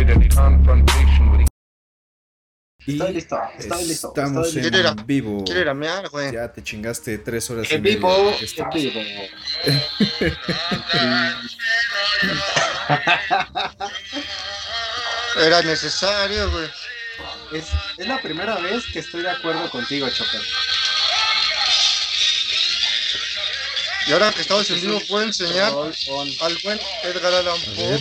avoid any confrontation with Y Estoy listo, estoy listo. estamos estoy en listo. Quiero ir a- vivo. Quiero ir a mear, güey. Ya te chingaste tres horas En vivo, en vivo. Era necesario, güey. Es, es la primera vez que estoy de acuerdo contigo, Chopper. Y ahora que estamos en vivo, puedo enseñar al buen Edgar Allan Poe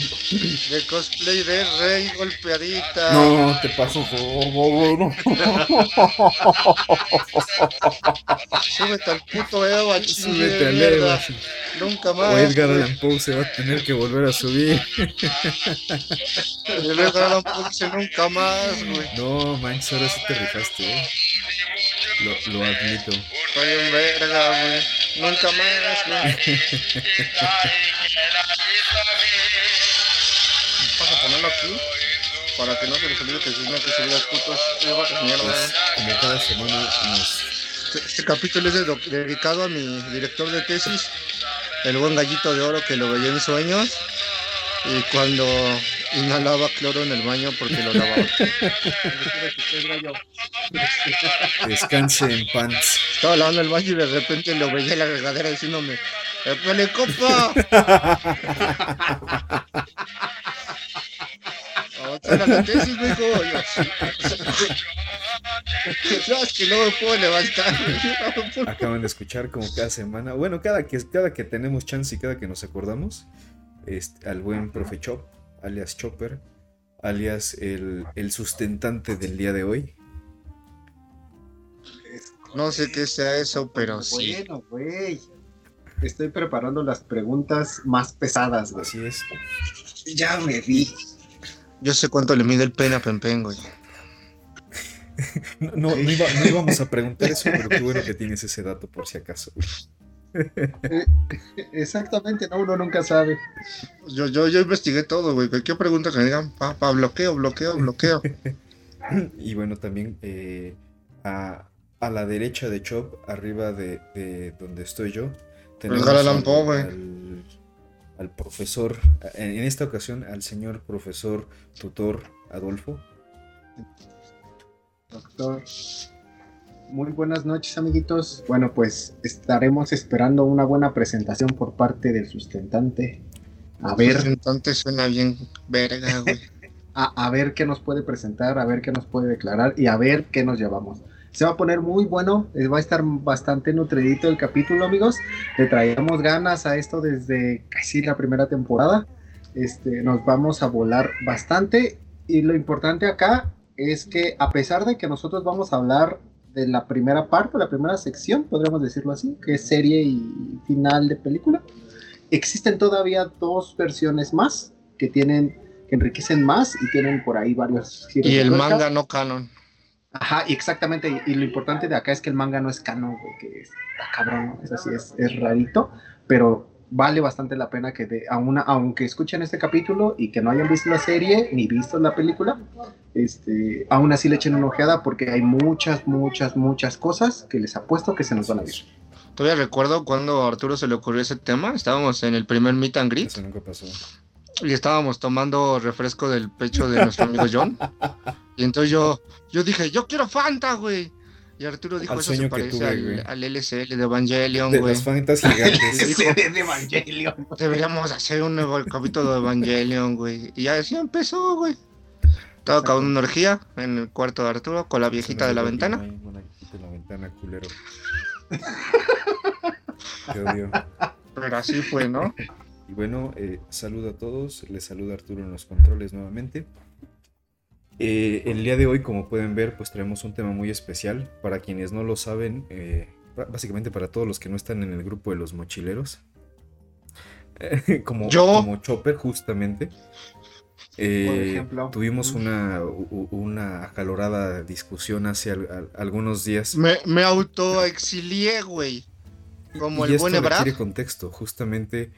de cosplay de Rey Golpeadita. No, te paso. no. Súbete al puto Eva, Súbete de al. Eva. Nunca más. O Edgar. Allan Poe se va a tener que volver a subir. El Edgar Allan Poe dice nunca más, güey. No, manches, ahora sí te rifaste, eh. Lo, lo admito. Estoy en verga, güey. Nunca más, güey. Vamos a ponerlo aquí para que no se les olvide que si no hay que subir las putos Eva de mierda. Pues, como cada semana nos. Este, este capítulo es dedicado a mi director de tesis, el buen gallito de oro que lo veía en sueños y cuando inhalaba cloro en el baño porque lo lavaba. Descanse en pants. Estaba lavando el baño y de repente lo veía en la regadera diciéndome, ¡Épale, copa! Avanzar a la tesis, mijo. Y yo, Sabes que no me puedo levantar. no Acaban de escuchar como cada semana. Bueno, cada que, cada que tenemos chance y cada que nos acordamos. Este, al buen profe Chop, alias Chopper, alias el, el sustentante del día de hoy. No sé qué sea eso, pero sí. Bueno, güey. Estoy preparando las preguntas más pesadas, güey. Así es. Ya me vi. Yo sé cuánto le mide el pene a Pempen, güey. No, no, no iba- no íbamos a preguntar eso, pero qué bueno que tienes ese dato por si acaso. Exactamente, no, uno nunca sabe. Yo, yo, yo investigué todo, güey. Cualquier pregunta que me digan, pa, pa, bloqueo, bloqueo, bloqueo. Y bueno, también eh, a, a la derecha de Chop, arriba de, de donde estoy yo, tenemos al- al, al profesor, en, en esta ocasión al señor profesor tutor Adolfo. Doctor. Muy buenas noches, amiguitos. Bueno, pues estaremos esperando una buena presentación por parte del sustentante. A ver, Representante suena bien verga, güey. a, a ver qué nos puede presentar, a ver qué nos puede declarar y a ver qué nos llevamos. Se va a poner muy bueno, eh, va a estar bastante nutridito el capítulo, amigos. Le traíamos ganas a esto desde casi la primera temporada. Este, nos vamos a volar bastante y lo importante acá es que a pesar de que nosotros vamos a hablar de la primera parte, la primera sección, podríamos decirlo así, que es serie y final de película, existen todavía dos versiones más que tienen que enriquecen más y tienen por ahí varios giros Y el manga no canon. Ajá, y exactamente, y, y lo importante de acá es que el manga no es canon, güey, que está cabrón, ¿no? es así, es, es rarito, pero vale bastante la pena que de, a una- aunque escuchen este capítulo y que no hayan visto la serie ni visto la película, este, aún así le echen una ojeada porque hay muchas, muchas, muchas cosas que les apuesto que se nos van a ir. Todavía recuerdo cuando a Arturo se le ocurrió ese tema. Estábamos en el primer meet and greet Eso nunca pasó. y estábamos tomando refresco del pecho de nuestro amigo John. Y entonces yo, yo dije, yo quiero Fanta, güey. Y Arturo dijo, Al eso se parece tuve, al, al LCL de Evangelion, De güey. las fantas gigantes. dijo, de Evangelion. Deberíamos hacer un nuevo capítulo de Evangelion, güey. Y así empezó, güey. Estaba acabando una orgía en el cuarto de Arturo con la viejita de la ventana. De la ventana, culero. Te odio. Pero así fue, ¿no? Y bueno, eh, saludo a todos. Les saluda Arturo en los controles nuevamente. Eh, el día de hoy, como pueden ver, pues traemos un tema muy especial. Para quienes no lo saben, eh, básicamente para todos los que no están en el grupo de los mochileros. Como, Yo. como Chopper, justamente. Eh, Por ejemplo. tuvimos una, una acalorada discusión hace al- al- algunos días. Me, me autoexilié, güey. Como Y el esto buen Ebrard. contexto, justamente.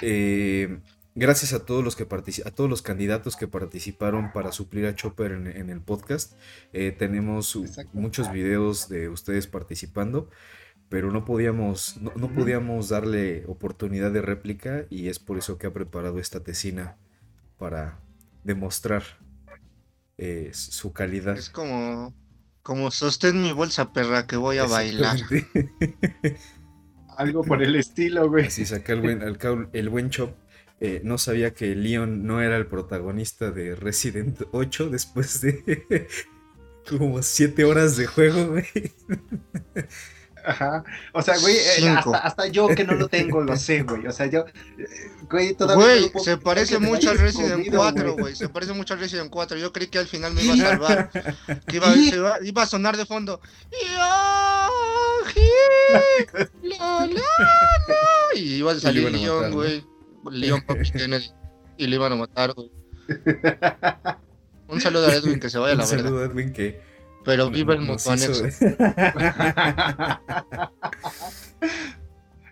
eh, gracias a todos los que a todos los candidatos que participaron para suplir a Chopper en, en el podcast. eh, tenemos muchos videos de ustedes participando, pero no podíamos, no, no podíamos darle oportunidad de réplica y es por eso que ha preparado esta tesina para demostrar eh, su calidad. Es como, como sostén mi bolsa, perra, que voy a bailar. Algo por el estilo, güey. Así saca el buen, cabo, el buen Chop. Eh, no sabía que Leon no era el protagonista de Resident 8 después de como 7 horas de juego, güey. Ajá. O sea, güey, eh, hasta, hasta yo que no lo tengo lo sé, güey. O sea, yo, güey, todavía no Güey, se parece mucho al Resident comido, 4, güey. Se parece mucho al Resident 4. Yo creí que al final me iba a salvar. Que iba, se iba, iba a sonar de fondo. Y iba a salir Leon, ¿no? güey. Leon Kennedy. Y le iban a matar, güey. Un saludo a Edwin que se vaya a Un la verga. saludo a Edwin que Pero viva el hizo-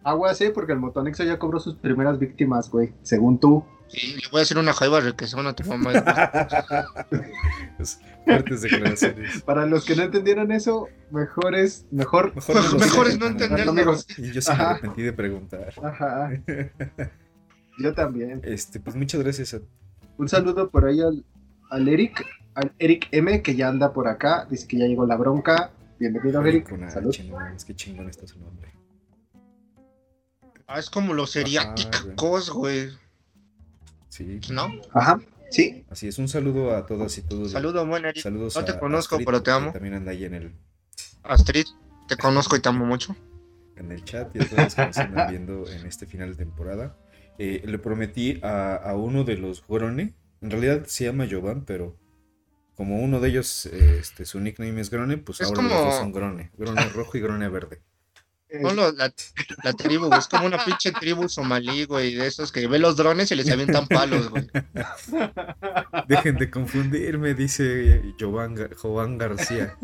Aguas, eh, porque el Motonexo ya cobró sus primeras víctimas, güey. Según tú. Sí, le voy a hacer una jaiba requesón a tu mamá. Fuertes declaraciones. Para los que no entendieron eso, mejor es, mejor. Mejor, Mejor- es no entenderlo. amigos. Y yo sí me arrepentí de preguntar. Ajá. Yo también. Este, pues muchas gracias a Un saludo por ahí al, al Eric, al Eric M, que ya anda por acá. Dice que ya llegó la bronca. Bienvenido, Eric. con Salud. Mames, qué chingón está su nombre. Ah, es como los seriáticos, güey. Sí, ¿No? Ajá, sí. así es. Un saludo a todas y todos. Saludo, buen Eric. Saludos No te a conozco, Astrid, pero te que amo. También anda ahí en el, Astrid, te conozco y te amo mucho. en el chat y a todos los que nos andan viendo en este final de temporada. Eh, le prometí a, a uno de los Grone, en realidad se llama Jovan, pero como uno de ellos, eh, este, su nickname es Grone, pues Es ahora los dos son Grone. Grone rojo y Grone verde. Eh, No, lo- la, la tribu, güey, es como una pinche tribu somalí, güey, de esos que ve los drones y les avientan palos, güey. Dejen de confundirme, dice Jovan, Jovan García.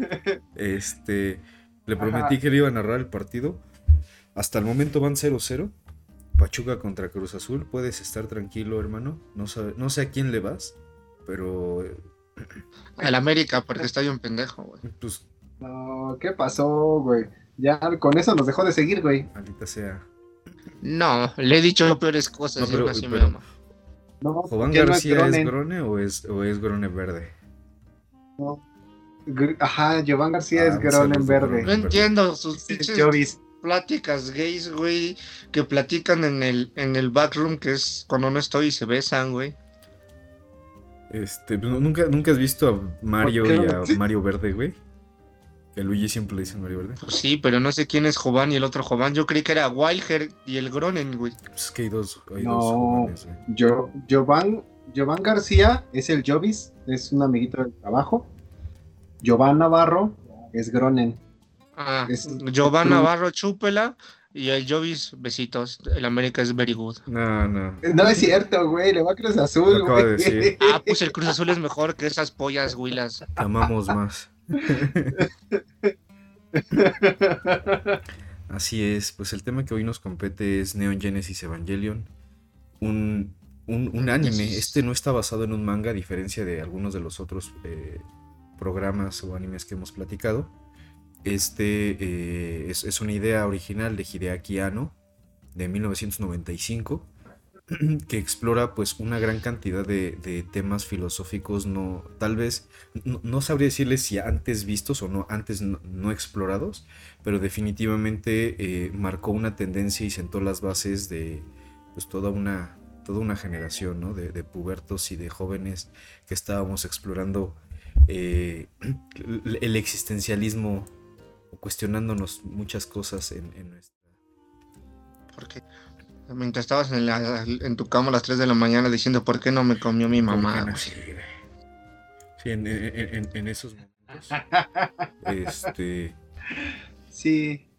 Este, le prometí Ajá. que le iba a narrar el partido. Hasta el momento van 0-0. Pachuca contra Cruz Azul. Puedes estar tranquilo, hermano. No, sabe- no sé a quién le vas, pero eh, Al América, porque está bien pendejo, güey. pues No, ¿qué pasó, güey? Ya con eso nos dejó de seguir, güey. maldita sea. No, le he dicho peores cosas, No, pero- así me pero- ama. No, ¿Jovan ¿quién no García es Grone? Grone o es, o es Grone verde? Gr- Ajá, Giovanni García Ah, es Grone verde. No entiendo sus pinches. Pláticas gays, güey, que platican en el, en el backroom, que es cuando no estoy y se besan, güey. Este, pues, ¿nunca, ¿Nunca has visto a Mario ¿Por qué y a Mario Verde, güey? Que Luigi siempre le dicen Mario Verde. Pues sí, pero no sé quién es Jovan y el otro Jovan. Yo creí que era Wilder y el Gronen, güey. Pues es que hay dos, hay No. dos jóvenes, güey. Yo, Giovanni García es el Jovis, es un amiguito del trabajo. Giovanni Navarro es Gronen. Ah, Giovanna Navarro Chúpela y el Jovis Besitos. El América es very good. No, no. No es cierto, güey, le va a Cruz Azul, Lo acaba de güey. decir. Ah, pues el Cruz Azul es mejor que esas pollas, güilas. Te amamos más. Así es, pues el tema que hoy nos compete es Neon Genesis Evangelion. Un, un, un anime. Este no está basado en un manga, a diferencia de algunos de los otros eh, programas o animes que hemos platicado. Este eh, es, es una idea original de Hideaki Anno de 1995 que explora pues una gran cantidad de, temas filosóficos no tal vez no, sabría decirles si antes vistos o no antes no, explorados pero definitivamente eh, marcó una tendencia y sentó las bases de pues toda una toda una generación ¿no? de, de pubertos y de jóvenes que estábamos explorando eh, el existencialismo o cuestionándonos muchas cosas en, en nuestra Porque mientras estabas en, la- en tu cama a las 3 de la mañana diciendo por qué no me comió mi mamá. Sí. Sí, en, en- en- en esos momentos. Este. Sí,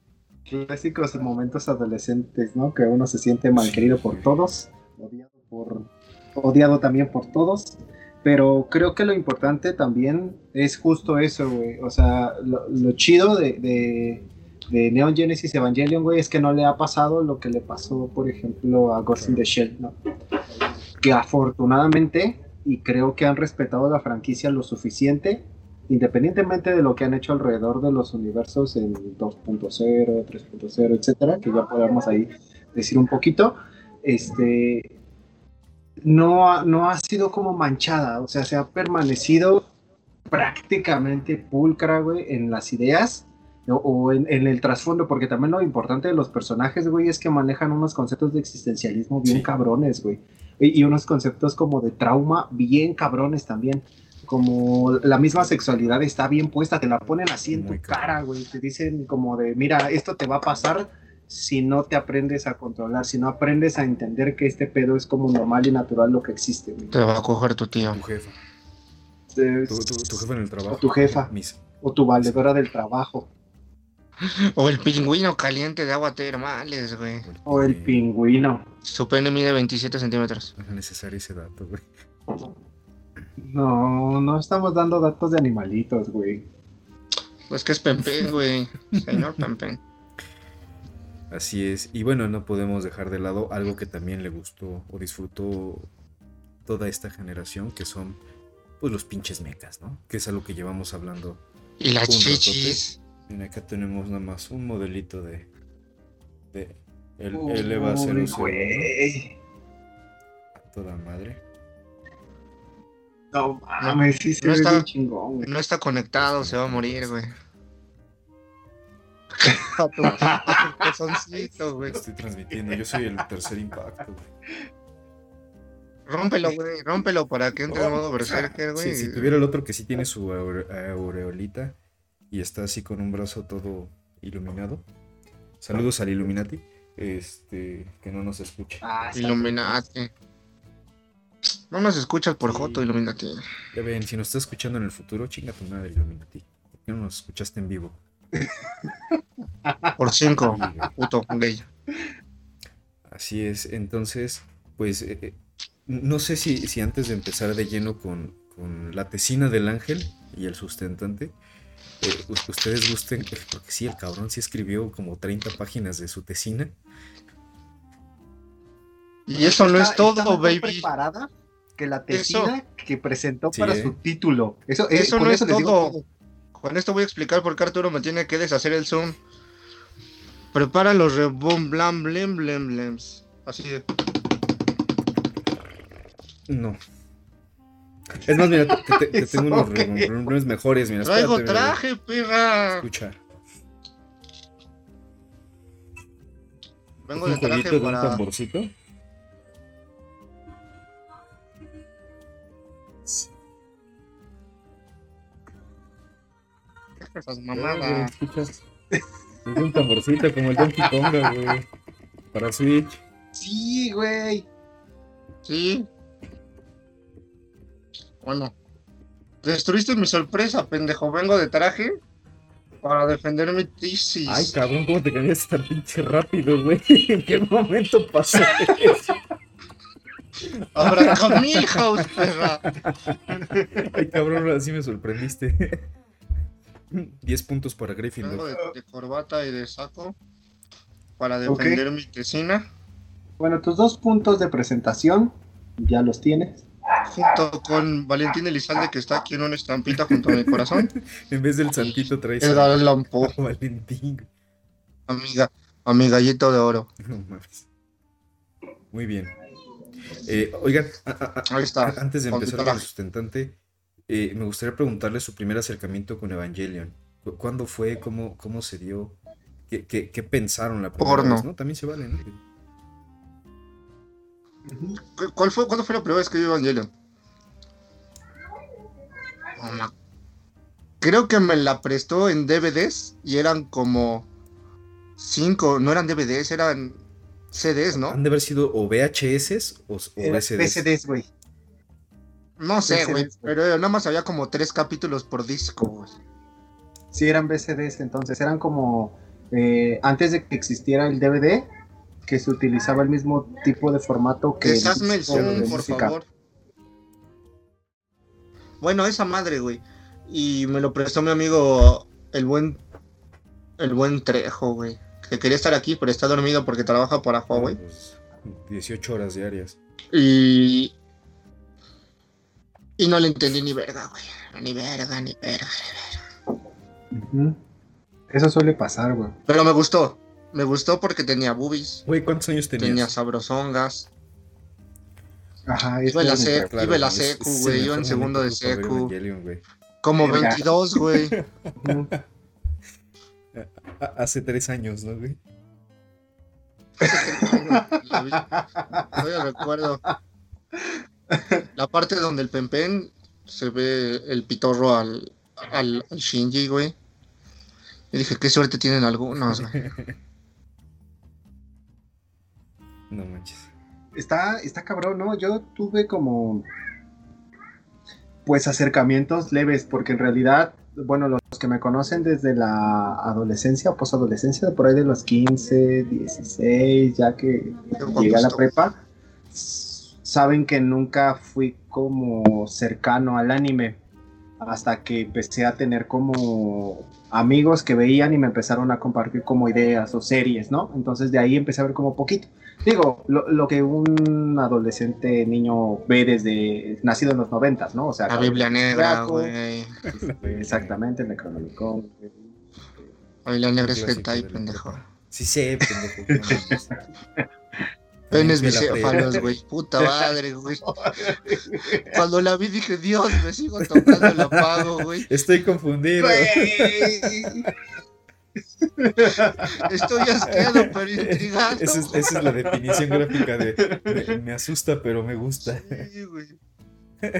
clásicos momentos adolescentes, ¿no? Que uno se siente mal querido por todos, odiado, por, odiado también por todos. Pero creo que lo importante también es justo eso, güey. O sea, lo, lo chido de, de, de Neon Genesis Evangelion, güey, es que no le ha pasado lo que le pasó, por ejemplo, a Ghost in the Shell, ¿no? Que afortunadamente, y creo que han respetado la franquicia lo suficiente, independientemente de lo que han hecho alrededor de los universos en 2.0, 3.0, etcétera, que ya podemos ahí decir un poquito, este no ha, no ha sido como manchada, o sea, se ha permanecido prácticamente pulcra, güey, en las ideas o, o en, en el trasfondo, porque también lo importante de los personajes, güey, es que manejan unos conceptos de existencialismo bien Sí. cabrones, güey, y, y unos conceptos como de trauma bien cabrones también. Como la misma sexualidad está bien puesta, te la ponen así en Muy tu cara, güey. Te dicen como de, mira, esto te va a pasar si no te aprendes a controlar, si no aprendes a entender que este pedo es como normal y natural lo que existe, güey. Te va a coger tu tío. Tu jefa. Eh, Tu, tu- tu jefa en el trabajo. O tu jefa. Mis- O tu valedora del trabajo. O el pingüino caliente de agua termales, güey. O el pingüino. Su pene mide 27 centímetros. No es necesario ese dato, güey. No, no estamos dando datos de animalitos, güey. Pues que es Pempen, güey. Señor Pempen. Así es. Y bueno, no podemos dejar de lado algo que también le gustó o disfrutó toda esta generación, que son pues los pinches mecas, ¿no? Que es algo que llevamos hablando. Y las chichis. Mira, acá tenemos nada más un modelito de, de el, Uy, el EVA 00, güey. a toda madre. No mames, sí se No ve está- bien chingón, güey. No está conectado, se va a morir, güey. A tu, a tu pezoncito, güey. Estoy transmitiendo, yo soy el tercer impacto, güey. Rómpelo, güey. Rómpelo para que entre en modo berserker, güey. Sí, si tuviera el otro que sí tiene su aure- aureolita y está así con un brazo todo iluminado. Saludos al Illuminati. Este, que no nos escucha. Ah, Illuminati. No nos escuchas por Sí. Joto, Illuminati. Ya ven, si nos está escuchando en el futuro, chinga tu madre, Illuminati. ¿Por qué no nos escuchaste en vivo? Por 5, Sí, güey. puto gay. Así es, entonces, pues eh, eh, no sé si, si antes de empezar de lleno con, con la tesina del ángel y el sustentante, eh, ustedes gusten, porque sí, el cabrón sí escribió como 30 páginas de su tesina. Y eso no Está- es está todo, mejor baby. preparada que la Eso- tesina que presentó Sí, para ¿eh? su título. Eso, Eso no es digo todo. Con esto voy a explicar por qué Arturo me tiene que deshacer el zoom. Prepara los rebom blam blem blem blems. Así de. No. Es más, mira, te, te- te ¿Eso tengo unos qué? reuniones mejores. Mira, Traigo espérate, mira, traje, perra. Escucha. Vengo un de traje de un para. tamborcito. Esas mamadas. ¿escuchas? Es un tamborcito como el Donkey Konga, güey. Para Switch. Sí, güey. Sí. Bueno. Destruiste mi sorpresa, pendejo. Vengo de traje para defender mi tesis. Ay, cabrón, ¿cómo te cambiaste tan pinche rápido, güey? ¿En qué momento pasó eso? Abra con mi house, perra. Ay, cabrón, ahora sí me sorprendiste. 10 puntos para Gryffindor. de, de corbata y de saco para defender mi tesina. Bueno, tus dos puntos de presentación ya los tienes. Junto con Valentín Elizalde, que está aquí en una estampita junto a mi corazón. En vez del santito traes el lampo, a Valentín. amiga, a mi gallito de oro. No mames. Muy bien. Eh, oigan, a- a- a- Ahí está. antes de empezar con el sustentante, eh, me gustaría preguntarle su primer acercamiento con Evangelion. ¿Cu- ¿Cuándo fue? ¿Cómo, cómo se dio? ¿Qué, qué- qué pensaron la primera Porno. vez? ¿no? También se vale, ¿no? ¿Cu- ¿Cuál fue, ¿Cuándo fue la primera vez que vi Evangelion? Creo que me la prestó en DVDs y eran como cinco, no eran DVDs, eran CDs, ¿no? ¿Han de haber sido o VHS o, o VCDs? Güey. No sé, güey, pero nada más había como tres capítulos por disco, güey. Sí, eran BCDs, entonces eran como eh, antes de que existiera el DVD, que se utilizaba el mismo tipo de formato que Deshazme el zoom, por música. favor. Bueno, esa madre, güey. Y me lo prestó mi amigo, el buen. El buen Trejo, güey. Que quería estar aquí, pero está dormido porque trabaja para Huawei. Pues, 18 horas diarias. Y. Y no le entendí ni verga, güey. Ni verga, ni verga. Ujú. Eso suele pasar, güey. Pero me gustó. Me gustó porque tenía boobies, Güey, ¿cuántos años tenías? tenía sabrosongas. Ajá, Iba la es sec- nuestra- iba la es- secu, güey, iba en segundo de secu. Como Verga. 22, güey. Hace tres años, ¿no, güey? Todavía recuerdo. La parte donde el Pempen se ve el pitorro al, al, al Shinji, güey. Y dije, qué suerte tienen algunos, güey. No manches. Está, está cabrón, ¿no? Yo tuve como pues acercamientos leves, porque en realidad, bueno, los que me conocen desde la adolescencia o posadolescencia, por ahí de los 15, 16, ya que ¿Cuánto llegué a la prepa, saben que nunca fui como cercano al anime hasta que empecé a tener como amigos que veían y me empezaron a compartir como ideas o series, ¿no? Entonces de ahí empecé a ver como poquito. Digo, lo, lo que un adolescente niño ve desde nacido en los noventas, ¿no? O sea, La Biblia Negra, güey. este, Exactamente, el Necronomicon. La Biblia Negra es hentai, pendejo. Sí sé, pendejo. Penes bicéfalos, güey. Puta madre, güey. Cuando la vi dije, Dios, me sigo tocando el apago, güey. Estoy confundido. Estoy asqueado, pero intrigado. Esa es, esa es la definición gráfica de me, me asusta, pero me gusta. Sí, güey.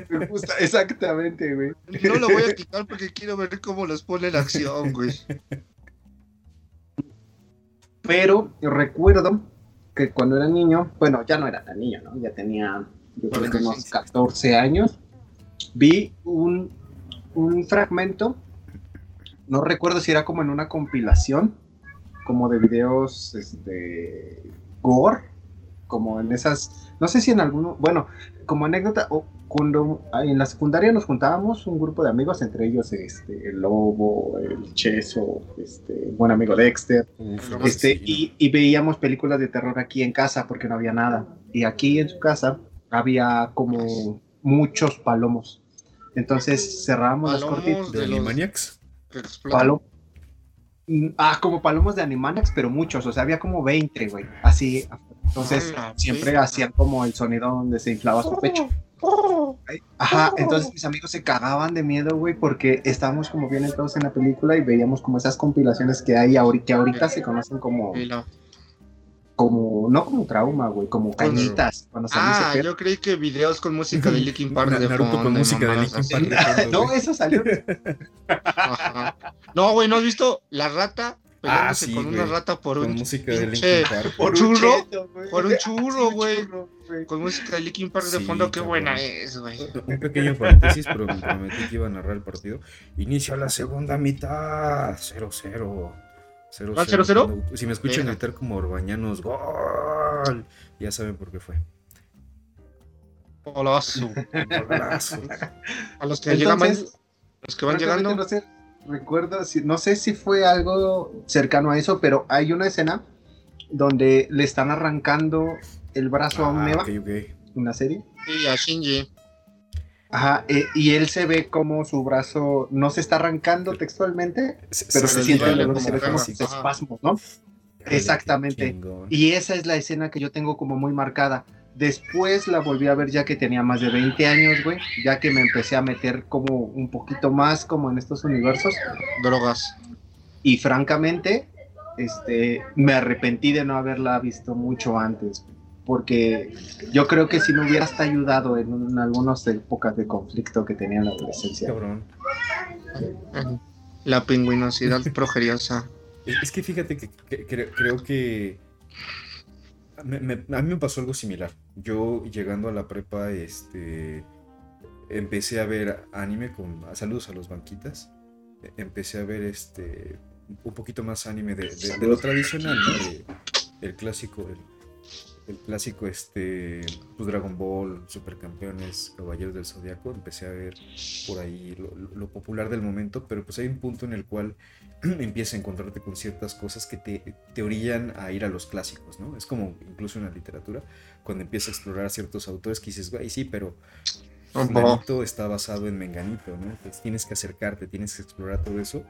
Me gusta, exactamente, güey. No lo voy a quitar porque quiero ver cómo los pone la acción, güey. Pero recuerdo que cuando era niño, bueno, ya no era tan niño, ¿no? Ya tenía, yo creo que unos 14 años, vi un, un fragmento, no recuerdo si era como en una compilación, como de videos, este, gore, como en esas, no sé si en alguno, bueno, como anécdota, o en la secundaria nos juntábamos un grupo de amigos, entre ellos este, el Lobo, el Cheso, este, buen amigo Dexter, Uf, este, y, y veíamos películas de terror aquí en casa porque no había nada. Y aquí en su casa había como muchos palomos. Entonces cerrábamos las cortinas. ¿De los- Animaniacs? Que explotan. Palo- Mm, Ah, como palomos de Animaniacs, pero muchos. O sea, había como 20, güey. Así. Entonces Ah, siempre sí. hacían como el sonido donde se inflaba su pecho. Ajá, entonces mis amigos se cagaban de miedo, güey, porque estábamos como bien entrados en la película y veíamos como esas compilaciones que hay ahorita, que ahorita se conocen como, como, no como trauma, güey, como cañitas. Cuando salió Ah, yo creí que videos con música de Linkin Park de Naruto fondo con música de Linkin. Park. de fondo, No, eso salió. Ajá. No, güey, ¿no has visto la rata peleándose Ah, sí, con una güey. rata por Con un música de Linkin Park. Por churro, cheto, por un churro, güey. con música de Linkin Park de Sí, fondo, qué cabrón. buena es, güey. Un pequeño paréntesis, pero me prometí que iba a narrar el partido. Inicia la segunda mitad. 0-0. 0-0. ¿Va 0-0? Cuando- Si me escuchan gritar como orbañanos, ¡gol! Ya saben por qué fue. Golazo. Golazo. A los que llegan, Entonces, los que van llegando. Recuerdo, si, no sé si fue algo cercano a eso, pero hay una escena donde le están arrancando el brazo a un Ah, Neva, ok. una serie. Sí, a Shinji. Ajá, eh, y él se ve como su brazo no se está arrancando textualmente, Se- pero se siente el dolor, como se ve como espasmos, ¿no? Exactamente. Y esa es la escena que yo tengo como muy marcada. Después la volví a ver ya que tenía más de 20 años, güey, ya que me empecé a meter como un poquito más como en estos universos Drogas. y francamente, este, me arrepentí de no haberla visto mucho antes, porque yo creo que si me hubiera hasta ayudado en, en algunas épocas de conflicto que tenía en la adolescencia. Cabrón. La pingüinosidad progeriosa. Es es que fíjate que, que- creo, creo que me- me- a mí me pasó algo similar. Yo llegando a la prepa, este, empecé a ver anime con saludos a los banquitas. E- Empecé a ver este un poquito más anime de, de- lo tradicional, ¿no? Clásico, el clásico este, pues Dragon Ball, Supercampeones, Caballeros del Zodiaco. Empecé a ver por ahí lo, popular del momento, pero pues hay un punto en el cual empiezas a encontrarte con ciertas cosas que te, te orillan a ir a los clásicos, ¿no? Es como incluso en la literatura, cuando empiezas a explorar ciertos autores que dices, güey, sí, pero Fulanito está basado en Menganito, ¿no? Entonces tienes que acercarte, tienes que explorar todo eso.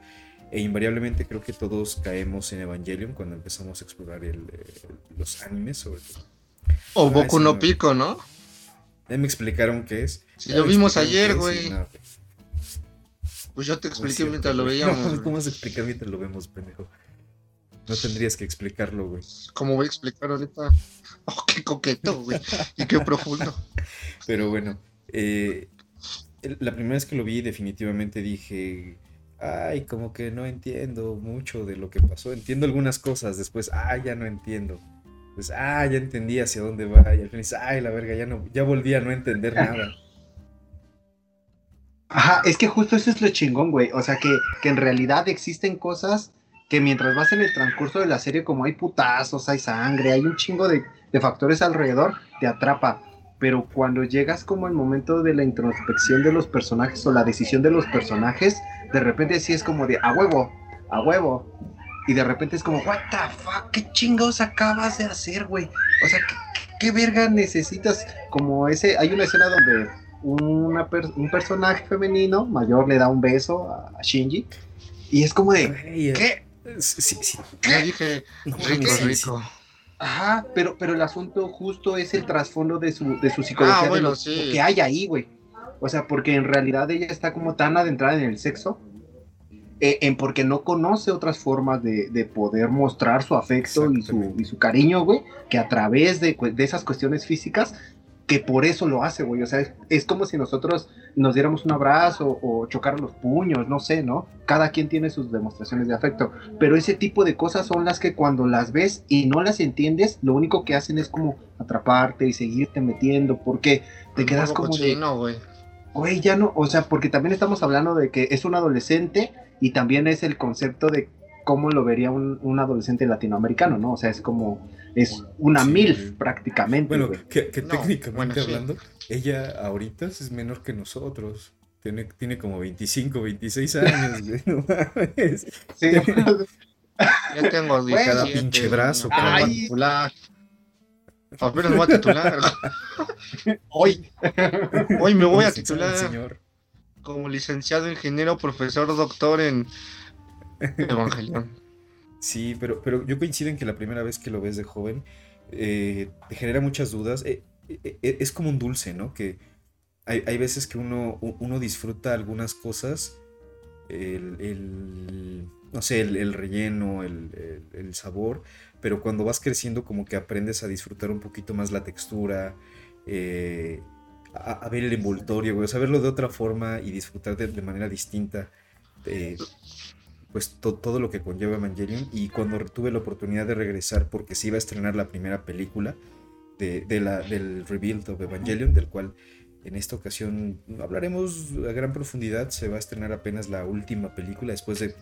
E invariablemente creo que todos caemos en Evangelion cuando empezamos a explorar el, eh, los animes, sobre todo. O Ah, Boku no. Pico, ¿no? Ya me explicaron qué es. Si Ya lo vimos ayer, güey. no, Pues yo te no es expliqué mientras lo veíamos. No. ¿Cómo vas a explicar mientras lo vemos, pendejo? No tendrías que explicarlo, güey. ¿Cómo voy a explicar ahorita? Oh, qué coqueto, güey. Y qué profundo. Pero bueno, eh, la primera vez que lo vi definitivamente dije, ay, como que no entiendo mucho de lo que pasó. Entiendo algunas cosas, después, ah, ya no entiendo. Pues, ah, ya entendí hacia dónde va. Y al final, ay, la verga, ya no, ya volví a no entender nada. Ajá, es que justo eso es lo chingón, güey. O sea, que, que en realidad existen cosas que mientras vas en el transcurso de la serie, como hay putazos, hay sangre, hay un chingo de, de factores alrededor, te atrapa. Pero cuando llegas como el momento de la introspección de los personajes o la decisión de los personajes, de repente sí es como de a huevo, a huevo. Y de repente es como, what the fuck, qué chingados acabas de hacer, güey. O sea, ¿qué, qué- qué verga necesitas? Como ese, hay una escena donde una per- un personaje femenino mayor le da un beso a, a Shinji. Y es como de, ¿qué? Sí, sí, dije, rico, rico. Ajá, pero, pero el asunto justo es el trasfondo de su, de su psicología, Ah, de lo- sí. lo que hay ahí, güey. O sea, porque en realidad ella está como tan adentrada en el sexo, eh, en porque no conoce otras formas de, de poder mostrar su afecto y su, Exactamente. y su cariño, güey, que a través de, de esas cuestiones físicas, que por eso lo hace, güey. O sea, es, es como si nosotros nos diéramos un abrazo o chocar los puños, no sé, ¿no? Cada quien tiene sus demostraciones de afecto, pero ese tipo de cosas son las que cuando las ves y no las entiendes, lo único que hacen es como atraparte y seguirte metiendo, porque te quedas como de, cochino, güey. Güey, ya no, o sea, porque también estamos hablando de que es un adolescente y también es el concepto de cómo lo vería un, un adolescente latinoamericano, ¿no? O sea, es como, es una Sí. MILF prácticamente, Bueno, güey. que, que No, técnicamente bueno, sí. hablando, ella ahorita es menor que nosotros. Tiene, tiene como 25, 26 años, güey. No mames. Sí. Ya tengo Bueno, 17, pinche brazo, güey, Apenas me voy a titular. Hoy, Hoy me voy a titular Señor. como licenciado ingeniero, profesor, doctor en Evangelion. Sí, pero, pero yo coincido en que la primera vez que lo ves de joven eh, te genera muchas dudas. Eh, eh, es como un dulce, ¿no? Que hay, hay veces que uno, uno disfruta algunas cosas, el, el- no sé, el, el relleno, el, el- el sabor, pero cuando vas creciendo como que aprendes a disfrutar un poquito más la textura, eh, a, ver el envoltorio, güey, o verlo de otra forma y disfrutar de, manera distinta. eh, pues to- todo lo que conlleva Evangelion y cuando tuve la oportunidad de regresar porque se iba a estrenar la primera película de la, del Rebuild of Evangelion, del cual en esta ocasión hablaremos a gran profundidad, se va a estrenar apenas la última película después de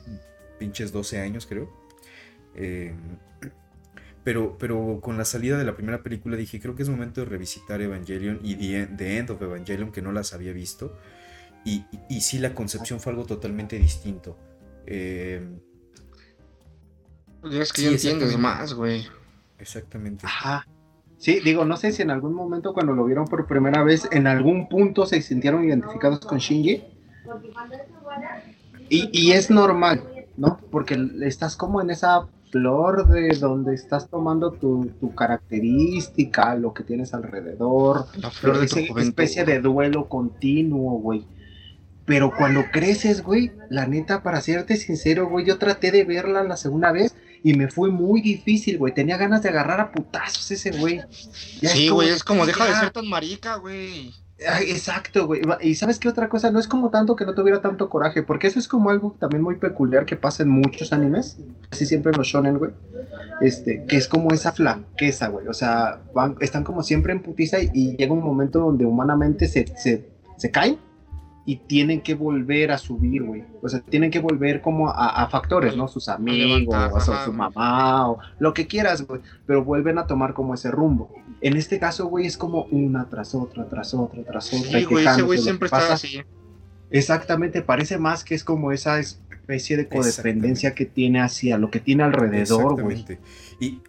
pinches 12 años creo. Eh, pero, pero con la salida de la primera película dije, creo que es momento de revisitar Evangelion y The, End- The End of Evangelion, que no las había visto. Y, y, y sí, la concepción fue algo totalmente distinto. Eh, Es que Sí, ya entiendes más, güey. exactamente. Ajá. Sí, digo, no sé si en algún momento cuando lo vieron por primera vez, en algún punto se sintieron identificados con Shinji. Y, y es normal, ¿no? Porque estás como en esa flor de donde estás tomando tu, tu característica, lo que tienes alrededor, La flor de esa especie de duelo continuo, güey. Pero cuando creces, güey, la neta, para serte sincero, güey, yo traté de verla la segunda vez y me fue muy difícil, güey. Tenía ganas de agarrar a putazos ese güey. Ya Sí, güey, es como deja de ser tan marica, güey. Ay, exacto, güey. Y sabes qué otra cosa, no es como tanto que no tuviera tanto coraje, porque eso es como algo también muy peculiar que pasa en muchos animes, así siempre en los shonen, güey. Este, que es como esa flaqueza, güey. O sea, van, están como siempre en putiza y, y llega un momento donde humanamente se, se, se caen y tienen que volver a subir, güey. O sea, tienen que volver como a, a factores, ¿no? Sus amigos, levantar, o sea, su mamá, o lo que quieras, güey. Pero vuelven a tomar como ese rumbo. En este caso, güey, es como una tras otra, tras otra, tras otra. Sí, y güey, ese güey siempre está así. Exactamente, parece más que es como esa especie de codependencia que tiene hacia lo que tiene alrededor, güey. Exactamente. Y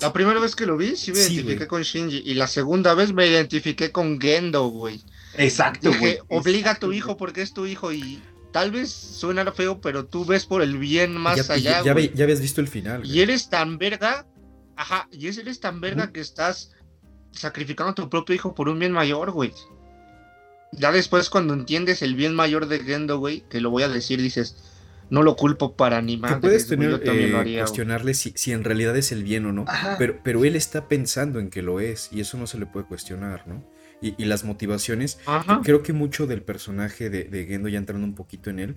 La primera vez que lo vi, sí me Sí, identifiqué con Shinji. Y la segunda vez me identifiqué con Gendo, güey. Exacto, güey. Obliga a tu hijo porque es tu hijo. Y tal vez suena feo, pero tú ves por el bien más ya, allá, ya- habías visto el final. Y güey. eres tan verga. Ajá, y es- eres tan verga que estás sacrificando a tu propio hijo por un bien mayor, güey. Ya después cuando entiendes el bien mayor de Gendo, güey, que lo voy a decir, dices, no lo culpo para ni puedes tener, yo también lo eh, haría, cuestionarle si, si en realidad es el bien o no, Ajá. pero, pero él está pensando en que lo es y eso no se le puede cuestionar, ¿no? Y, y las motivaciones, Ajá. creo que mucho del personaje de, de Gendo, ya entrando un poquito en él,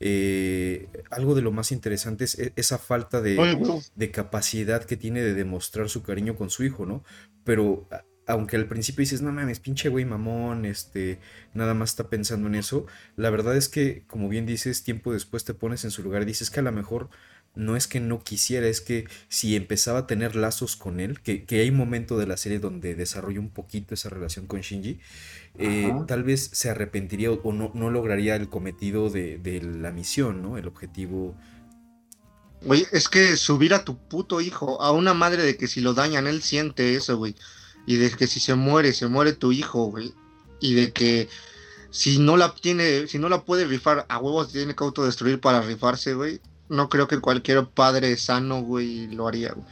eh, algo de lo más interesante es e- esa falta de, Oye, güey, de capacidad que tiene de demostrar su cariño con su hijo, ¿no? Pero aunque al principio dices, no mames, pinche güey mamón, este, nada más está pensando en eso, la verdad es que, como bien dices, tiempo después te pones en su lugar y dices que a lo mejor no es que no quisiera, es que si empezaba a tener lazos con él, que, que hay un momento de la serie donde desarrolla un poquito esa relación con Shinji, eh, tal vez se arrepentiría o, o no, no lograría el cometido de, de la misión, ¿no? El objetivo. Güey, es que subir a tu puto hijo, a una madre de que si lo dañan, él siente eso, güey. Y de que si se muere, se muere tu hijo, güey. Y de que si no la tiene, si no la puede rifar, a huevos tiene que autodestruir para rifarse, güey. No creo que cualquier padre sano, güey, lo haría, güey.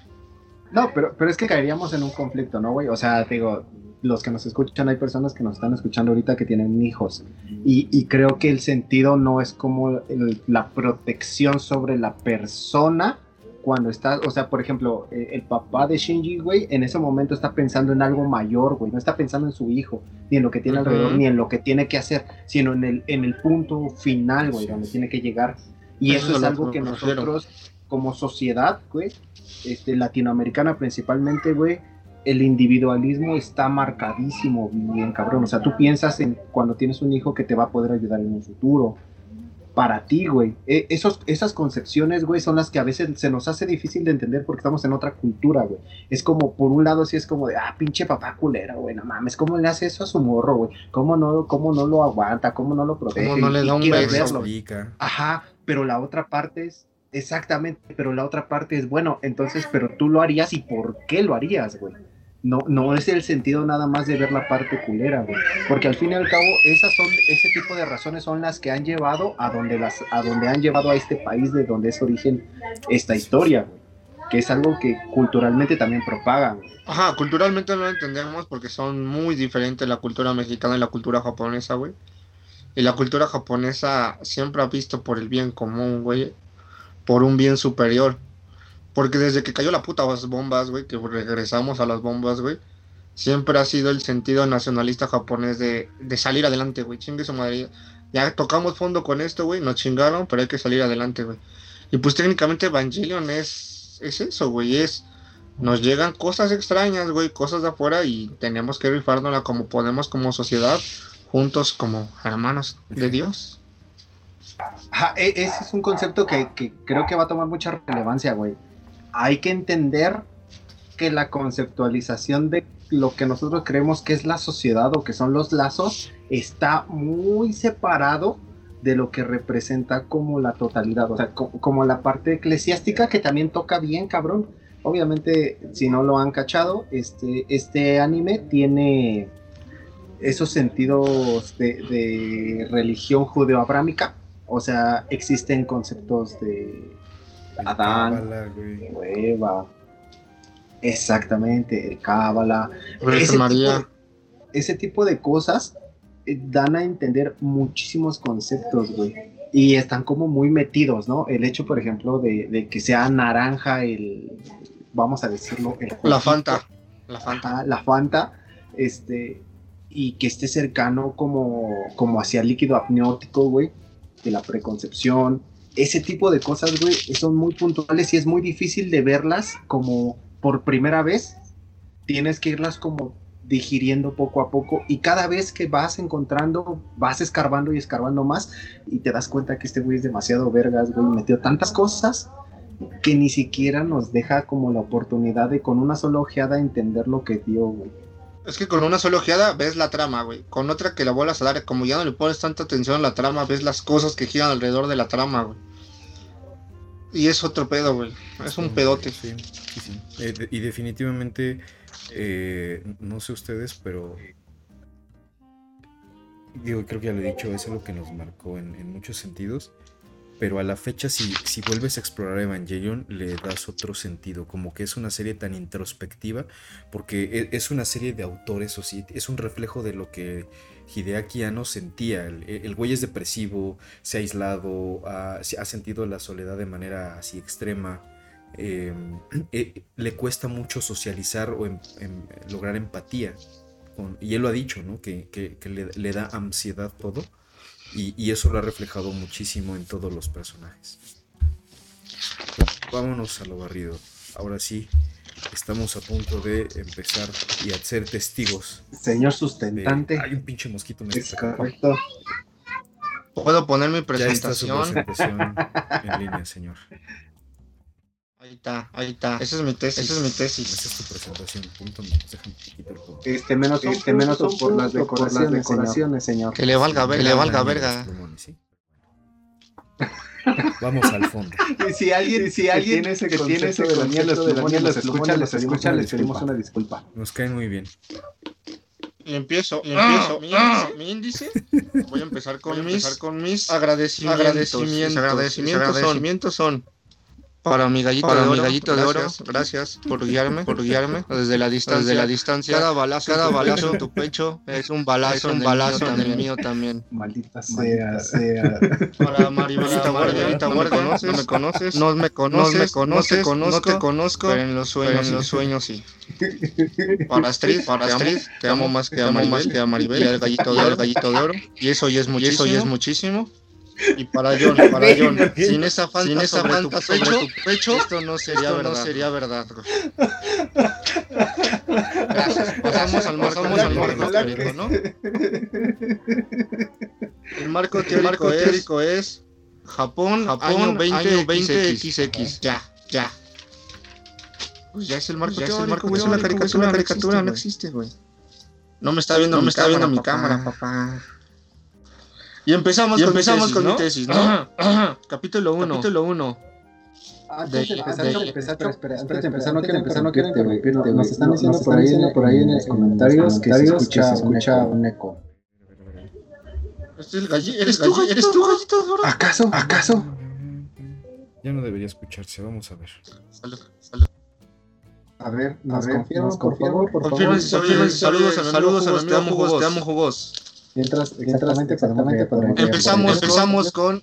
No, pero, pero es que caeríamos en un conflicto, ¿no, güey? O sea, te digo, los que nos escuchan, hay personas que nos están escuchando ahorita que tienen hijos. Y, y creo que el sentido no es como el- la protección sobre la persona cuando está, o sea, por ejemplo, eh, el papá de Shinji, güey, en ese momento está pensando en algo mayor, güey. No está pensando en su hijo, ni en lo que tiene alrededor, ni en lo que tiene que hacer, sino en el, en el punto final, güey, donde tiene que llegar. Y Eso eso, es algo que nosotros, como sociedad, güey, este, latinoamericana principalmente, güey, el individualismo está marcadísimo, bien cabrón. O sea, tú piensas en cuando tienes un hijo que te va a poder ayudar en un futuro. Para ti, güey. E- esos, esas concepciones, güey, son las que a veces se nos hace difícil de entender porque estamos en otra cultura, güey. Es como, por un lado, sí es como de, ah, pinche papá culera, güey, no mames, ¿cómo le hace eso a su morro, güey? ¿Cómo no, cómo no lo aguanta? ¿Cómo no lo protege? ¿Cómo no le da un beso? verlo. Ajá, pero la otra parte es, exactamente, pero la otra parte es, bueno, entonces, pero tú lo harías y por qué lo harías, güey. No, no es el sentido nada más de ver la parte culera, güey. Porque al fin y al cabo, esas son, ese tipo de razones son las que han llevado a donde las, a donde han llevado a este país de donde es origen esta historia, güey. Que es algo que culturalmente también propagan. Ajá, culturalmente no lo entendemos porque son muy diferentes la cultura mexicana y la cultura japonesa, güey. Y la cultura japonesa siempre ha visto por el bien común, güey. Por un bien superior. Porque desde que cayó la puta las bombas, güey, que regresamos a las bombas, güey. Siempre ha sido el sentido nacionalista japonés de, de salir adelante, güey. Chingue su madre. Ya tocamos fondo con esto, güey. Nos chingaron, pero hay que salir adelante, güey. Y pues técnicamente Evangelion es, es eso, güey. Es nos llegan cosas extrañas, güey, cosas de afuera y tenemos que rifárnosla como podemos como sociedad, juntos como hermanos de Dios. E- ese es un concepto que, creo que va a tomar mucha relevancia, güey. Hay que entender que la conceptualización de lo que nosotros creemos que es la sociedad o que son los lazos está muy separado de lo que representa como la totalidad, o sea, co- como la parte eclesiástica que también toca bien, cabrón. Obviamente, si no lo han cachado, este, este anime tiene esos sentidos de, de religión judeoabrámica, o sea, existen conceptos de El Adán. Eva, exactamente, el Cábala, ese María. Tipo de, ese tipo de cosas eh, dan a entender muchísimos conceptos, güey. Y están como muy metidos, ¿no? El hecho, por ejemplo, de, de que sea naranja el, vamos a decirlo, el La Fanta. La Fanta. ajá, la Fanta, este, y que esté cercano como, como hacia el líquido amniótico, güey, de la preconcepción. Ese tipo de cosas, güey, son muy puntuales y es muy difícil de verlas como por primera vez. Tienes que irlas como digiriendo poco a poco y cada vez que vas encontrando, vas escarbando y escarbando más y te das cuenta que este güey es demasiado vergas, güey, metió tantas cosas que ni siquiera nos deja como la oportunidad de con una sola ojeada entender lo que dio, güey. Es que con una sola ojeada ves la trama, güey. Con otra que la vuelvas a dar, como ya no le pones tanta atención a la trama, ves las cosas que giran alrededor de la trama, güey. Y es otro pedo, güey. Es un Sí, pedote. Sí, sí, sí. Eh, de- y definitivamente, eh, no sé ustedes, pero digo, creo que ya lo he dicho, es algo que nos marcó en, en muchos sentidos. Pero a la fecha si, si vuelves a explorar Evangelion le das otro sentido, como que es una serie tan introspectiva, porque e- es una serie de autores, o sí, es un reflejo de lo que Hideaki Anno sentía, el, el güey es depresivo, se ha aislado, ha, ha sentido la soledad de manera así extrema, eh, eh, le cuesta mucho socializar o em- em- lograr empatía, y él lo ha dicho, ¿no? Que, que- que le, le da ansiedad todo. Y, y eso lo ha reflejado muchísimo en todos los personajes. Pues, vámonos a lo barrido. Ahora sí, estamos a punto de empezar y a ser testigos. Señor de- sustentante. Hay un pinche mosquito. Me Es está correcto. Puedo poner mi Ya está su presentación. presentación en línea, señor. Ahí está, ahí está. Esa es mi tesis. Esa es mi tesis. Esa es tu presentación. Punto, el punto. Este menos, Este menos por, las punto por las decoraciones, decoraciones, señor. Que le valga verga, Que le valga verga. Vamos al fondo. Y si alguien, si alguien tiene ese que tiene ese de la miel, los escucha, les pedimos escucha, una les pedimos disculpa. una disculpa. Nos caen muy bien. Y empiezo, y empiezo. mi, índice, mi índice. Voy a empezar con, mis, con mis agradecimientos. Agradecimientos, agradecimientos. agradecimientos son para mi gallito Para de mi oro, gallito de oro, gracias, gracias por guiarme, por guiarme. Desde la distancia, desde la distancia. Cada balazo, cada balazo en tu pecho es un balazo, un balazo en el mío también. Maldita sea. Sea. Para Maribelita Guardia, no me conoces, no me conoces, no me conoces, no te conozco, pero en los sueños, en los sueños sí. Para Astrid, para Astrid, te amo más que a Maribel, que a Maribel, y al gallito de oro, gallito de oro, y eso ya es muchísimo, eso ya es muchísimo. Y para John, para John, sin esa falta, sin esa sobre falta tu sobre pecho, tu pecho, esto no sería esto no verdad. sería verdad. Gracias. Pasamos al marco, pasamos al marco teórico, que- ¿no? El marco teórico, teórico es Japón, Japón 20, 20 XX. Ya, ya. Pues ya es el marco Ya es el marco güey, es una caricatura, una caricatura, no existe, güey. No me está viendo, no me está viendo mi cámara, papá. Y empezamos, Y con, empezamos con mi tesis, ¿no? Capítulo 1. Capítulo 1. Antes De- de empezar, de- antes de empezar, no quiero empezar, no quiero quiero interrumpirte, interrumpirte, güey. Nos están diciendo por ahí, están por ahí en los comentarios que se escucha, un eco. Este ¿Eres tú, galli- ¿Eres tú, gallito? ¿Acaso? ¿Acaso? Ya no debería escucharse. Vamos a ver. Salud, salud. A ver, nos A ver, confirman, nos por favor, por favor. Saludos, saludos, saludos, te amo jugos, te amo jugos. Mientras, exactamente, exactamente, podemos Empezamos, empezamos con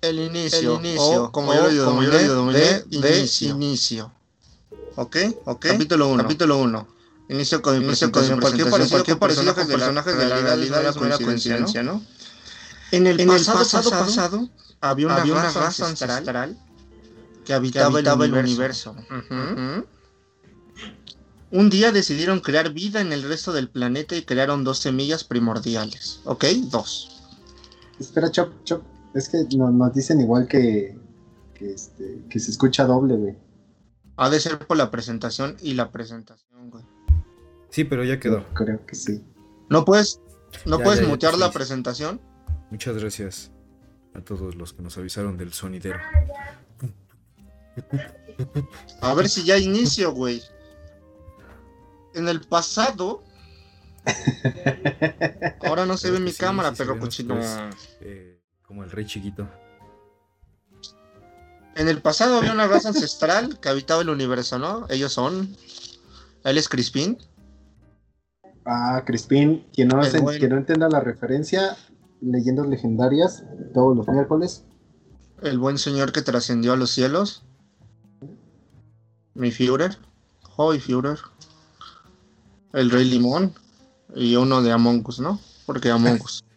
el inicio, El inicio, o, como yo lo digo, como yo lo de- digo, de de, de inicio. inicio. ¿Ok? ¿Ok? Capítulo 1. Capítulo 1. Inicio con Inicio con Cualquier parecido, cualquier con parecido personajes con de la personajes realidad, de la realidad es una es una coincidencia, ¿no? En el En el pasado, pasado, pasado, pasado, había una, había una raza, raza ancestral, que habitaba, el universo. Un día decidieron crear vida en el resto del planeta y crearon dos semillas primordiales. ¿Ok? Dos. Espera, Chop, Chop. Es que no- nos dicen igual que, que, este, que se escucha doble, güey. Ha de ser por la presentación y la presentación, güey. Sí, pero ya quedó. Creo que sí. ¿No puedes, no Ya, puedes ya, ya, mutear sí, la sí. presentación? Muchas gracias a todos los que nos avisaron del sonidero. A ver si ya inicio, güey. En el pasado. Ahora no se ve mi sí, cámara, sí perro cochino. pues. Eh, como el rey chiquito. En el pasado había una raza ancestral que habitaba el universo, ¿no? Ellos son. Él es Crispin. Ah, Crispin, quien no, se- quien no entienda la referencia, leyendas legendarias, todos los miércoles. El buen señor que trascendió a los cielos. Mi Führer. Hoy Führer. El Rey Limón. Y uno de Among Us, ¿no? Porque Among Us.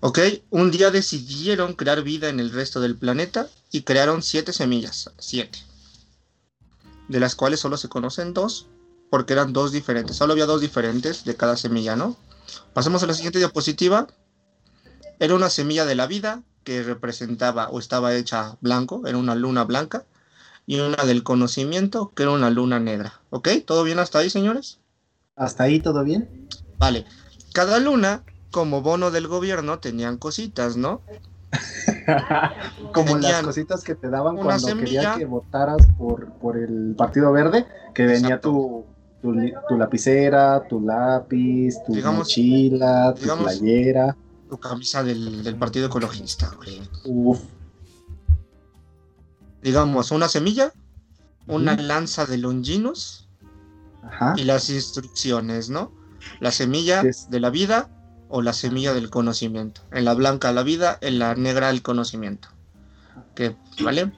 Ok, un día decidieron crear vida en el resto del planeta y crearon siete semillas. Siete. De las cuales solo se conocen dos. Porque eran dos diferentes. Solo había dos diferentes de cada semilla, ¿no? Pasemos a la siguiente diapositiva. Era una semilla de la vida que representaba o estaba hecha blanco, era una luna blanca, y una del conocimiento que era una luna negra. ¿Ok? ¿Todo bien hasta ahí, señores? ¿Hasta ahí todo bien? Vale. Cada luna, como bono del gobierno, tenían cositas, ¿no? Como las Tenían cositas que te daban cuando semilla. quería que votaras por, por el Partido Verde, que venía tu, tu, lapicera, tu lápiz, tu Digamos- mochila, tu digamos- playera. tu camisa del, del Partido Ecologista, güey. Uf. Digamos, una semilla, una lanza de Longinos Ajá. y las instrucciones, ¿no? La semilla Es- de la vida o la semilla del conocimiento. En la blanca la vida, en la negra el conocimiento. ¿Qué? ¿Vale?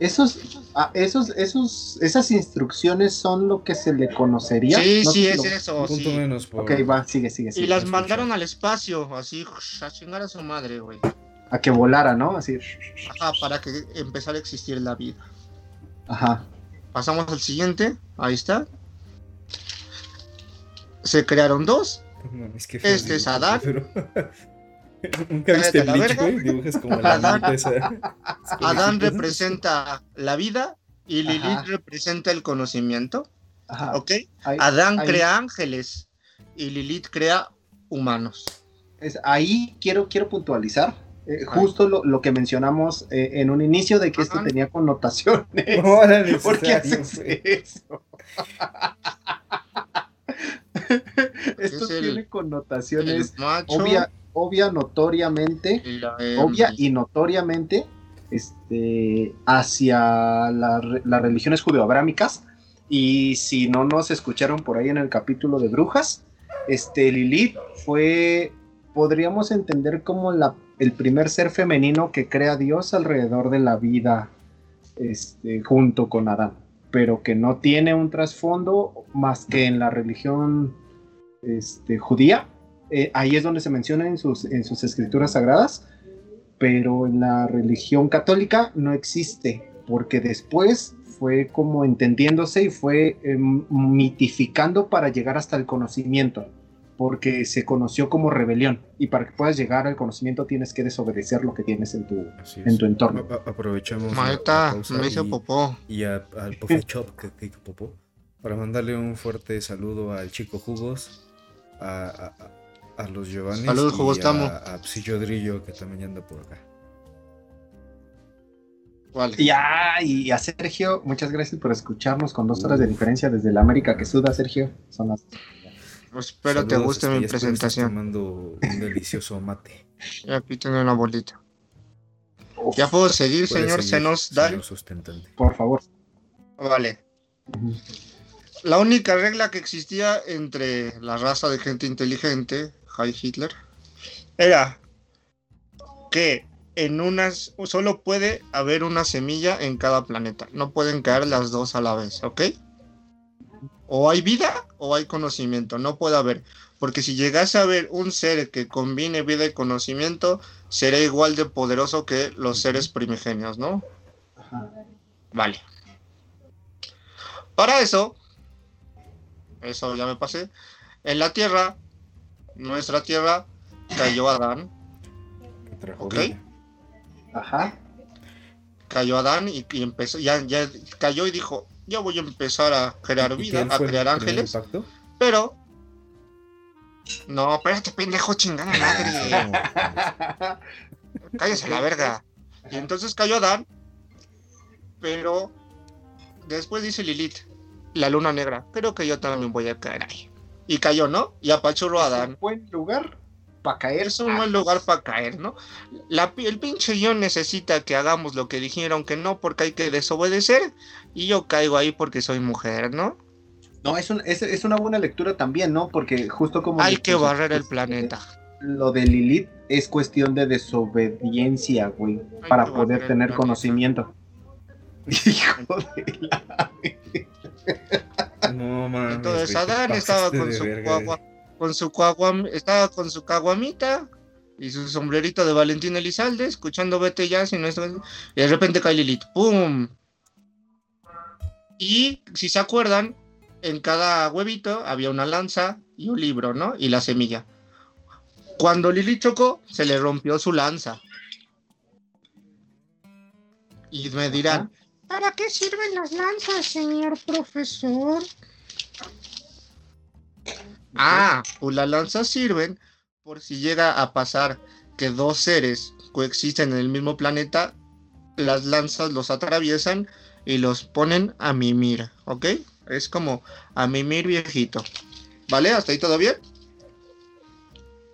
Esos, ah, esos, esos, esas instrucciones son lo que se le conocería. Sí, No sí, es lo- eso. Un punto sí. menos por. Ok, va, sigue, sigue, Y sigue. las escucha. mandaron al espacio, así, a chingar a su madre, güey. A que volara, ¿no? Así. Ajá, para que empezara a existir la vida. Ajá. Pasamos al siguiente, ahí está. Se crearon dos. No qué feo Este es Adán. pero- Nunca viste Bleach, güey. Dibujas como la Adán. Adán representa la vida y Lilith Ajá. representa el conocimiento, Ajá. ¿ok? Ahí, Adán ahí- crea ángeles y Lilith crea humanos. es- ahí quiero, quiero puntualizar. Eh, justo lo, lo que mencionamos eh, en un inicio de que esto tenía connotaciones. No era ¿Por qué haces eso? Esto Es tiene El connotaciones obvia, obvia notoriamente, obvia y notoriamente este, hacia la las religiones judeoabrámicas. Y si no nos escucharon por ahí en el capítulo de brujas, este Lilith fue, podríamos entender como el primer ser femenino que crea Dios alrededor de la vida este, junto con Adán, pero que no tiene un trasfondo más que en la religión este, judía. Eh, ahí es donde se menciona en sus, escrituras sagradas, pero en la religión católica no existe, porque después fue como entendiéndose y fue eh, mitificando para llegar hasta el conocimiento, porque se conoció como rebelión, y para que puedas llegar al conocimiento tienes que desobedecer lo que tienes en tu, en tu entorno. A- a- aprovechamos. pausa me hizo y- popó. y a- al Puffy Chop que, que hizo popó para mandarle un fuerte saludo al chico Jugos, a, a- a- a los Giovanni Saludos, y Jugos, a, a Psillo Drillo que también anda por acá. Vale. Y, ah, y a Sergio, muchas gracias por escucharnos con dos horas de diferencia desde la América que suda, Sergio. Son las Pues espero te Saludos, guste este, mi presentación. tomando un delicioso mate. Y aquí tengo una bolita. Ya puedo seguir, señor. seguir, Se nos da. Por favor. Vale. La única regla que existía entre la raza de gente inteligente, Heil Hitler, era que en unas solo puede haber una semilla en cada planeta. No pueden caer las dos a la vez, ¿ok? O hay vida o hay conocimiento. No puede haber. Porque si llegase a haber un ser que combine vida y conocimiento, será igual de poderoso que los seres primigenios, ¿no? Ajá. Vale. Para eso, eso ya me pasé. En la tierra, nuestra tierra, cayó Adán. Ok. Ajá. Cayó Adán y, y empezó, ya, ya cayó y dijo, yo voy a empezar a crear ¿Y vida, a crear ángeles, impacto? pero... No, espérate, pendejo, chingada madre. Cállese a la verga. Y entonces cayó Adán, pero después dice Lilith, la luna negra, creo que yo también voy a caer ahí. Y cayó, ¿no? Y apachurró a Adán. buen lugar para caer. Es un buen lugar para caer, ¿no? La, el pinche guion necesita que hagamos lo que dijeron que no, porque hay que desobedecer. Y yo caigo ahí porque soy mujer, ¿no? No, es, un- es, es una buena lectura también, ¿no? Porque justo como... Hay que barrer el pues, planeta. Lo de Lilith es cuestión de desobediencia, güey, para poder tener conocimiento. Hijo de la... No mames. Entonces Adán estaba con su verga, cuagua, con su caguam- estaba con su caguamita y su sombrerito de Valentín Elizalde, escuchando Vete ya, si no es- y de repente cae Lilith, ¡pum! Y si se acuerdan, en cada huevito había una lanza y un libro, ¿no? Y la semilla. Cuando Lilith chocó, se le rompió su lanza. Y me dirán, ¿para qué sirven las lanzas, señor profesor? Ah, pues las lanzas sirven por si llega a pasar que dos seres coexisten en el mismo planeta, las lanzas los atraviesan y los ponen a mimir, ¿ok? Es como a mimir viejito. ¿Vale? ¿Hasta ahí todo bien?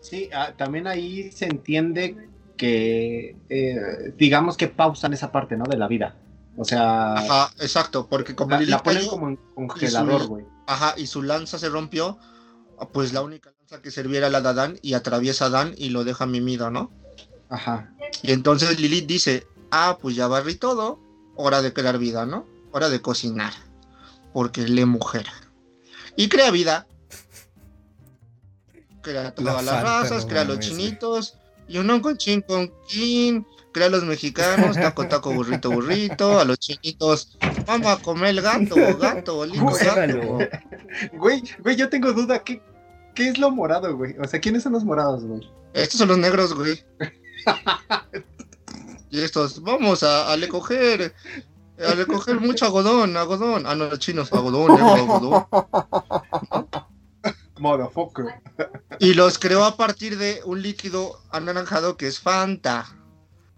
Sí, ah, también ahí se entiende que, eh, digamos que pausan esa parte, ¿no? De la vida. O sea, Ajá, exacto, porque como la, la ponen como en congelador, güey. Ajá, y su lanza se rompió, pues la única lanza que servía era la de Adán y atraviesa a Adán y lo deja mimido, ¿no? Ajá. Y entonces Lilith dice, ah, pues ya barrí todo, hora de crear vida, ¿no? Hora de cocinar, porque le mujer. Y crea vida. Crea todas las razas, no crea los chinitos, y un con chin con kin, crea los mexicanos, taco, taco, burrito, burrito, a los chinitos, vamos a comer el gato, gato, lindo gato. Güey, güey, yo tengo duda, ¿qué, ¿qué es lo morado, güey? O sea, ¿quiénes son los morados, güey? Estos son los negros, güey. y estos, vamos a, a recoger, a recoger mucho algodón, algodón. Ah, no, los chinos, algodón, negro, algodón. Motherfucker. Y los creó a partir de un líquido anaranjado que es Fanta.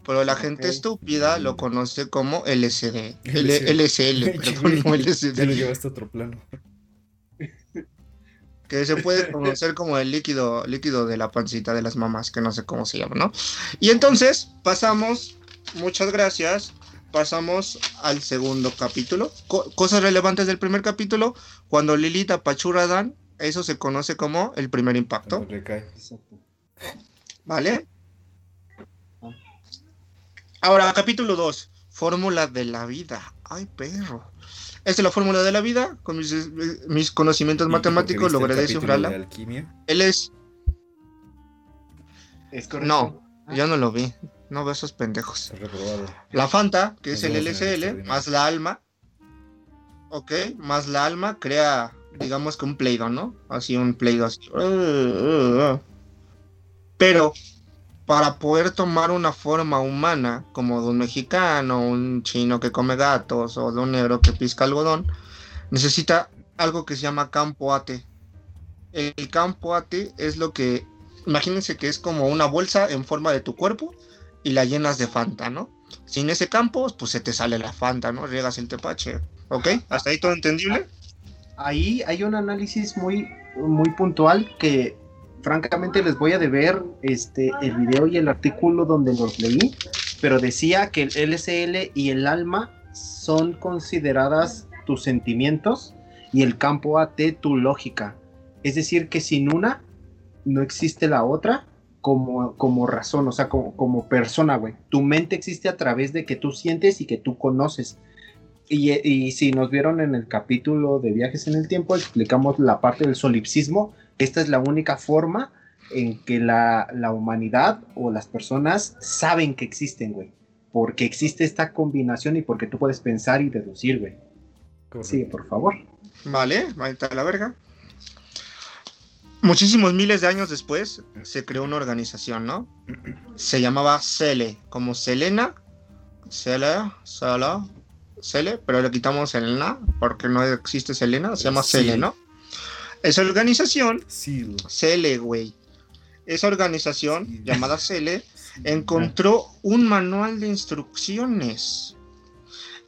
Pero la gente estúpida lo conoce como LSD. LSD. LSL, perdón, no Ya lo LSD. llevaste a otro plano. Que se puede conocer como el líquido, líquido de la pancita de las mamás, que no sé cómo se llama, ¿no? Y entonces pasamos, muchas gracias, pasamos al segundo capítulo. Co- cosas relevantes del primer capítulo, cuando Lilith apachurra a Dan, eso se conoce como el primer impacto. Cuando recae. Exacto. ¿Vale? Ahora, capítulo 2. Fórmula de la vida. Ay, perro. Esta es la fórmula de la vida. Con mis, mis conocimientos ¿Y porque matemáticos logré descifrarla. de alquimia? Él es. ¿Es correcto? No, yo no lo vi. No veo esos pendejos. La Fanta, que es el LSL, más la alma. Ok, más la alma crea, digamos que un pleido, ¿no? Así un pleido así. Pero para poder tomar una forma humana, como de un mexicano, un chino que come gatos o de un negro que pisca algodón, necesita algo que se llama campo AT. El campo AT es lo que, imagínense que es como una bolsa en forma de tu cuerpo y la llenas de Fanta, ¿no? Sin ese campo, pues se te sale la Fanta, ¿no? Riegas el tepache. ¿Ok? ¿Hasta ahí todo entendible? Ahí hay un análisis muy, muy puntual que francamente les voy a deber este, el video y el artículo donde los leí, pero decía que el LSL y el alma son consideradas tus sentimientos y el campo AT tu lógica. Es decir, que sin una no existe la otra como, como razón, o sea, como, como persona, güey. Tu mente existe a través de que tú sientes y que tú conoces. Y si nos vieron en el capítulo de viajes en el tiempo, explicamos la parte del solipsismo. Esta es la única forma en que la, la humanidad o las personas saben que existen, güey. Porque existe esta combinación y porque tú puedes pensar y deducir, güey. Sí, por favor. Vale, ahí está la verga. Muchísimos miles de años después se creó una organización, ¿no? Se llamaba Cele, como Selena, Cele, Sala, Cele, pero le quitamos el na porque no existe Selena, se llama Sí. Cele, ¿no? Esa organización Sí, Cele, güey. Esa organización Sí. llamada Cele encontró un manual de instrucciones.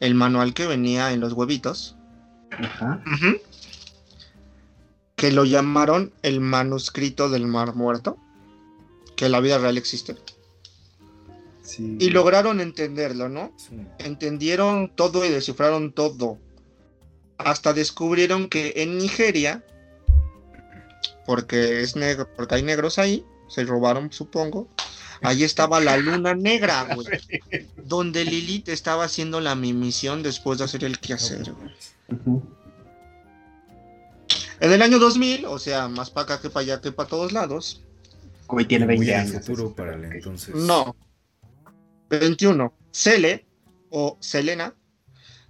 El manual que venía en los huevitos. Ajá. Que lo llamaron el manuscrito del Mar Muerto. Que en la vida real existe. Sí. Y lograron entenderlo, ¿no? un- Entendieron todo y descifraron todo. Hasta descubrieron que en Nigeria, porque es negro, porque hay negros ahí, se robaron, supongo. Ahí estaba la luna negra, güey. Donde Lilith estaba haciendo la misión después de hacer el quehacer, güey. En el año 2000, o sea, más para acá que para allá que para todos lados. Güey, tiene muy 20 en años. futuro para el entonces. No. 21. Cele o Selena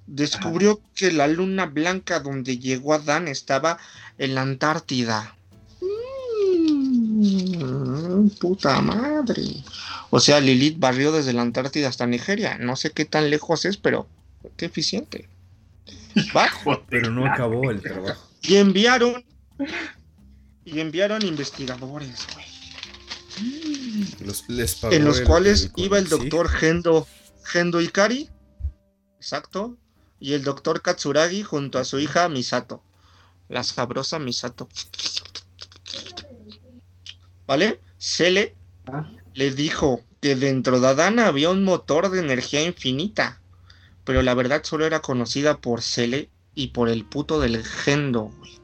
descubrió que la luna blanca donde llegó Adán estaba en la Antártida. Mm, puta madre. O sea, Lilith barrió desde la Antártida hasta Nigeria. No sé qué tan lejos es, pero qué eficiente. ¿Va? Pero no acabó el trabajo. Y enviaron. Y enviaron investigadores, güey. Los, les pagó en los el- cuales el- iba el sí, doctor Gendo, Gendo Ikari, exacto, y el doctor Katsuragi junto a su hija Misato, la sabrosa Misato. ¿Vale? Sele Ah. le dijo que dentro de Adán había un motor de energía infinita, pero la verdad solo era conocida por Sele y por el puto del Gendo, güey.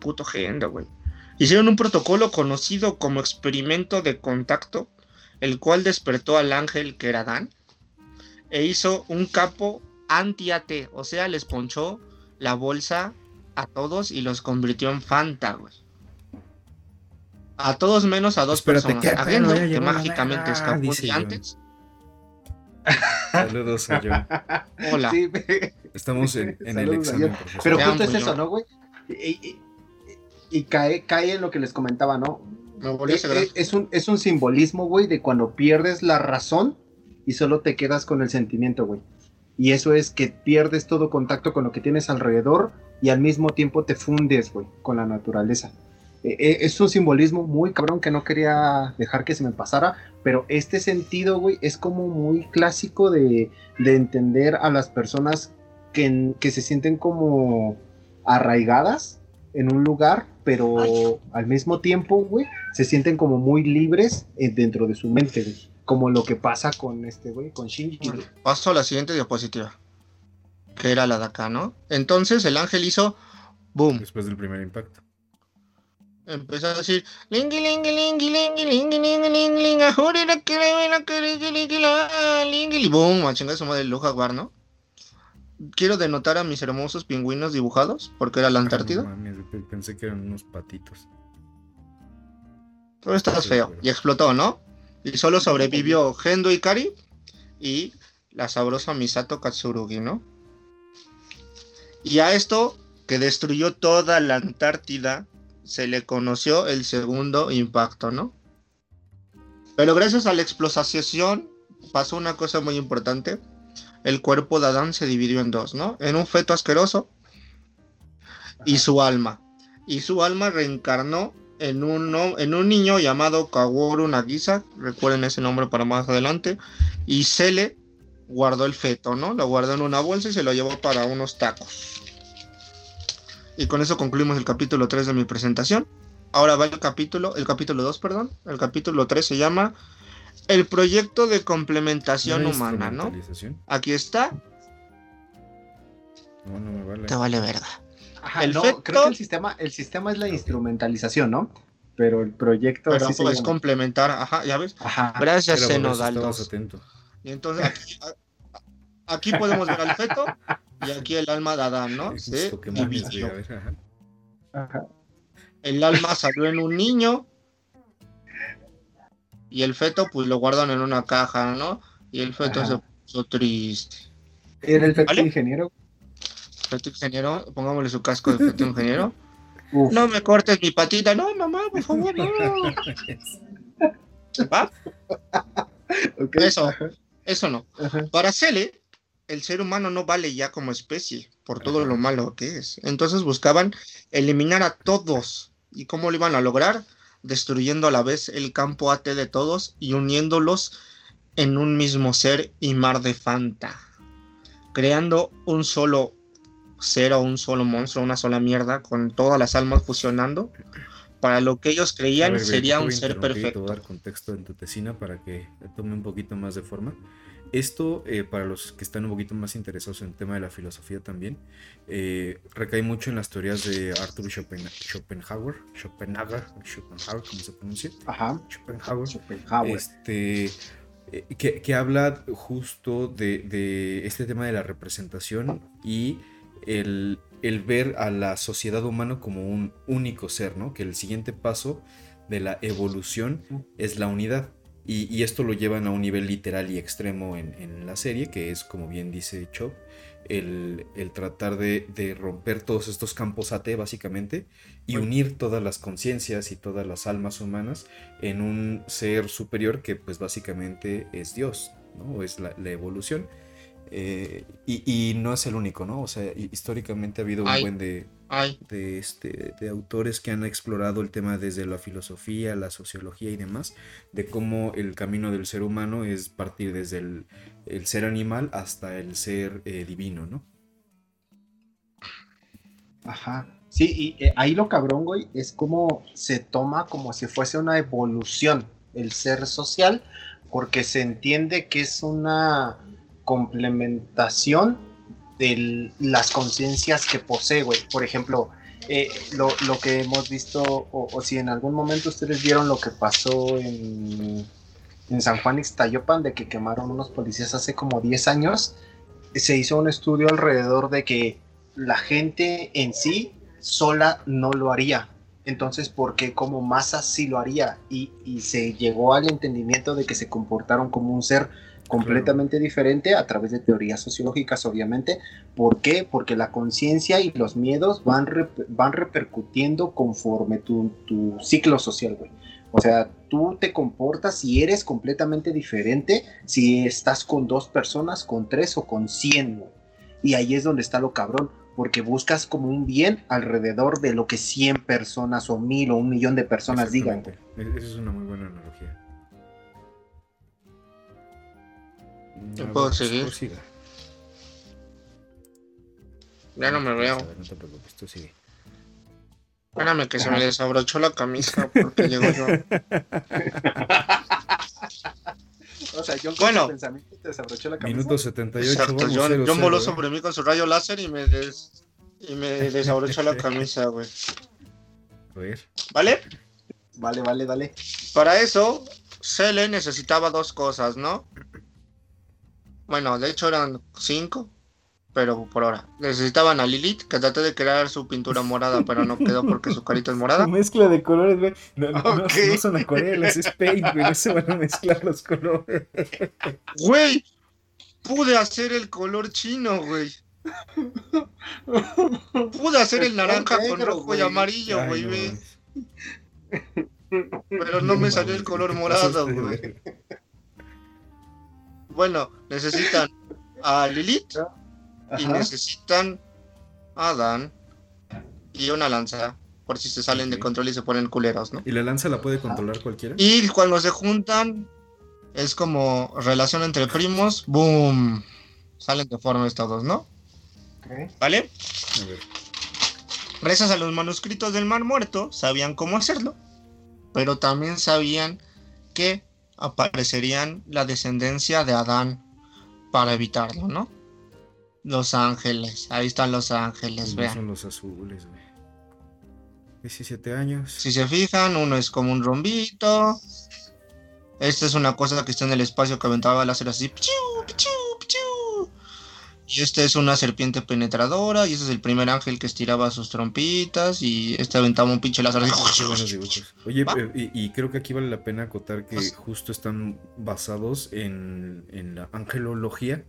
Puto Gendo, güey. Hicieron un protocolo conocido como experimento de contacto, el cual despertó al ángel que era Adán, e hizo un capo anti-AT, o sea, les ponchó la bolsa a todos y los convirtió en Fanta, güey. A todos menos a dos Espérate, personas. que mágicamente escapó de antes. Saludos a John. Hola. Sí, Estamos en, en el examen. Pero justo amo, es eso, John. ¿no, güey? Y, y- y cae, cae en lo que les comentaba, ¿no? Me volví a Es, asegurar. es un, es un simbolismo, güey, de cuando pierdes la razón y solo te quedas con el sentimiento, güey. Y eso es que pierdes todo contacto con lo que tienes alrededor y al mismo tiempo te fundes, güey, con la naturaleza. Eh, eh, es un simbolismo muy cabrón que no quería dejar que se me pasara, pero este sentido, güey, es como muy clásico de, de entender a las personas que, que se sienten como arraigadas en un lugar, pero al mismo tiempo, güey, se sienten como muy libres eh, dentro de su mente, güey. Como lo que pasa con este, güey, con Shinji. güey. Paso a la siguiente diapositiva. Que era la de acá, ¿no? Entonces el ángel hizo boom. Después del primer impacto. Empezó a decir lingui lingui lingui lingui lingui lingui lingui lingui ajure la que la que le lingui la lingui boom, a chingar su madre Lu Jaguar, ¿no? Quiero denotar a mis hermosos pingüinos dibujados, porque era la Antártida. Ah, no mames, pe- pensé que eran unos patitos. Todo está Sí, feo. pero- Y explotó, ¿no? Y solo sobrevivió Gendo Ikari y la sabrosa Misato Katsurugi, ¿no? Y a esto, que destruyó toda la Antártida, se le conoció el segundo impacto, ¿no? Pero gracias a la explosión pasó una cosa muy importante. El cuerpo de Adán se dividió en dos, ¿no? En un feto asqueroso y su alma. Y su alma reencarnó en un, en un niño llamado Kaworu Nagisa, recuerden ese nombre para más adelante, y Sele guardó el feto, ¿no? Lo guardó en una bolsa y se lo llevó para unos tacos. Y con eso concluimos el capítulo 3 de mi presentación. Ahora va el capítulo, el capítulo 2, perdón. El capítulo 3 se llama El proyecto de complementación ¿No hay humana, ¿no? Aquí está, No, no me vale. te vale verga. Ajá, El no, feto- creo que el sistema, el sistema es la instrumentalización, ¿no? Pero el proyecto Pero así se puedes llama. complementar, ajá, ya ves. Ajá. Gracias, Era por eso Zenodal estabas 2. atento. Y entonces aquí, aquí podemos ver al feto y aquí el alma de Adán, ¿no? Se dividió. ver, ajá. El alma salió en un niño y el feto pues lo guardan en una caja, ¿no? Y el feto Ajá. se puso triste. Era el feto ¿Vale? ingeniero. Feto ingeniero, pongámosle su casco de feto ingeniero. Uf. No me cortes mi patita, no, mamá, por favor, no. ¿Va? Eso. Eso no. ajá. Para Cele, el ser humano no vale ya como especie por todo lo malo que es. Entonces buscaban eliminar a todos. ¿Y cómo lo iban a lograr? Destruyendo a la vez el campo AT de todos y uniéndolos en un mismo ser y mar de Fanta. Creando un solo ser o un solo monstruo, una sola mierda, con todas las almas fusionando. Para lo que ellos creían ver, sería un ser Te perfecto. voy a dar contexto en tu tesina para que tome un poquito más de forma. Esto, eh, para los que están un poquito más interesados en el tema de la filosofía también, eh, recae mucho en las teorías de Arthur Schopen- Schopenhauer, Schopenhauer, Schopenhauer, ¿cómo se pronuncia? Ajá. Schopenhauer. Schopenhauer. Este, eh, que, que habla justo de, de este tema de la representación y el, el ver a la sociedad humana como un único ser, ¿no? Que el siguiente paso de la evolución es la unidad. Y, y esto lo llevan a un nivel literal y extremo en, en la serie, que es, como bien dice Chop, el, el tratar de, de romper todos estos campos AT, básicamente, y unir todas las conciencias y todas las almas humanas en un ser superior que pues básicamente es Dios, ¿no? O es la, la evolución. Eh, y, y no es el único, ¿no? O sea, hi- históricamente ha habido un Ay. buen de, Ay, de, este, de autores que han explorado el tema desde la filosofía, la sociología y demás, de cómo el camino del ser humano es partir desde el, el ser animal hasta el ser eh, divino, ¿no? Ajá. Sí, y eh, ahí lo cabrón, güey, es como se toma como si fuese una evolución el ser social, porque se entiende que es una complementación de las conciencias que posee, güey. Por ejemplo, eh, lo, lo que hemos visto, o, si en algún momento ustedes vieron lo que pasó en, en San Juan Ixtayopan, de que quemaron unos policías hace como 10 años, se hizo un estudio alrededor de que la gente en sí sola no lo haría. Entonces, ¿por qué como masa sí lo haría? Y, y se llegó al entendimiento de que se comportaron como un ser completamente diferente a través de teorías sociológicas, obviamente. ¿Por qué? Porque la conciencia y los miedos van, van repercutiendo conforme tu, tu ciclo social, güey. O sea, tú te comportas y eres completamente diferente si estás con dos personas, con tres o con cien, güey. Y ahí es donde está lo cabrón, porque buscas como un bien alrededor de lo que 100 personas o mil o un millón de personas digan. E- Esa es una muy buena analogía. ¿Yo A puedo ver, seguir? prosiga. Ya no me veo. Ver, No te preocupes, tú sigue. Espérame que se me desabrochó la camisa porque llegó yo. O sea, yo Bueno. pensamiento te desabrochó la camisa. Minuto 78. Exacto, vamos John, 0-0, John voló ¿eh? sobre mí con su rayo láser y me des y me desabrochó la camisa, güey. A ver. ¿Vale? Vale, vale, dale. Para eso, Cele necesitaba dos cosas, ¿no? Bueno, de hecho eran cinco, pero por ahora. Necesitaban a Lilith, que traté de crear su pintura morada, pero no quedó porque su carita es morada. Mezcla de colores, güey. No, no, no- Ok. no son acuarelas, es paint, güey. No se van a mezclar los colores. Güey, pude hacer el color chino, güey. Pude hacer el naranja con rojo y amarillo, güey, no. Pero no me salió el color morado, güey. Bueno, necesitan a Lilith y necesitan a Adán y una lanza, por si se salen de control y se ponen culeros, ¿no? ¿Y la lanza la puede controlar cualquiera? Y cuando se juntan, es como relación entre primos, ¡boom! Salen deformes todos, ¿no? Ok. ¿Vale? A ver. Gracias a los manuscritos del Mar Muerto, sabían cómo hacerlo, pero también sabían que aparecerían la descendencia de Adán para evitarlo, ¿no? Los ángeles, ahí están los ángeles, vean. son los azules, güey. 17 años. Si se fijan, uno es como un rombito. Esta es una cosa que está en el espacio que aventaba láser así. ¡pichiu, pichiu, pichiu! Y esta es una serpiente penetradora. Y ese es el primer ángel que estiraba sus trompitas. Y este aventaba un pinche láser. Oye, pero- y, y creo que aquí vale la pena acotar que justo están basados en, en la angelología.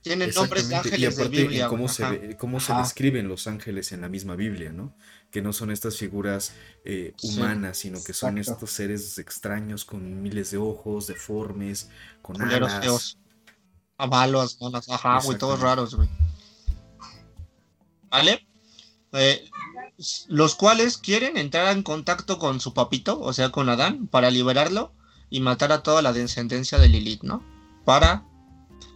Tienen nombres de ángeles y de aparte Biblia. en cómo se, ve- cómo se describen los ángeles en la misma Biblia, ¿no? Que no son estas figuras eh, Sí. humanas, sino que son Exacto. estos seres extraños con miles de ojos, deformes, con Culeros alas. feos. Avalos, alas, ajá, güey, todos raros, güey. ¿Vale? Eh, los cuales quieren entrar en contacto con su papito, o sea, con Adán, para liberarlo y matar a toda la descendencia de Lilith, ¿no? Para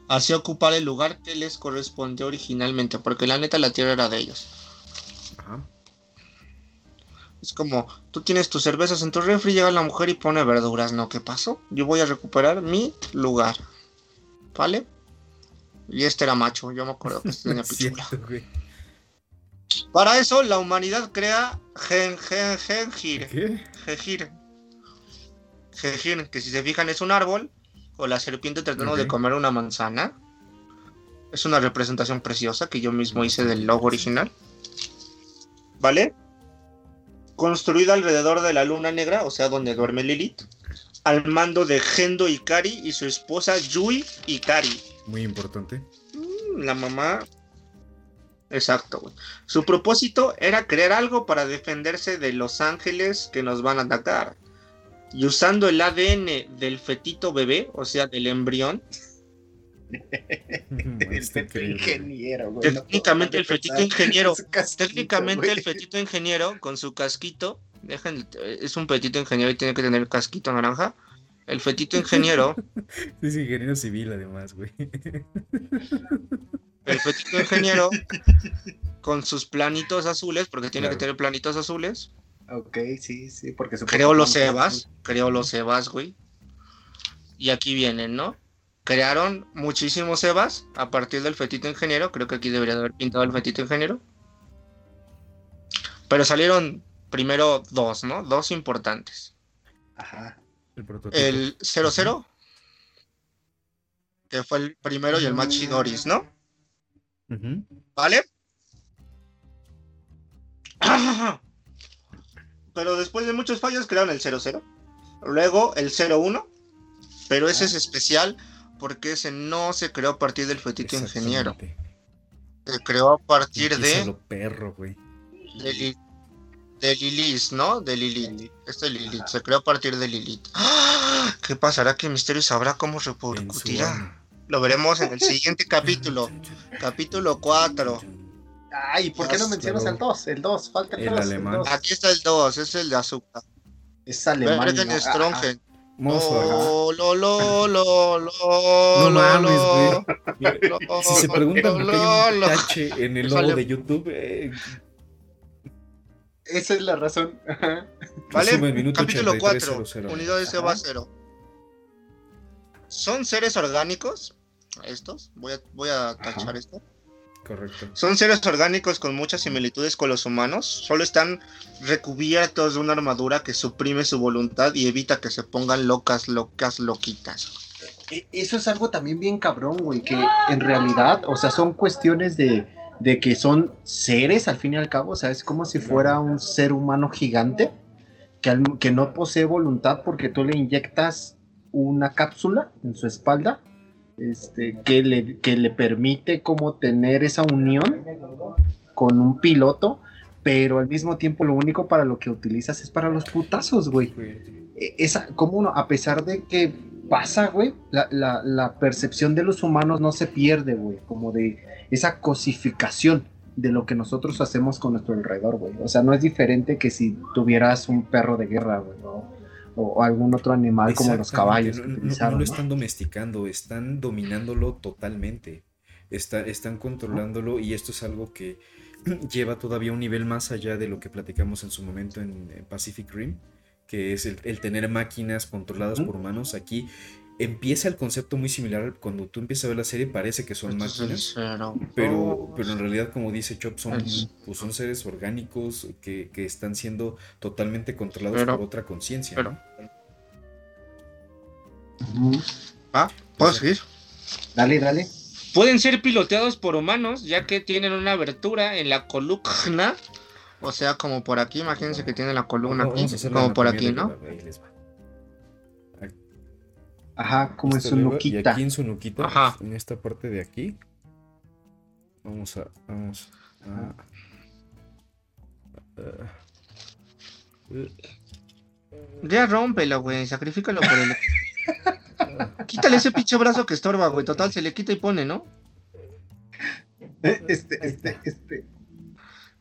así ocupar el lugar que les correspondió originalmente, porque la neta la tierra era de ellos. Ajá. Es como, tú tienes tus cervezas en tu refri, llega la mujer y pone verduras, ¿no? ¿Qué pasó? Yo voy a recuperar mi lugar. ¿Vale? Y este era macho, yo me acuerdo que este tenía pichula. Para eso, la humanidad crea gen, gen, Gengir. ¿Qué? Gengir. Gengir, que si se fijan es un árbol, o la serpiente tratando de comer una manzana. Es una representación preciosa que yo mismo hice del logo original. ¿Vale? Construida alrededor de la luna negra, o sea, donde duerme Lilith. Al mando de Gendo Ikari y su esposa Yui Ikari. Muy importante. La mamá. Exacto, güey. Su propósito era crear algo para defenderse de los ángeles que nos van a atacar. Y usando el ADN del fetito bebé, o sea, del embrión, El feto increíble. ingeniero, güey. técnicamente el fetito ingeniero, casquito, técnicamente el fetito ingeniero con su casquito, dejen, es un fetito ingeniero y tiene que tener casquito naranja. El fetito ingeniero Es ingeniero civil, además, güey. el fetito ingeniero con sus planitos azules, porque tiene Claro. que tener planitos azules. Ok, sí, sí, porque se Creó los Evas, creó los Evas, güey. Y aquí vienen, ¿no? Crearon muchísimos Evas a partir del fetito ingeniero. Creo que aquí debería de haber pintado el fetito ingeniero. Pero salieron primero dos, ¿no? Dos importantes. Ajá. El prototipo. El 00, que fue el primero y el más chidoris, ¿no? ¿Vale? Pero después de muchos fallos crearon el 00. Luego el 01. Pero ese es especial porque ese no se creó a partir del fetito ingeniero. Se creó a partir de, perro, güey. De Lilith, ¿no? De Lilith. Este es Lilith. Se creó a partir de Lilith. ¡Ah! ¿Qué pasará? ¿Qué misterio sabrá cómo repercutirá? Lo veremos en el siguiente capítulo. Capítulo 4. Ay, ¿por qué no mencionas el 2? El 2, falta el El 2. alemán. dos. Aquí está el 2, es el de azúcar. Es alemán. Strongen. Oh, lo, lo, lo, lo, No lo, mames, lo, güey. Si se preguntan por qué hay un tache en el logo de YouTube, eh, Esa es la razón. Ajá. ¿Vale? Capítulo 4. 8300. Unidades. EVA 0. ¿Son seres orgánicos? Estos. Voy a, voy a tachar Ajá. esto. Correcto. Son seres orgánicos con muchas similitudes con los humanos. Solo están recubiertos de una armadura que suprime su voluntad y evita que se pongan locas, locas, loquitas. E- Eso es algo también bien cabrón, güey, que en realidad, o sea, son cuestiones de, de que son seres al fin y al cabo, o sea, es como si fuera un ser humano gigante que, al- que no posee voluntad porque tú le inyectas una cápsula en su espalda este, que, le, que le permite como tener esa unión con un piloto, pero al mismo tiempo lo único para lo que utilizas es para los putazos, güey. E- esa, como uno, a pesar de que pasa, güey, la, la- la percepción de los humanos no se pierde, güey, como de esa cosificación de lo que nosotros hacemos con nuestro alrededor, güey. O sea, no es diferente que si tuvieras un perro de guerra, güey, o, o algún otro animal como los caballos No, que no- lo están domesticando, están dominándolo totalmente. Está- están controlándolo y esto es algo que lleva todavía un nivel más allá de lo que platicamos en su momento en, Pacific Rim, que es el, el tener máquinas controladas por humanos. Aquí empieza el concepto muy similar. Cuando tú empiezas a ver la serie parece que son máquinas. Pero, pero en realidad, como dice Chop, son, Es- pues son seres orgánicos que, que están siendo totalmente controlados Pero- por otra conciencia. pero- ¿no? Ah, ¿puedo seguir? Dale, dale. Pueden ser piloteados por humanos, ya que tienen una abertura en la columna. O sea, como por aquí, imagínense que tienen la columna aquí, como por aquí, ¿no? Ahí les va. Ajá, como es Esto un le va- Y nuquita. aquí en su nuquita, Ajá. en esta parte de aquí, vamos a. Vamos a. uh, Ya rómpelo, güey, sacrifícalo por el... Quítale ese pinche brazo que estorba, güey, total, se le quita y pone, ¿no? Este, este, este.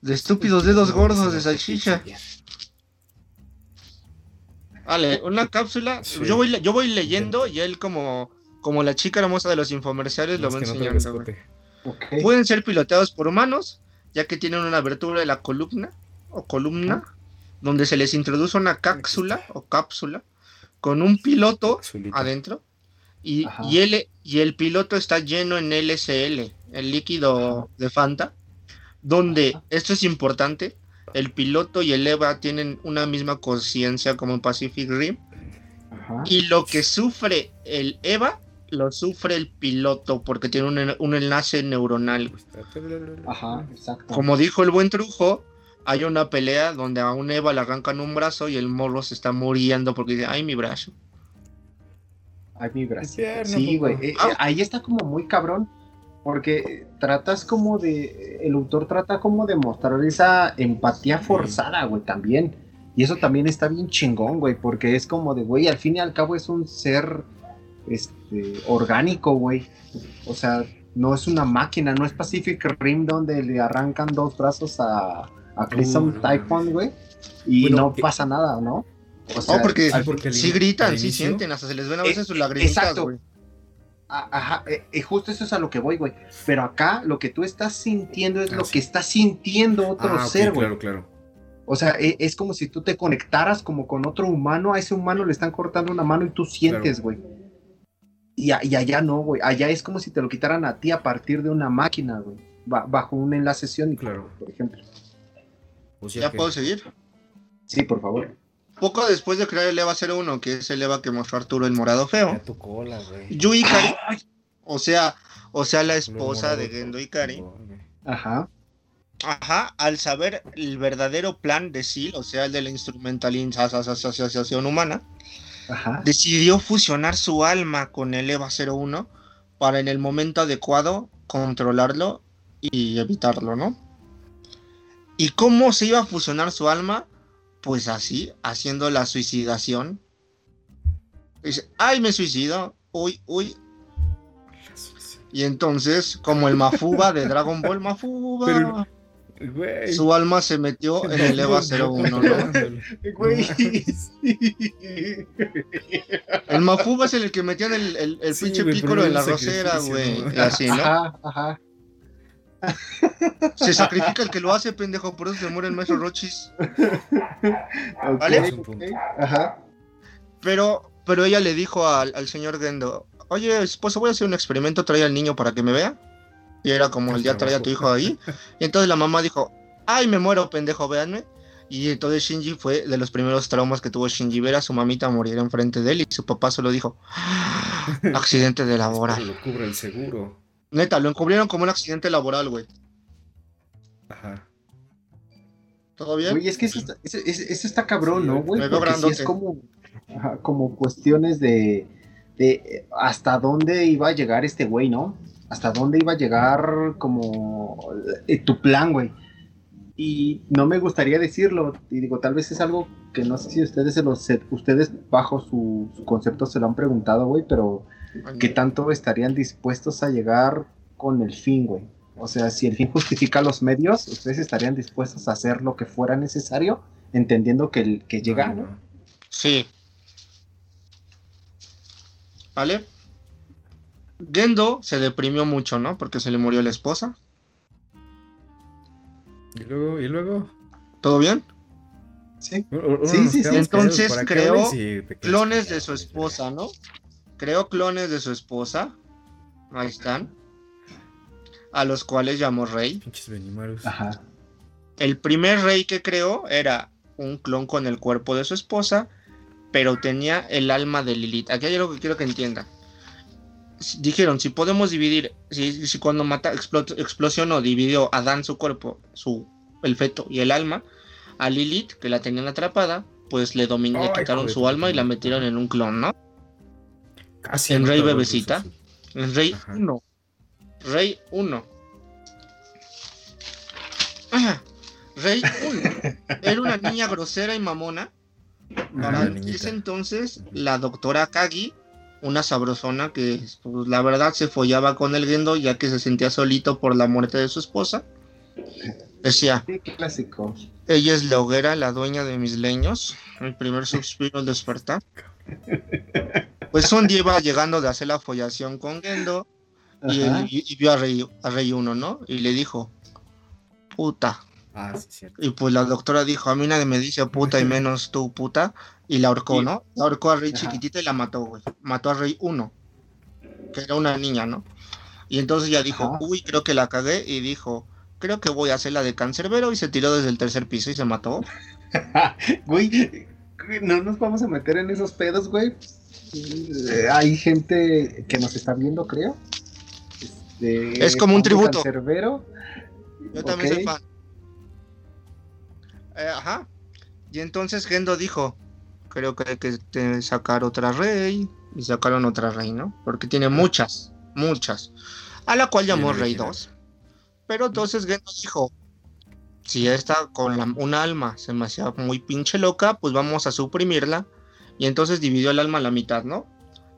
De estúpidos dedos gordos de salchicha. Vale, una cápsula. Sí. Yo, voy, le- yo voy leyendo y él como, como la chica hermosa de los infomerciales lo va no enseñando. Ok. Pueden ser piloteados por humanos, ya que tienen una abertura de la columna o columna, donde se les introduce una cápsula o cápsula con un piloto adentro y, y, el, y el piloto está lleno en LSL, el líquido de Fanta, donde, Ajá. esto es importante, el piloto y el EVA tienen una misma conciencia como en Pacific Rim, Ajá. y lo que sufre el EVA lo sufre el piloto porque tiene un, en- un enlace neuronal. Ajá, exacto. Como dijo el buen Trujo, hay una pelea donde a un Eva le arrancan un brazo y el morro se está muriendo porque dice, ay, mi brazo. Ay, mi brazo. Sí, güey. eh, Ah. eh, ahí está como muy cabrón. Porque eh, tratas como de. El autor trata como de mostrar esa empatía forzada, güey, también. Y eso también está bien chingón, güey. Porque es como de, güey, al fin y al cabo es un ser este, orgánico, güey. O sea, no es una máquina, no es Pacific Rim donde le arrancan dos brazos a, a Crimson Uh, no Typhon, güey. Y Bueno, no que- pasa nada, ¿no? O No, porque, sí, porque gritan, sí sienten, hasta se les ven a veces Eh, sus lagrimitas, exacto. güey. Ajá, eh, justo eso es a lo que voy, güey. Pero acá lo que tú estás sintiendo es Ah, lo sí. que está sintiendo otro Ah, ser, güey. claro, claro. O sea, e- es, como si tú te conectaras como con otro humano, a ese humano le están cortando una mano y tú sientes, güey. Y, y allá no, güey. Allá es como si te lo quitaran a ti a partir de una máquina, güey. Ba- bajo un enlace sesiónico, Claro. por ejemplo. O sea ¿Ya que- puedo seguir? Sí, por favor. Poco después de crear el EVA 01, que es el EVA que mostró Arturo el morado feo, tu cola, güey. Yui Ikari, o sea, o sea, la esposa de Gendo Ikari. Ajá. ajá, al saber el verdadero plan de Seal, o sea, el de la instrumentalización humana, Ajá. decidió fusionar su alma con el EVA 01 para en el momento adecuado controlarlo y evitarlo, ¿no? ¿Y cómo se iba a fusionar su alma? Pues así, haciendo la suicidación. Dice, ay, me suicido, uy, uy. Y entonces, como el Mafuba de Dragon Ball Mafuba, Pero- Güey. su alma se metió en el EVA 01, ¿no? Güey. El Mafuba es el que metían el, el, el Sí, pinche pícoro en la rosera, güey. así, ¿no? Ajá, ajá. Se sacrifica el que lo hace, pendejo, por eso se muere el maestro Rochis. ¿Vale? Ajá. Pero, pero ella le dijo al, al señor Gendo, oye, esposo, voy a hacer un experimento, trae al niño para que me vea. Y era como el día trae a tu hijo ahí. Y entonces la mamá dijo, ay, me muero, pendejo, véanme. Y entonces Shinji fue de los primeros traumas que tuvo Shinji, ver a su mamita morir enfrente de él. Y su papá solo dijo, "Ah, accidente de laboral. lo cubre el seguro. Neta, lo encubrieron como un accidente laboral, güey. Ajá. ¿Todo bien? Güey, es que eso está, eso, eso- eso está cabrón, Sí, ¿no, güey? me veo Porque sí grandote. es como, ajá, como cuestiones de, de hasta dónde iba a llegar este güey, ¿no? Hasta dónde iba a llegar como eh, tu plan, güey. Y no me gustaría decirlo, y digo, tal vez es algo que no sé si ustedes se lo, se- ustedes bajo su, su concepto se lo han preguntado, güey, pero ¿qué tanto estarían dispuestos a llegar con el fin, güey? O sea, si el fin justifica los medios, ¿ustedes estarían dispuestos a hacer lo que fuera necesario, entendiendo que, el, que llega. Sí. ¿Vale? Gendo se deprimió mucho, ¿no? Porque se le murió la esposa. Y luego, y luego. ¿Todo bien? Sí, Sí, sí, sí. Entonces creó Clones de su esposa, ¿no? Creó clones de su esposa. Ahí están. A los cuales llamó rey. Pinches Benimarus. Ajá. El primer rey que creó era un clon con el cuerpo de su esposa, pero tenía el alma de Lilith. Aquí hay algo que quiero que entiendan. Dijeron, si podemos dividir, si, si cuando mata, explo- explosionó, dividió Adán su cuerpo, su, el feto y el alma, a Lilith, que la tenían atrapada, pues le dominó, le Ay, quitaron su alma y la metieron en un clon, ¿no? Casi en Rey Bebecita. El Rey Ajá. 1. Rey 1. Ah, Rey 1. Era una niña grosera y mamona. Para ese entonces, la doctora Kagi, una sabrosona que pues, la verdad se follaba con el Gendo ya que se sentía solito por la muerte de su esposa. Decía, Sí, clásico. ella es la hoguera, la dueña de mis leños. El primer suspiro al despertar. Pues un día iba llegando de hacer la follación con Gendo y, vio a Rey, a Rey 1, ¿no? Y le dijo, puta. Ah, sí, cierto. Y pues la doctora dijo, a mí nadie me dice puta y menos tú, puta. Y la ahorcó, ¿no? La ahorcó a Rey Ajá. chiquitita y la mató, güey. Mató a Rey 1, que era una niña, ¿no? Y entonces ya dijo, Ajá. uy, creo que la cagué. Y dijo, creo que voy a hacer la de cancerbero. Y se tiró desde el tercer piso y se mató. Güey, no nos vamos a meter en esos pedos, güey. Eh, hay gente que nos está viendo, creo. Este, Es como un tributo. Cancerbero. Yo también soy Ok. fan. Eh, ajá. Y entonces Gendo dijo, creo que hay que te- sacar otra rey. Y sacaron otra rey, ¿no? Porque tiene muchas, muchas. A la cual llamó Rey original. 2. Pero entonces Gendo dijo, si esta con la- un alma se me hacía muy pinche loca, pues vamos a suprimirla. Y entonces dividió el alma a la mitad, ¿no?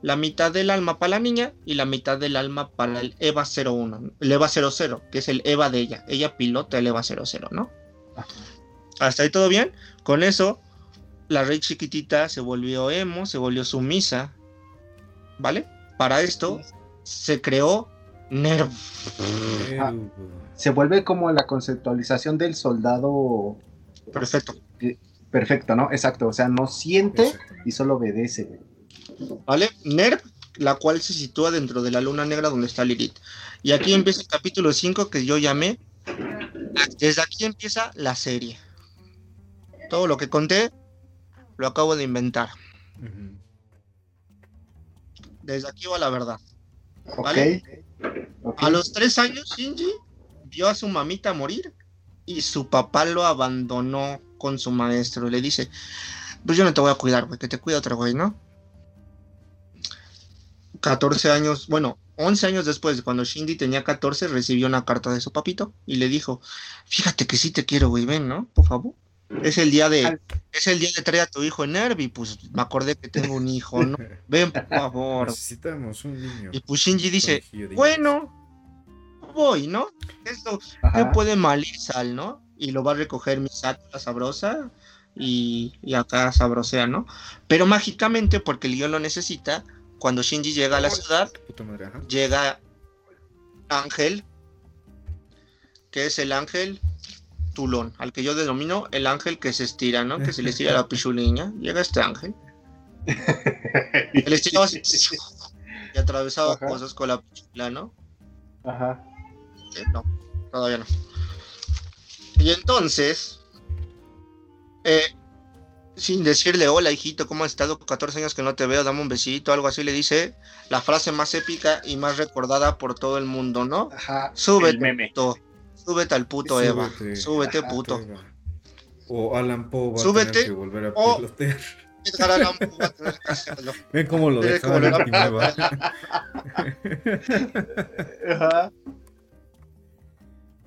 La mitad del alma para la niña y la mitad del alma para el EVA 01, el EVA 00, que es el EVA de ella. Ella pilota el EVA 00, ¿no? Hasta ahí todo bien. Con eso, la rey chiquitita se volvió emo, se volvió sumisa. ¿Vale? Para esto, se creó Nerv. Ah. Pero, Se vuelve como la conceptualización del soldado Perfecto. Perfecto, ¿no? Exacto, o sea, no siente y solo obedece, güey. ¿Vale? Nerv, la cual se sitúa dentro de la luna negra donde está Lilith. Y aquí empieza el capítulo 5 que yo llamé. Desde aquí empieza la serie. Todo lo que conté lo acabo de inventar. Desde aquí va la verdad. Ok. Vale. Ok. A los tres años, Shinji vio a su mamita morir y su papá lo abandonó con su maestro. Le dice, pues yo no te voy a cuidar, güey, que te cuida otro güey, ¿no? 14 años, bueno, 11 años después, cuando Shinji tenía 14, recibió una carta de su papito y le dijo, fíjate que sí te quiero, güey, ven, ¿no? Por favor. Es el día de, es el día de traer a tu hijo en Nervi, pues me acordé que tengo un hijo, ¿no? Ven, por favor. Necesitamos un niño. Y pues Shinji dice, bueno, voy, ¿no? Esto. ¿qué puede mal ir sal, no? Y lo va a recoger Misato, la sabrosa, y, y acá sabrosea, ¿no? Pero mágicamente, porque el guion lo necesita, cuando Shinji llega a la ciudad, madre, llega Ángel, que es el ángel tulón, al que yo denomino el ángel que se estira, ¿no? Que se le estira la pichuliña. Llega este ángel. El estiraba así, y atravesaba Ajá. cosas con la pichula, ¿no? Ajá. Eh, No, todavía no. Y entonces, eh, sin decirle hola hijito, ¿cómo has estado? 14 años que no te veo, dame un besito, algo así, le dice la frase más épica y más recordada por todo el mundo, ¿no? Ajá. Súbete, El meme. puto. Súbete al puto Eva. Súbete. Ajá, puto. O Alan Poe va a Súbete, tener que volver a pilotear. Edgar Allan Poe va a tener que hacerlo. Ven cómo lo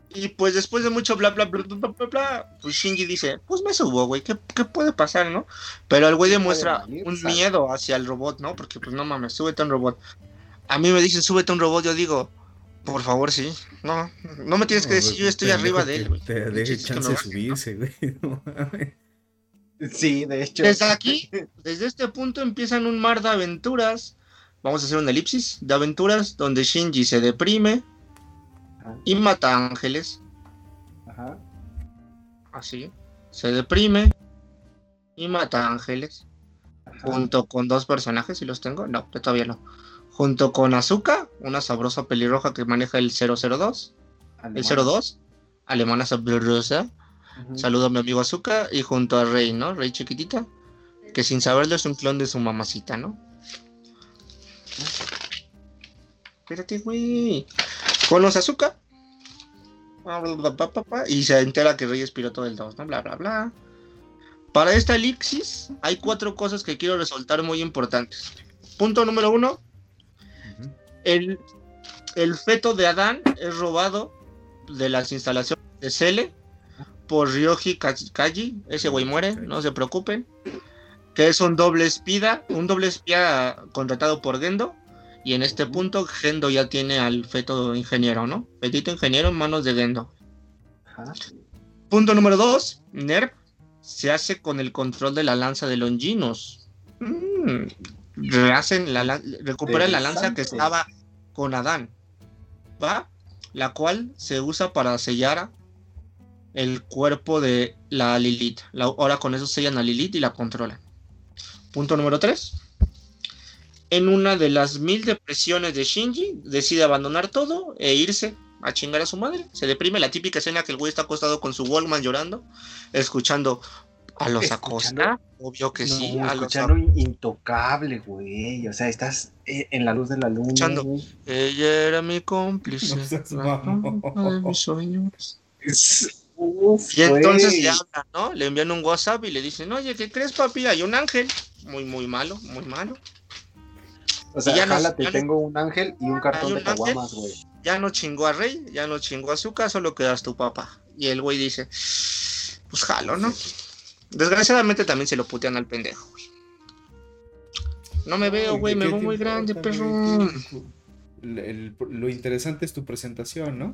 Y pues después de mucho bla bla bla bla bla, bla, bla, pues Shinji dice, pues me subo, güey, ¿qué, qué puede pasar, no? Pero el güey ¿Qué demuestra venir? un miedo hacia el robot, ¿no? Porque pues no mames, súbete a un robot. A mí me dicen, súbete a un robot, yo digo, por favor, sí. No, no me tienes que decir, yo estoy arriba de él, güey. Te deje chance de subirse, güey. No mames. Sí, de hecho. Desde aquí, desde este punto empiezan un mar de aventuras. Vamos a hacer una elipsis de aventuras donde Shinji se deprime Ajá. y mata ángeles. Ajá. Así. Se deprime y mata ángeles. Ajá. junto con dos personajes, si los tengo, no, todavía no. Junto con Azuka, una sabrosa pelirroja que maneja el 002, el 02, alemana sabrosa. Saludo a mi amigo Azuka y junto a Rey, ¿no? Rey chiquitita, que sin saberlo es un clon de su mamacita, ¿no? Espérate, güey. Con los Azuka. Y se entera que Rey es piloto del 2, ¿no? Bla, bla, bla. Para esta elixis hay cuatro cosas que quiero resaltar muy importantes. Punto número uno, el, el feto de Adán es robado de las instalaciones de Cele por Ryoji Kaji- Kaji. Ese güey muere, no se preocupen. Que es un doble espía, un doble espía contratado por Gendo. Y en este punto Gendo ya tiene al feto ingeniero, ¿no? Fetito ingeniero en manos de Gendo. Ajá. Punto número dos, Nerv se hace con el control de la lanza de Longinos. Mm, rehacen la, recupera la lanza que estaba con Adán, ¿va? La cual se usa para sellar el cuerpo de la Lilith. La- ahora con eso sellan a Lilith y la controlan. Punto número 3. En una de las mil depresiones de Shinji, decide abandonar todo e irse a chingar a su madre. Se deprime la típica escena que el güey está acostado con su Walkman llorando, escuchando a los Escuchando- Acosta. Obvio que sí, a los escuchando intocable, güey. O sea, estás eh, en la luz de la luna. Escuchando. güey. Ella era mi cómplice. No seas de mis sueños. Es- Uf, Y entonces güey. le hablan, ¿no? Le envían un WhatsApp y le dicen, oye, ¿qué crees, papi? Hay un ángel. Muy, muy malo, muy malo. O sea, y ya jálate, ya nos- tengo un ángel y un cartón de caguamas, güey. Ya no chingó a Rey, ya no chingó a Azúcar, solo quedas tu papá. Y el güey dice, pues jalo, ¿no? Desgraciadamente también se lo putean al pendejo, güey. No me veo, güey, ¿qué me veo muy grande, perro. Lo interesante es tu presentación, ¿no?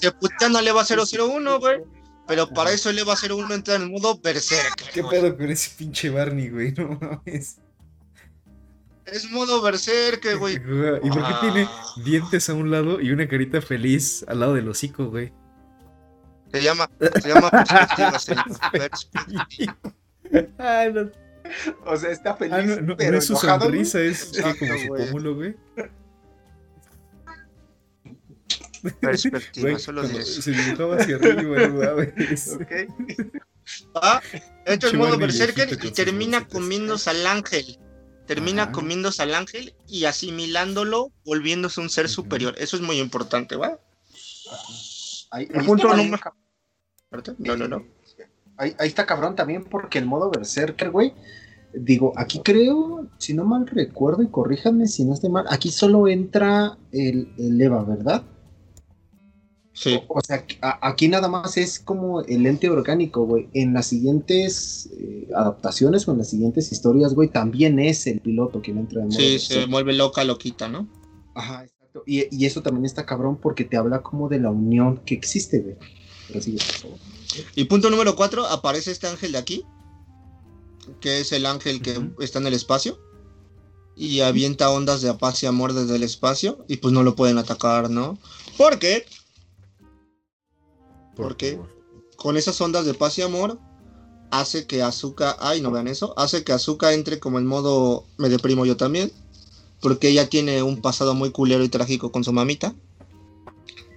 Te putean al EVA 001, güey. Pero para eso el EVA 01 entra en el modo berserker. ¿Qué pedo con ese pinche Barney, güey? No mames. Es modo berserker, güey. ¿Y por qué tiene Ah. dientes a un lado y una carita feliz al lado del hocico, güey? Se llama, se llama perspectiva, señor. Perspectiva. Ah, no, O sea, está feliz, ah, no, no, pero no es su enojado, güey. sonrisa, es Exacto, como su güey. pómulo, güey. Perspectiva, Güey, solo se dibujaba hacia arriba, no mames. Ok. Ah, entra en modo berserker y termina comiéndose al ángel. Termina Ajá. comiéndose al ángel y asimilándolo, volviéndose un ser superior. Eso es muy importante, ¿va? Ahí, punto está. ¿Verdad? No, no, no. Ahí, ahí está cabrón también porque el modo berserker, güey. Digo, aquí creo, si no mal recuerdo, y corríjanme si no estoy mal, aquí solo entra el, el Eva, ¿verdad? Sí. O, o sea, a- aquí nada más es como el ente orgánico, güey. En las siguientes eh, adaptaciones o en las siguientes historias, güey, también es el piloto quien entra en modo Sí, se vuelve loca, loquita, ¿no? Ajá, exacto. Y, y eso también está cabrón porque te habla como de la unión que existe, güey. Pero sigue, por favor. Y punto número cuatro, aparece este ángel de aquí, que es el ángel que está en el espacio. Y avienta ondas de paz y amor desde el espacio. Y pues no lo pueden atacar, ¿no? Porque ¿Por qué? favor. con esas ondas de paz y amor hace que Azuka, ay no vean eso, hace que Azuka entre como en modo me deprimo yo también, porque ella tiene un pasado muy culero y trágico con su mamita.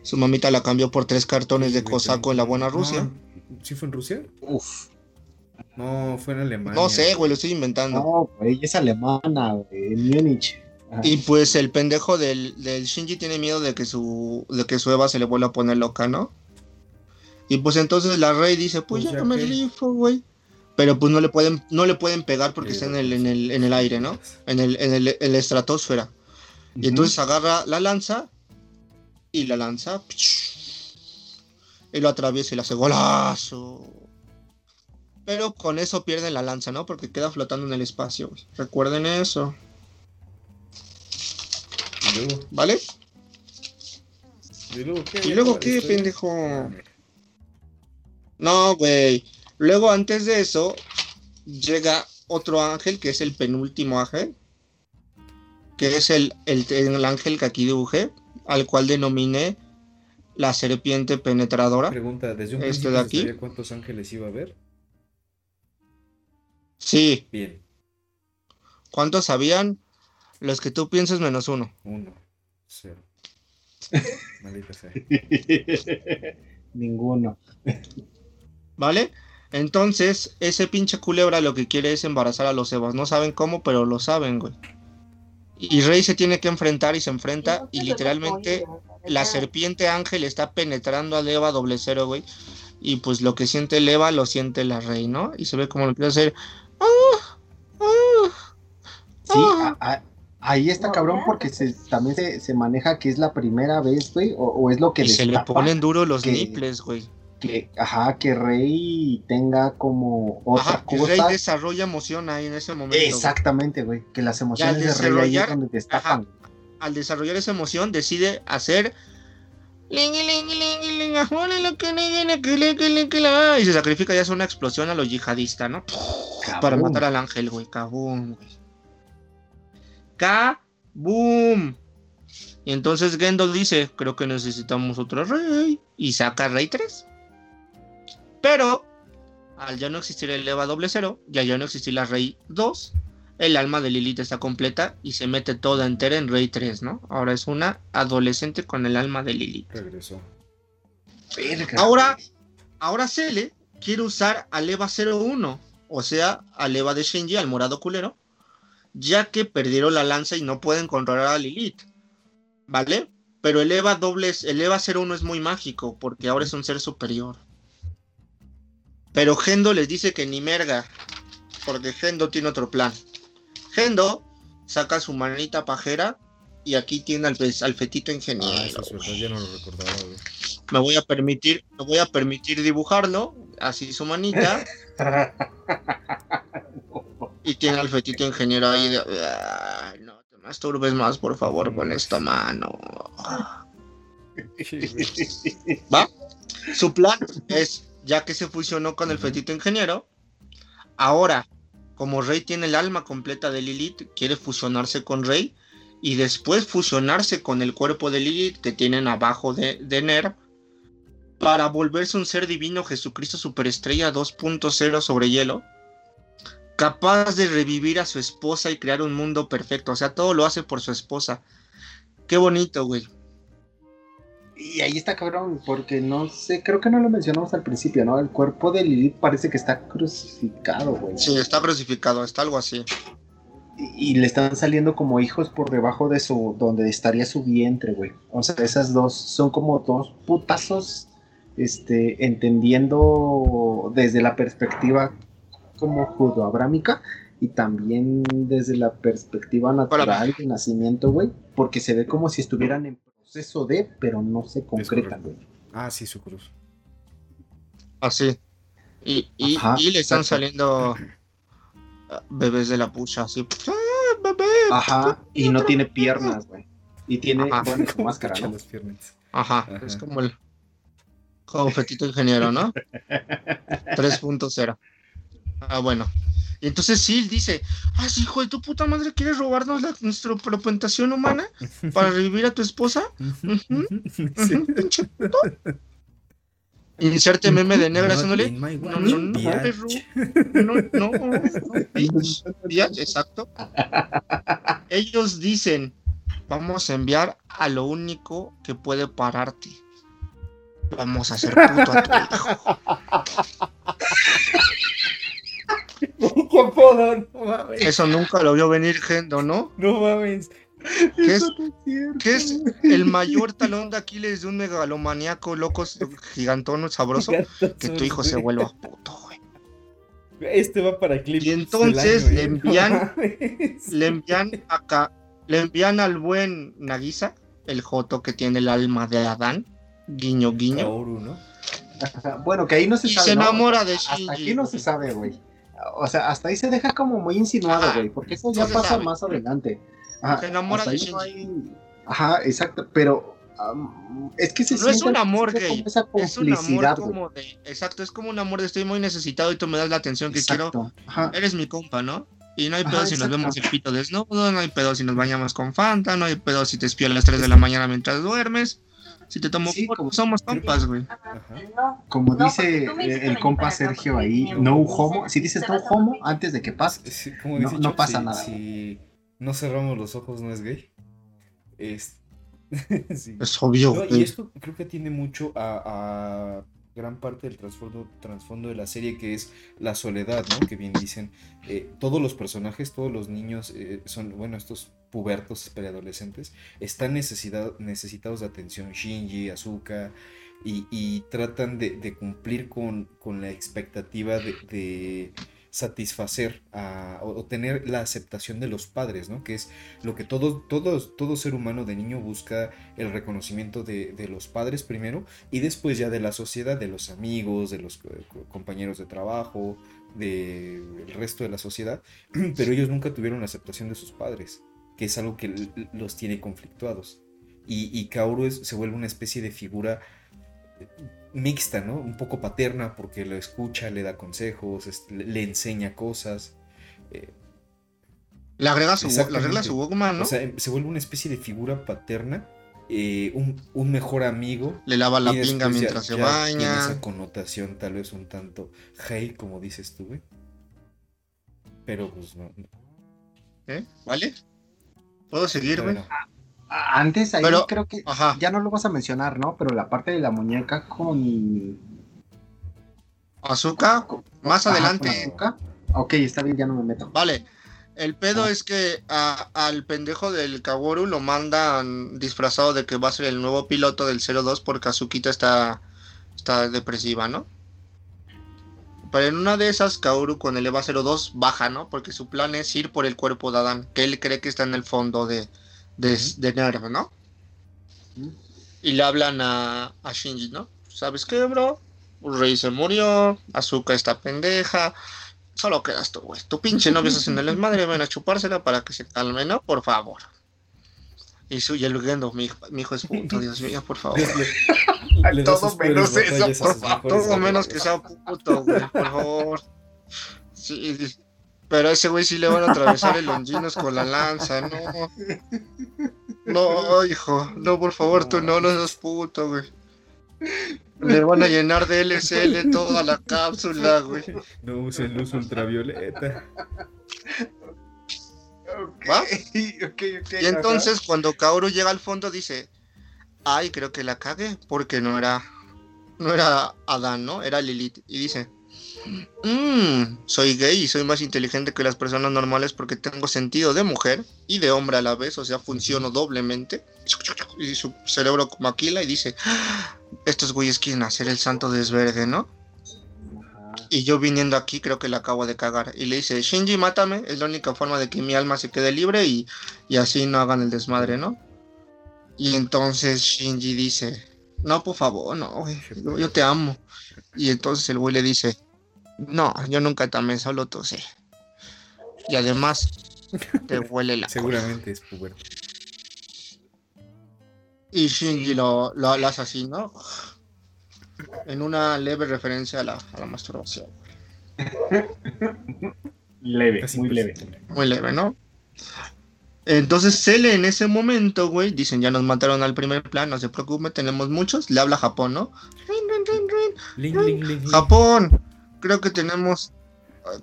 Su mamita la cambió por tres cartones de cosaco en la buena no, Rusia. ¿Sí fue en Rusia? Uf. No, fue en Alemania. No sé, güey, lo estoy inventando. No, güey, es alemana, güey, en Múnich. Y pues el pendejo del, del Shinji tiene miedo de que su de que su Eva se le vuelva a poner loca, ¿no? Y pues entonces la Rey dice, pues, Pues ya ya me que- rifo, güey. Pero pues no le pueden, no le pueden pegar porque Sí, está en el, en el, en el aire, ¿no? En el, en el, en la estratosfera. Y entonces agarra la lanza y la lanza. Y lo atraviesa y le hace golazo. Pero con eso pierden la lanza, ¿no? Porque queda flotando en el espacio. Recuerden eso. ¿vale? ¿Y luego qué? ¿Y luego qué, pendejo? No, güey. Luego, antes de eso, llega otro ángel, que es el penúltimo ángel. Que es el, el, el ángel que aquí dibujé, al cual denominé la serpiente penetradora. Pregunta, ¿desde un Este principio de se aquí. sabía cuántos ángeles iba a haber? Sí, Bien, ¿cuántos sabían? Los que tú piensas menos uno. uno, cero. Maldita sea. Ninguno. ¿Vale? Entonces, ese pinche culebra lo que quiere es embarazar a los Evas. No saben cómo, pero lo saben, güey. Y Rey se tiene que enfrentar y se enfrenta. Y literalmente la serpiente ángel está penetrando al Eva doble cero, güey. Y pues lo que siente el Eva lo siente la Rey, ¿no? Y se ve como lo empieza a hacer. ¡Ah! ¡Ah! Sí, Ah. a- a- ahí está cabrón porque se, también se, se maneja que es la primera vez, güey, o, o es lo que Y se le ponen duros los que- nipples, güey. Que, ajá, que Rey tenga como otra Ajá, que Rey cosa. desarrolla emoción ahí en ese momento. Exactamente, güey, que las emociones de Rey ahí es desarrollar- donde destapan. al desarrollar esa emoción decide hacer y se sacrifica y hace una explosión a los yihadistas, ¿no? Para matar al ángel, güey. Kaboom, güey. Kaboom. Y entonces Gendo dice, creo que necesitamos otro rey. Y saca rey 3. Pero, al ya no existir el Eva doble cero, ya ya no existir la rey 2, el alma de Lilith está completa y se mete toda entera en rey 3, ¿no? Ahora es una adolescente con el alma de Lilith. Regresó. Verga. Ahora, ahora Cele quiere usar al EVA 01, o sea, al EVA de Shinji, al morado culero, ya que perdieron la lanza y no pueden controlar a Lilith. ¿Vale? Pero el EVA doble, el EVA 01 es muy mágico, porque ahora es un ser superior. Pero Gendo les dice que ni merga, porque Gendo tiene otro plan. Gendo saca su manita pajera y aquí tiene al, fe- al fetito ingeniero. Ah, eso es no lo recordaba, güey. me voy a permitir, me voy a permitir dibujarlo, así su manita, y tiene al fetito ingeniero ahí de, "Ay, no te masturbes más, por favor, con esta mano. ¿Va? Su plan es, ya que se fusionó con el fetito ingeniero, ahora como Rey tiene el alma completa de Lilith, quiere fusionarse con Rey y después fusionarse con el cuerpo de Lilith que tienen abajo de, de Nerv para volverse un ser divino Jesucristo Superestrella 2.0 sobre hielo, capaz de revivir a su esposa y crear un mundo perfecto. O sea, todo lo hace por su esposa. Qué bonito, güey. Y ahí está cabrón, porque no sé, creo que no lo mencionamos al principio, ¿no? El cuerpo de Lilith parece que está crucificado, güey. Sí, está crucificado, está algo así. Y, y le están saliendo como hijos por debajo de su, donde estaría su vientre, güey. O sea, esas dos son como dos putazos, este, entendiendo desde la perspectiva como judo-abrámica y también desde la perspectiva natural de nacimiento, güey, porque se ve como si estuvieran en proceso de, pero no se concretan, güey. Ah, sí, su cruz. Así. Y, y, Ajá, y le están exacto. saliendo ah, bebés de la pucha, así. ¡Ah, bebé! Ajá, y no tiene piernas, güey. Y tiene, Ajá. bueno, su ¿Cómo máscara, ¿no? las piernas? Ajá, Ajá. es como el como fetito ingeniero, ¿no? 3.0. Ah, bueno. Y entonces Sil dice, ah, sí, hijo de tu puta madre, ¿quieres robarnos la, nuestra propentación humana para revivir a tu esposa? Ujú, Sí. Ujú, pinche puto. Inserte meme de negra haciéndole. No, no, no, perro. No, no, exacto. Ellos dicen, vamos a enviar a lo único que puede pararte. Vamos a hacer puto a tu hijo. ¿Qué apodo? No mames. Eso nunca lo vio venir Gendo, ¿no? No mames. ¿Qué es, qué es el mayor talón de Aquiles de un megalomaníaco loco, gigantón, sabroso? Que tu hijo se vuelva puto, güey. Este va para clip. Y entonces le envían- le Le envían acá, le envían al buen Nagisa, el joto que tiene el alma de Adán, guiño guiño, Kaoru, ¿no? Ajá, Bueno, que ahí no se y sabe. se ¿no? enamora de Hasta Shinji. aquí no se sabe, güey. O sea, hasta ahí se deja como muy insinuado, güey, porque eso ya pasa sabe. más adelante. Ajá, Se enamora hasta de ahí no hay- Ajá, exacto, pero am, es que se No es un amor gay, esa Es un amor como de, exacto, es como un amor de estoy muy necesitado y tú me das la atención que quiero. Ajá. Eres mi compa, ¿no? Y no hay Ajá, pedo si nos vemos el pito desnudo, no hay pedo si nos bañamos con Fanta, no hay pedo si te espío a las 3 de la mañana mientras duermes. Si te tomo Sí, como- somos compas, güey. Como No, dice el compa Sergio ¿no? ahí, no homo, si dices ¿Te no homo antes de que pase, Sí, como No- dice no Chop, pasa si- nada. Si no cerramos los ojos, no es gay. Es... sí. Es obvio, No, y esto creo que atiende mucho a, a gran parte del trasfondo, trasfondo de la serie que es la soledad, ¿no? Que bien dicen, eh, todos los personajes, todos los niños eh, son, bueno, estos pubertos preadolescentes, están necesidad, necesitados de atención, Shinji, Asuka, y, y tratan de, de cumplir con, con la expectativa de, de satisfacer o, o tener la aceptación de los padres, ¿no? Que es lo que todo, todo, todo ser humano de niño busca el reconocimiento de, de los padres primero y después ya de la sociedad, de los amigos, de los eh, co- compañeros de trabajo, del resto de la sociedad, pero ellos nunca tuvieron la aceptación de sus padres, que es algo que los tiene conflictuados. Y, y Kaoru se vuelve una especie de figura mixta, ¿no? Un poco paterna porque lo escucha, le da consejos, le, enseña cosas. eh, Le agrega su, le Exactamente. arregla su Walkman, ¿no? O sea, se vuelve una especie de figura paterna, eh, un, un mejor amigo. le lava la pinga ya- mientras se baña. Tiene esa connotación tal vez un tanto hey, como dices tú, güey. Pero pues no. no. ¿Eh? ¿Vale? ¿Puedo seguir, güey? Bueno, antes ahí Pero- creo que Ajá. ya no lo vas a mencionar, ¿no? Pero la parte de la muñeca con Azúcar, más Ajá, adelante. azúcar. Ok, está bien, ya no me meto. Vale. El pedo Ah. es que a- al pendejo del Kaworu lo mandan disfrazado de que va a ser el nuevo piloto del 02 porque Azukita está, está depresiva, ¿no? Pero en una de esas, Kaoru con el EVA 02 baja, ¿no? Porque su plan es ir por el cuerpo de Adán, que él cree que está en el fondo de, de, Ujú. de Nerv, ¿no? Y le hablan a, a Shinji, ¿no? ¿Sabes qué, bro? Rey se murió, Azuka está pendeja, solo quedas tú, güey. Tu pinche novio está haciendo el desmadre, ven a chupársela para que se calme, ¿no? Por favor. Y, su, y el Gendo, mi, hijo- mi hijo es puto, Dios mío, por favor. le- Todo menos eso, por favor. Todo menos que sea puto, güey, por favor. Sí, Pero a ese güey sí le van a atravesar el Longinos con la lanza, no. No, hijo, no, por favor, tú no, no seas puto, güey. Le van a llenar de LSL toda la cápsula, güey. No usen luz ultravioleta. ¿Va? Y entonces cuando Kaoru llega al fondo dice, ay, creo que la cagué, porque no era, no era Adán, ¿no? Era Lilith. Y dice, "Mm, soy gay y soy más inteligente que las personas normales porque tengo sentido de mujer y de hombre a la vez, o sea, funciono doblemente. Y su cerebro maquila y dice, "Ah, estos güeyes quieren hacer el santo desvergue, ¿no? Y yo viniendo aquí creo que la acabo de cagar. Y le dice, Shinji, mátame. Es la única forma de que mi alma se quede libre y, y así no hagan el desmadre, ¿no? Y entonces Shinji dice, no, por favor, no, güey, yo, yo te amo. Y entonces el güey le dice, no, yo nunca amé, solo tosé. Y además te huele la cola". Seguramente es puberto. Y Shinji lo, lo, lo hace así, ¿no? En una leve referencia a la, a la masturbación. Leve, Casi muy leve. Muy leve, ¿no? Entonces Cele en ese momento, güey, dicen ya nos mataron al primer plan, no se preocupe, tenemos muchos, le habla a Japón, ¿no? Rin, rin, rin, rin. Ling, ling, ling, ling. Japón, creo que tenemos,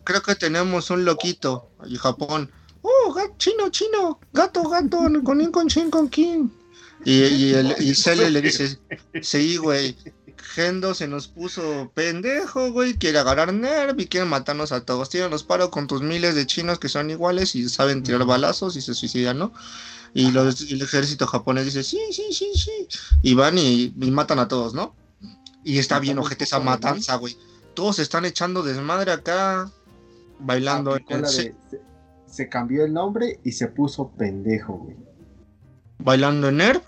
creo que tenemos un loquito. Y Japón, oh, ga- chino, chino, gato, gato, con in, con chin, con kin. Y, y, el, y Cele le dice, sí, güey, Gendo se nos puso pendejo, güey, quiere agarrar nerv y quiere matarnos a todos. Tíranos paro con tus miles de chinos que son iguales y saben tirar balazos y se suicidan, ¿no? Y, los, y el ejército japonés dice, sí, sí, sí, sí. Y van y, y matan a todos, ¿no? Y está bien ojete esa matanza, güey. Todos están echando desmadre acá, bailando en el de- se, se cambió el nombre y se puso pendejo, güey. bailando en NERV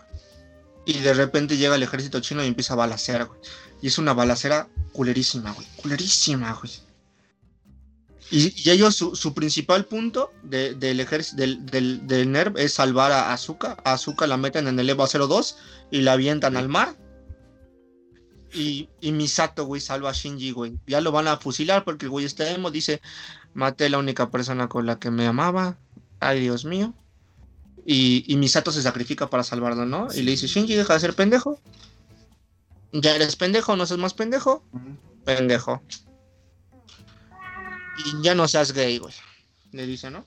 y de repente llega el ejército chino y empieza a balacear, güey. Y es una balacera culerísima, güey. Culerísima, güey. Y, y ellos, su, su principal punto de- del ejército del, del, del NERV es salvar a Azuka. A Azuka la meten en el EVA 02 y la avientan al mar. Y, y Misato, güey, salva a Shinji, güey. Ya lo van a fusilar porque el güey está emo. Dice, maté a la única persona con la que me amaba. Ay, Dios mío. Y, y Misato se sacrifica para salvarlo, ¿no? Y le dice, Shinji, deja de ser pendejo. Ya eres pendejo, no seas más pendejo. Pendejo. Y ya no seas gay, güey. Le dice, ¿no?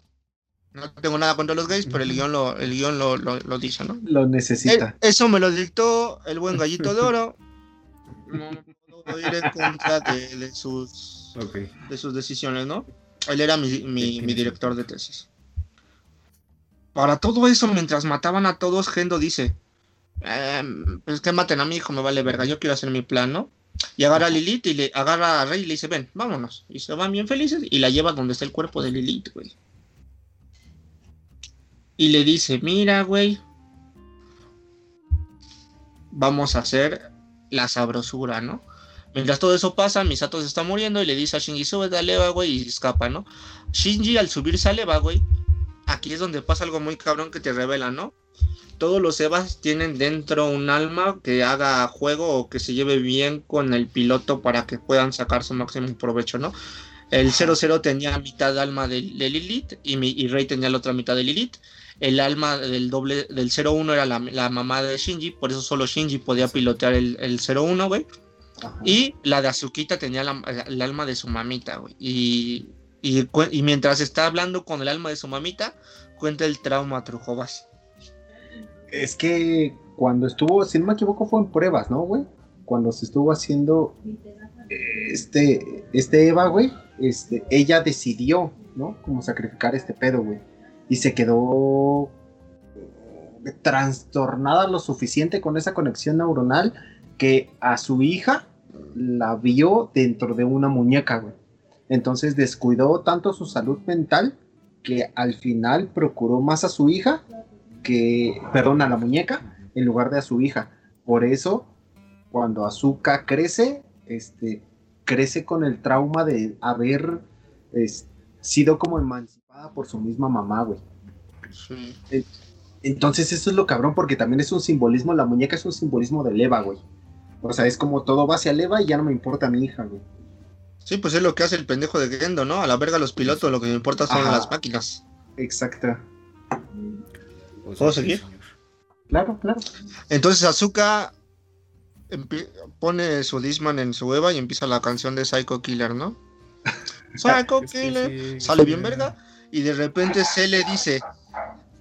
No tengo nada contra los gays, pero el guion lo, el guion lo, lo- lo dice, ¿no? Lo Eh, necesita. eso me lo dictó el buen gallito de oro. No puedo ir en contra de, de sus, de sus decisiones, ¿no? Él era mi, mi- mi director de tesis. Para todo eso, mientras mataban a todos, Gendo dice: "Em, Pues que maten a mi hijo, me vale verga, yo quiero hacer mi plan, ¿no? Y agarra a Lilith y le agarra a Rey y le dice: Ven, vámonos. Y se van bien felices y la lleva donde está el cuerpo de Lilith, güey. Y le dice: Mira, güey, vamos a hacer la sabrosura, ¿no? Mientras todo eso pasa, Misato se está muriendo y le dice a Shinji, súbete al Eva, güey, y escapa, ¿no? Shinji al subirse al Eva, güey, aquí es donde pasa algo muy cabrón que te revela, ¿no? Todos los Evas tienen dentro un alma que haga juego o que se lleve bien con el piloto para que puedan sacar su máximo provecho, ¿no? El 00 tenía mitad alma de, de Lilith y, mi, y Rey tenía la otra mitad de Lilith. El alma del doble del 01 era la, la mamá de Shinji, por eso solo Shinji podía pilotear el, el 01, güey. Ajá. Y la de Azukita tenía la- el alma de su mamita, güey. Y, y mientras está hablando con el alma de su mamita, cuenta el trauma a Trujobas. Es que cuando estuvo, si no me equivoco, fue en pruebas, ¿no, güey? Cuando se estuvo haciendo este, este Eva, güey, este, ella decidió, ¿no? Como sacrificar este pedo, güey. Y se quedó eh, trastornada lo suficiente con esa conexión neuronal que a su hija la vio dentro de una muñeca, güey. Entonces descuidó tanto su salud mental que al final procuró más a su hija que, perdón, a la muñeca en lugar de a su hija. Por eso, cuando Azuka crece, este, crece con el trauma de haber sido como emancipada por su misma mamá, güey. Entonces eso es lo cabrón porque también es un simbolismo, la muñeca es un simbolismo del Eva, güey. O sea, es como todo va hacia el Eva y ya no me importa mi hija, güey. Sí, pues es lo que hace el pendejo de Gendo, ¿no? A la verga los pilotos, lo que me importa son Ajá. las máquinas. Exacto. O sea, ¿Puedo sí, seguir? señor. Claro, claro. Entonces Azuka pone su Disman en su Eva y empieza la canción de Psycho Killer, ¿no? Psycho Killer. sí, Sale sí, bien verga. Y de repente se le dice,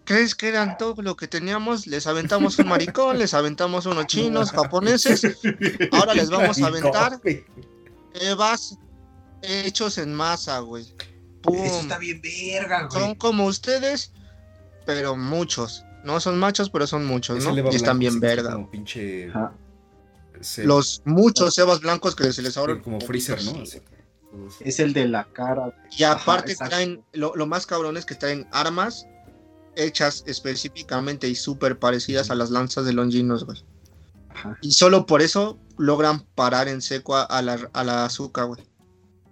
¿crees que eran todo lo que teníamos? Les aventamos un maricón, les aventamos unos chinos, japoneses. Ahora les vamos a aventar Evas hechos en masa, güey. ¡Pum! Eso está bien verga, Son güey. como ustedes, pero muchos. No son machos, pero son muchos, Ese ¿no? Y están bien verga. Pinche. Los muchos Evas blancos que se les abren. como freezer, ¿no? Sí, Así. Es el de la cara. Y aparte Ajá, traen, lo, lo más cabrón es que traen armas hechas específicamente y súper parecidas a las lanzas de Longinos, güey. Ajá, Y solo por eso logran parar en seco a, a la, a la azúcar, güey.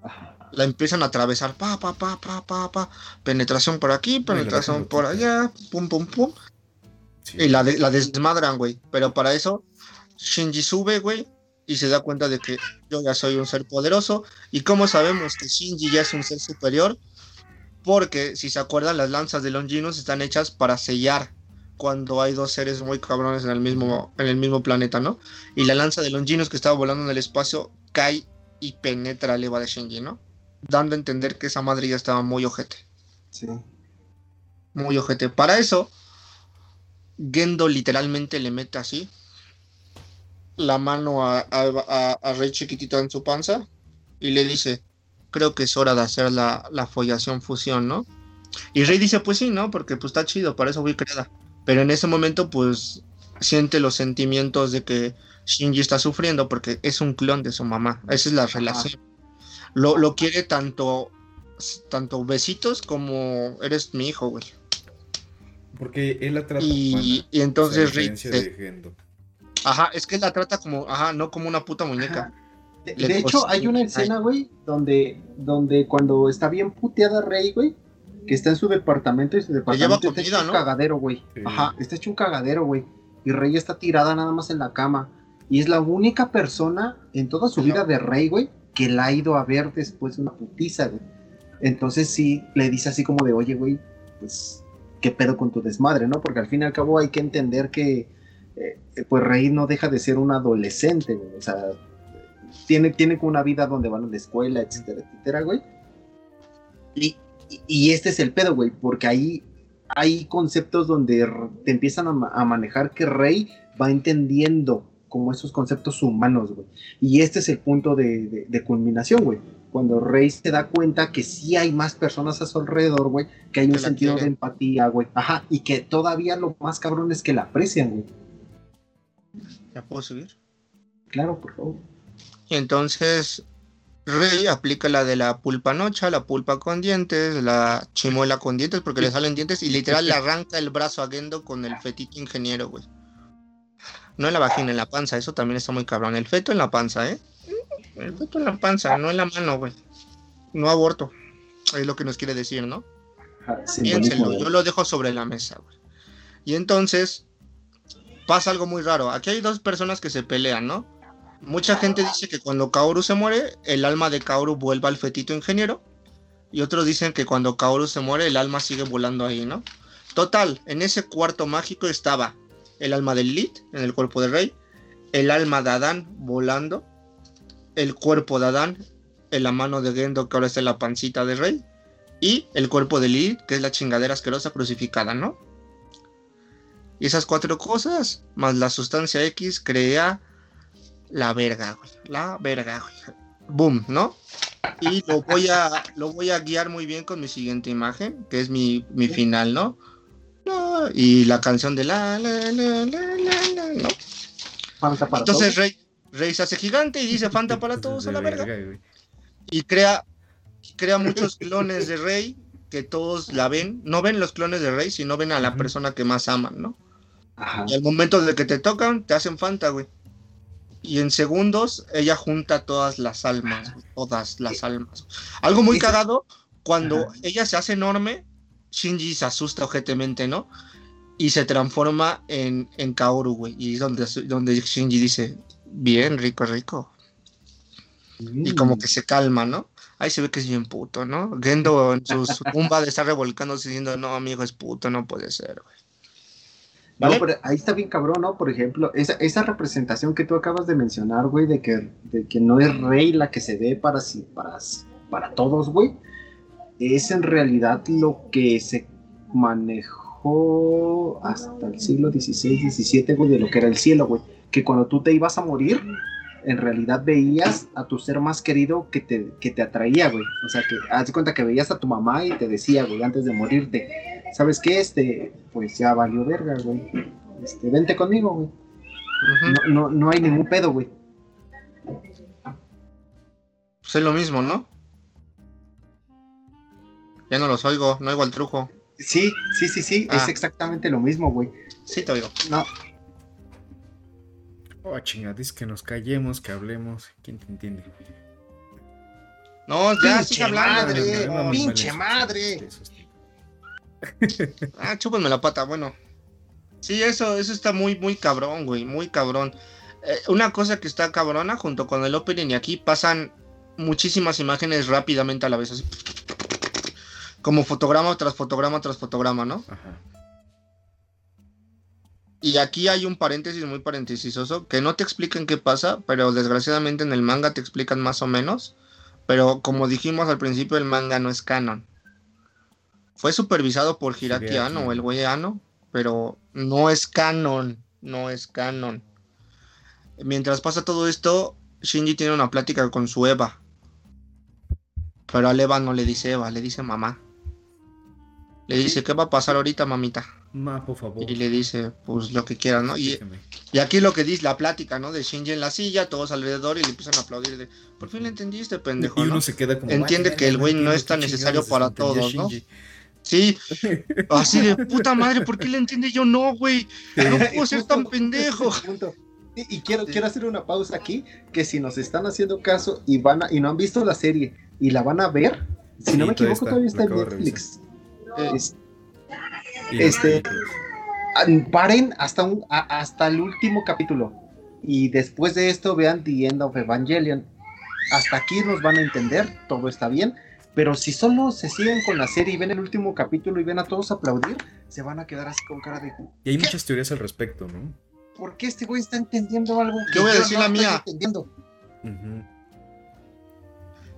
ajá. La empiezan a atravesar, pa, pa, pa, pa, pa, pa. Penetración por aquí, penetración por allá, pum, pum, pum. Sí. Y la, de- la desmadran, güey. Pero para eso, Shinji sube, güey, y se da cuenta de que yo ya soy un ser poderoso. ¿Y cómo sabemos que Shinji ya es un ser superior? Porque, si se acuerdan, las lanzas de Longinus están hechas para sellar cuando hay dos seres muy cabrones en el mismo, en el mismo planeta, ¿no? Y la lanza de Longinus que estaba volando en el espacio cae y penetra el Eva de Shinji, ¿no? Dando a entender que esa madre ya estaba muy ojete Sí. muy ojete. Para eso, Gendo literalmente le mete así la mano a, a, a- Rey chiquitito en su panza y le dice, creo que es hora de hacer la, la follación fusión, ¿no? Y Rey dice, pues sí, ¿no? Porque pues está chido, para eso fui creada. Pero en ese momento, pues, siente los sentimientos de que Shinji está sufriendo porque es un clon de su mamá. Esa es la relación. Lo, lo quiere tanto, tanto besitos como eres mi hijo, güey. Porque él la trata Y, y entonces Rey de. Ajá, es que él la trata como, ajá, no como una puta muñeca. De, hecho, hay una escena, güey, donde, donde cuando está bien puteada Rey, güey, que está en su departamento y su departamento está comida, hecho un cagadero, güey. Sí. Ajá, está hecho un cagadero, güey. Y Rey está tirada nada más en la cama. Y es la única persona en toda su vida de Rey, güey, que la ha ido a ver después de una putiza, güey. Entonces sí, le dice así como de, oye, güey, pues, ¿qué pedo con tu desmadre, no? Porque al fin y al cabo hay que entender que, eh, pues, Rey no deja de ser un adolescente, güey. O sea, tiene, una vida donde van a la escuela, etcétera, etcétera, güey. Y, este es el pedo, güey, porque ahí hay conceptos donde te empiezan a, ma- a manejar que Rey va entendiendo como esos conceptos humanos, güey. Y este es el punto de, de- de culminación, güey. Cuando Rey se da cuenta que sí hay más personas a su alrededor, güey, que hay Que un sentido de empatía, güey. Ajá, y que todavía lo más cabrón es que la aprecian, güey. ¿Ya puedo subir? Claro, por favor. Y entonces Rey aplica la de la pulpa nocha, la pulpa con dientes, la chimuela con dientes, porque le salen dientes y literal le arranca el brazo a Gendo con el fetito ingeniero, güey. No en la vagina, en la panza, eso también está muy cabrón. El feto en la panza, ¿eh? El feto en la panza, no en la mano, güey. No aborto. Es lo que nos quiere decir, ¿no? Piénselo, yo lo dejo sobre la mesa, güey. Y entonces pasa algo muy raro. Aquí hay dos personas que se pelean, ¿no? Mucha gente dice que cuando Kaoru se muere, el alma de Kaoru vuelve al fetito ingeniero. Y otros dicen que cuando Kaoru se muere, el alma sigue volando ahí, ¿no? Total, en ese cuarto mágico estaba el alma del Lit en el cuerpo de Rey, el alma de Adán volando, el cuerpo de Adán en la mano de Gendo que ahora está en la pancita de Rey, y el cuerpo de Lilith, que es la chingadera asquerosa crucificada, ¿no? Y esas cuatro cosas, más la sustancia X, crea la verga, güey. La verga, güey. Boom, ¿no? Y lo voy a, lo voy a guiar muy bien con mi siguiente imagen, que es mi, mi final, ¿no? No, Y la canción de la, la, la, la, la, la, ¿no? Fanta para Entonces todos. Rey, Rey se hace gigante y dice Fanta para todos a la verga y crea, crea muchos clones de Rey que todos la ven, no ven los clones de Rey, sino ven a la persona que más aman, ¿no? Ajá. Al momento de que te tocan, te hacen Fanta, güey. Y en segundos, ella junta todas las almas, güey, todas las almas. Algo muy cagado, cuando Ajá. ella se hace enorme, Shinji se asusta objetivamente, ¿no? Y se transforma en, en Kaoru, güey. Y es donde, donde Shinji dice, bien, rico, rico. y Mm. como que se calma, ¿no? Ahí se ve que es bien puto, ¿no? Gendo en su, su tumba de estar revolcándose diciendo, no, amigo, es puto, no puede ser, güey. No, pero ahí está bien cabrón, ¿no? Por ejemplo, esa, representación que tú acabas de mencionar, güey, de que, no es rey la que se ve para, todos, güey, es en realidad lo que se manejó hasta el siglo XVI, XVII, güey, de lo que era el cielo, güey. Que cuando tú te ibas a morir, en realidad veías a tu ser más querido que te, atraía, güey. O sea, que haz cuenta que veías a tu mamá y te decía, güey, antes de morirte, ¿sabes qué? Este, pues ya valió verga, güey. Este, vente conmigo, güey. No, no, no hay ningún pedo, güey. Pues es lo mismo, ¿no? Ya no los oigo, no oigo al trujo. Sí, sí, sí, sí, Ah. es exactamente lo mismo, güey. Sí, te oigo. No, Oh, chinga, dice que nos callemos, que hablemos. ¿Quién te entiende? No, ya, Pinche sigue hablando. madre, no, pinche Eso, madre. eso, eso. Ah, chúpenme la pata, bueno. Sí, eso, eso está muy, muy cabrón, güey, muy cabrón. Eh, una cosa que está cabrona, junto con el opening y aquí pasan muchísimas imágenes rápidamente a la vez, así. Como fotograma tras fotograma tras fotograma, ¿no? Ajá. Y aquí hay un paréntesis muy parentesisoso, que no te explican qué pasa, pero desgraciadamente en el manga te explican más o menos. Pero como dijimos al principio, el manga no es canon. Fue supervisado por Hiraki Anno. el güey Anno, pero no es canon, no es canon. Mientras pasa todo esto, Shinji tiene una plática con su Eva. Pero al Eva no le dice Eva, le dice mamá. Le dice, ¿qué va a pasar ahorita, mamita? Ma, por favor. Y le dice, pues lo que quieras, ¿no? Y, aquí lo que dice la plática, ¿no? De Shinji en la silla, todos alrededor y le empiezan a aplaudir de, por fin le entendiste, pendejo, y uno ¿no? se queda como. Entiende "Vale, que el güey no es tan necesario para todos, ¿no? Shinji". Sí, así de puta madre, ¿por qué le entiende yo no, güey? No puedo ser tan pendejo. Y, y quiero, quiero hacer una pausa aquí, que si nos están haciendo caso y van a- y no han visto la serie y la van a ver, si Sí, no me todavía equivoco está, todavía está en Netflix. Eh, Es- Este- ah, paren hasta un a- hasta el último capítulo y después de esto vean The End of Evangelion. Hasta aquí nos van a entender, todo está bien, pero si solo se siguen con la serie y ven el último capítulo y ven a todos aplaudir, se van a quedar así con cara de Y hay muchas teorías al respecto, ¿no? ¿por qué este güey está entendiendo algo? que Yo voy a decir la mía. entendiendo?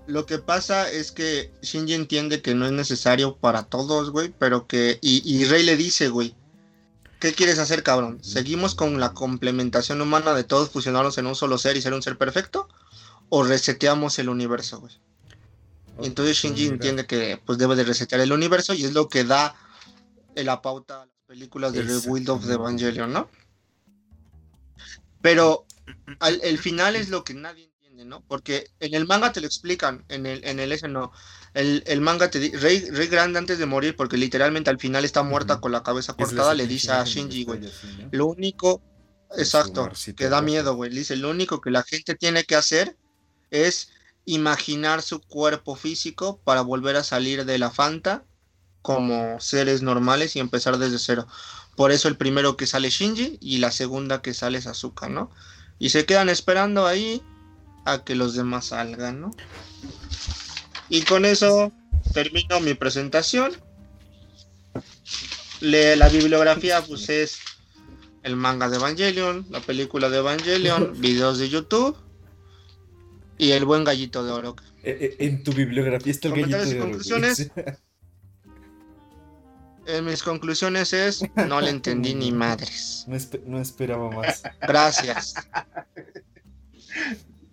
Lo que pasa es que Shinji entiende que no es necesario para todos, güey, pero que... Y, y Rey le dice, güey, ¿qué quieres hacer, cabrón? ¿Seguimos con la complementación humana de todos fusionarnos en un solo ser y ser un ser perfecto? ¿O reseteamos el universo, güey? Y entonces Shinji entiende que pues debe de resetear el universo y es lo que da la pauta a las películas de Rebuild of the. Evangelion, ¿no? Pero al- el final es lo que nadie entiende, ¿no? Porque en el manga te lo explican, en el, en el ese no. El, el manga te dice, Rey, Rey Grande antes de morir, porque literalmente al final está muerta Ujú. con la cabeza la cortada, le dice a Shinji, güey. Lo único, exacto, que da miedo, güey. Le dice, lo único que la gente tiene que hacer es imaginar su cuerpo físico para volver a salir de la Fanta como seres normales y empezar desde cero. Por eso el primero que sale Shinji y la segunda que sale es Asuka, ¿no? Y se quedan esperando ahí a que los demás salgan, ¿no? Y con eso termino mi presentación. Le- la bibliografía pues es el manga de Evangelion, la película de Evangelion, videos de YouTube y el buen gallito de oro. Eh, eh, En tu bibliografía está el gallito de oro, conclusiones. En mis conclusiones es, no le entendí ni madres. No, no esperaba más. Gracias.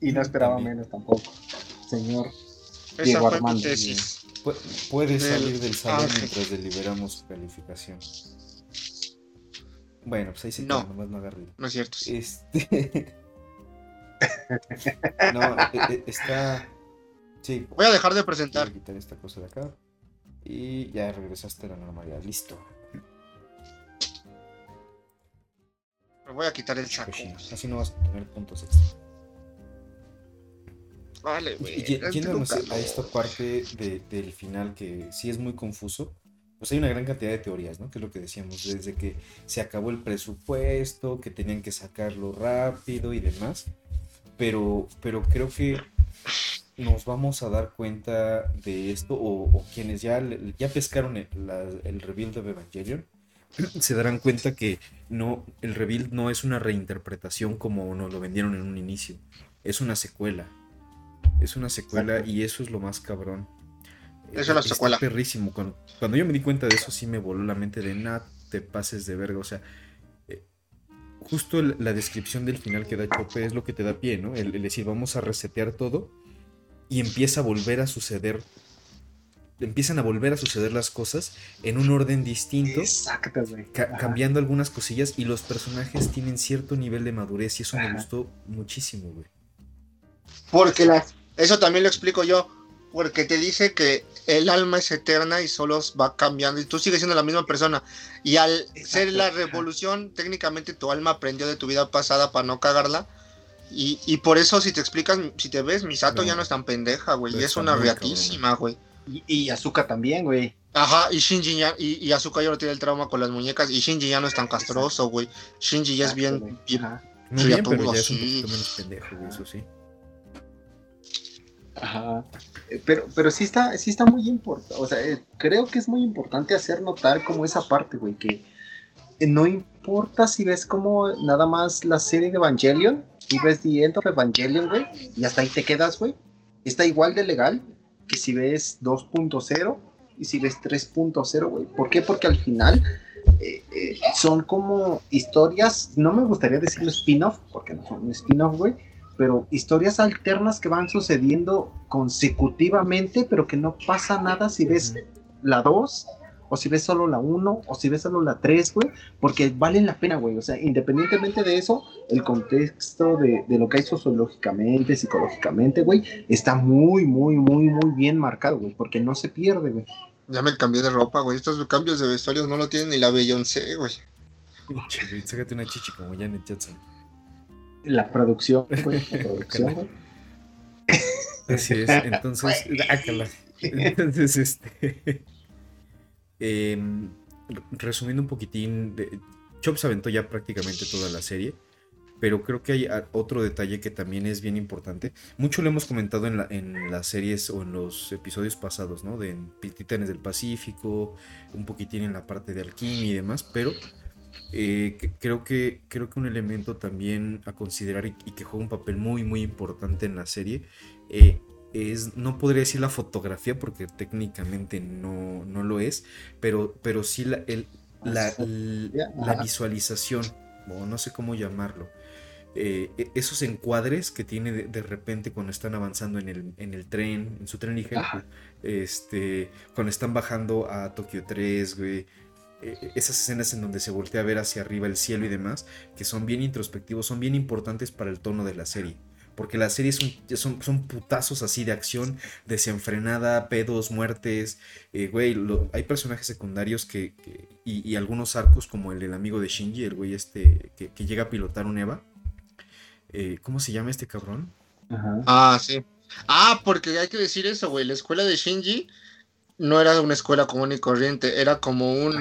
Y no esperaba También. menos tampoco. Señor. Esa Diego Armando, tesis. Pu- Puede salir del salón ángel. mientras deliberamos su calificación. Bueno, pues ahí sí No. queda, nomás no agarre. No es cierto. sí. Este. no, eh, eh, está. Sí, Voy a dejar de voy a presentar. quitar esta cosa de acá. Y ya regresaste a la normalidad. Listo. Me voy a quitar el saco. Pues sí, así no vas a tener puntos extra. Vale, güey. y- este yéndonos a esta parte de- del final que sí es muy confuso, pues hay una gran cantidad de teorías, ¿no? Que es lo que decíamos, desde que se acabó el presupuesto, que tenían que sacarlo rápido y demás. Pero, pero creo que nos vamos a dar cuenta de esto, o, o quienes ya, ya pescaron el, la- el rebuild de Evangelion, se darán cuenta que no, el rebuild no es una reinterpretación como nos lo vendieron en un inicio, es una secuela. Es una secuela Exacto. y eso es lo más cabrón. Es una Está secuela. perrísimo. Cuando, cuando yo me di cuenta de eso, sí me voló la mente de nada, te pases de verga. O sea, justo el- la descripción del final que da Chope es lo que te da pie, ¿no? El, el decir, vamos a resetear todo y empieza a volver a suceder. Empiezan a volver a suceder las cosas en un orden distinto, Exacto, güey. ca- cambiando algunas cosillas y los personajes tienen cierto nivel de madurez y eso me gustó muchísimo, güey. Porque las... Eso también lo explico yo. Porque te dice que el alma es eterna y solo va cambiando y tú sigues siendo la misma persona. Y al Exacto, ser la revolución, técnicamente tu alma aprendió de tu vida pasada para no cagarla. Y, y por eso, si te explicas, si te ves, Misato No. ya no es tan pendeja, güey. Y Está es una muy riatísima, güey. Y, y Azúcar también, güey. Ajá, y Shinji ya, y, y Asuka ya no tiene el trauma con las muñecas. Y Shinji ya no es tan castroso, güey. Shinji ya es bien, bien- bien, pero ya es un poquito menos pendejo, güey, eso sí. Ajá. Eh, Pero, pero sí está, sí está muy importante. O sea, eh, creo que es muy importante hacer notar como esa parte, güey, que eh, no importa si ves como nada más la serie de Evangelion y ves The End of Evangelion, güey, y hasta ahí te quedas, güey. Está igual de legal que si ves 2.0 y si ves 3.0, güey. ¿Por qué? Porque al final son como historias, no me gustaría decirlo spin-off, porque no son un spin-off, güey, pero historias alternas que van sucediendo consecutivamente, pero que no pasa nada si ves la 2, o si ves solo la 1, o si ves solo la 3, güey, porque valen la pena, güey. O sea, independientemente de eso, el contexto de, de lo que hay sociológicamente, psicológicamente, güey, está muy, muy, muy, muy bien marcado, güey, porque no se pierde, güey. Ya me cambié de ropa, güey. Estos cambios de vestuarios no lo tiene ni la Beyoncé, güey, Sácate una chichi como Janet Jackson. La producción, güey, la producción, güey. Así es, entonces. Entonces, este. em, resumiendo un poquitín, de, Chop se aventó ya prácticamente toda la serie, pero creo que hay otro detalle que también es bien importante. Mucho lo hemos comentado en, la- en las series o en los episodios pasados, ¿no? De en Titanes del Pacífico, un poquitín en la parte de alquimia y demás, pero eh, que- creo, que, creo que un elemento también a considerar y, y que juega un papel muy, muy importante en la serie eh, es, no podría decir la fotografía porque técnicamente no, no lo es, pero, pero sí la, el- la, visualización, o no sé cómo llamarlo. Eh, e- esos encuadres que tiene de, de repente cuando están avanzando en el, en el tren, en su tren ligero, Ajá. este, cuando están bajando a Tokio 3, güey, esas escenas en donde se voltea a ver hacia arriba el cielo y demás, que son bien introspectivos, son bien importantes para el tono de la serie. Porque la serie son, son putazos así de acción, desenfrenada, pedos, muertes. eh, güey, lo- hay personajes secundarios que, que- y, y algunos arcos, como el del amigo de Shinji, el güey este que, que llega a pilotar un Eva. Eh, ¿Cómo se llama este cabrón? Ajá. Ah, sí. Ah, porque hay que decir eso, güey. La escuela de Shinji no era una escuela común y corriente, era como un,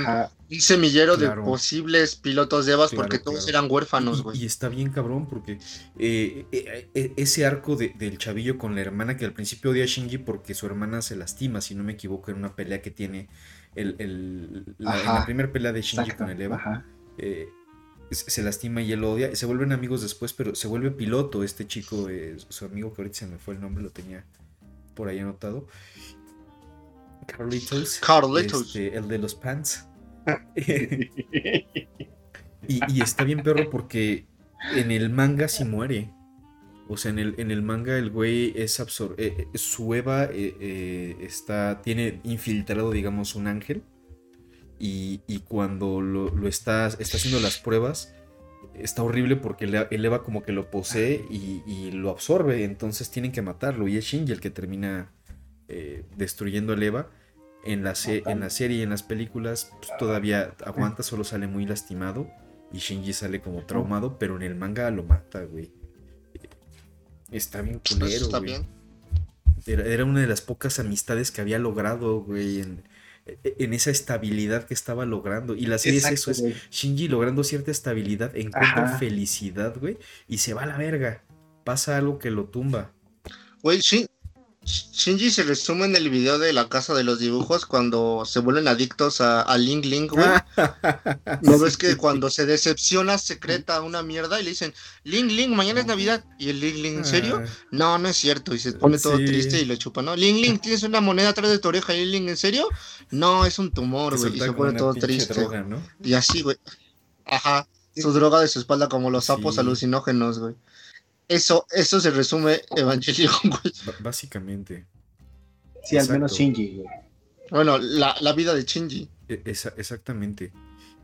semillero Claro. de posibles pilotos de Evas Claro, porque todos claro. eran huérfanos, Y- güey. Y, está bien cabrón porque eh, eh, eh, ese arco de- del chavillo con la hermana que al principio odia a Shinji porque su hermana se lastima, si no me equivoco, en una pelea que tiene el, el- la, en la primera pelea de Shinji Exacto. con el Eva. Ajá. eh, se lastima y él lo odia. Se vuelven amigos después, pero se vuelve piloto este chico, eh, su amigo que ahorita se me fue el nombre, lo tenía por ahí anotado. Carlitos. Carlitos. este, el de los pants. y, y está bien perro porque en el manga sí muere. O sea, en el, en el manga el güey es absor eh, eh, su Eva eh, está, tiene infiltrado, digamos, un ángel. Y, y cuando lo, lo está, está haciendo las pruebas, está horrible porque el, el Eva como que lo posee y, y lo absorbe. Entonces tienen que matarlo. Y es Shinji el que termina eh, destruyendo al Eva. En la, se- en la serie y en las películas pues, todavía aguanta, solo sale muy lastimado. Y Shinji sale como traumado, pero en el manga lo mata, güey. Está bien Eso culero, está güey. bien. Era, era una de las pocas amistades que había logrado, güey, en, en esa estabilidad que estaba logrando. Y la serie es eso, es. Shinji logrando cierta estabilidad, encuentra Ajá. felicidad, güey, y se va a la verga. Pasa algo que lo tumba. Güey, Shin- Shinji se resume en el video de la casa de los dibujos cuando se vuelven adictos a, a Ling Ling, güey. ¿No ves que cuando se decepciona secreta una mierda y le dicen, Ling Ling, mañana es Navidad? Y el Ling Ling, ¿en serio? Ah, No, no es cierto. Y se pone todo Sí. triste y lo chupa, ¿no? Ling Ling, tienes una moneda atrás de tu oreja. Ling Ling, ¿en serio? No, es un tumor, güey. Y se pone todo triste. droga, ¿no? Y así, güey. Ajá. Su droga de su espalda como los sapos Sí. alucinógenos, güey. Eso, eso se resume Evangelion, güey. Ba- básicamente. Sí, al menos. Shinji, güey. Bueno, la, la vida de Shinji. E- esa- exactamente.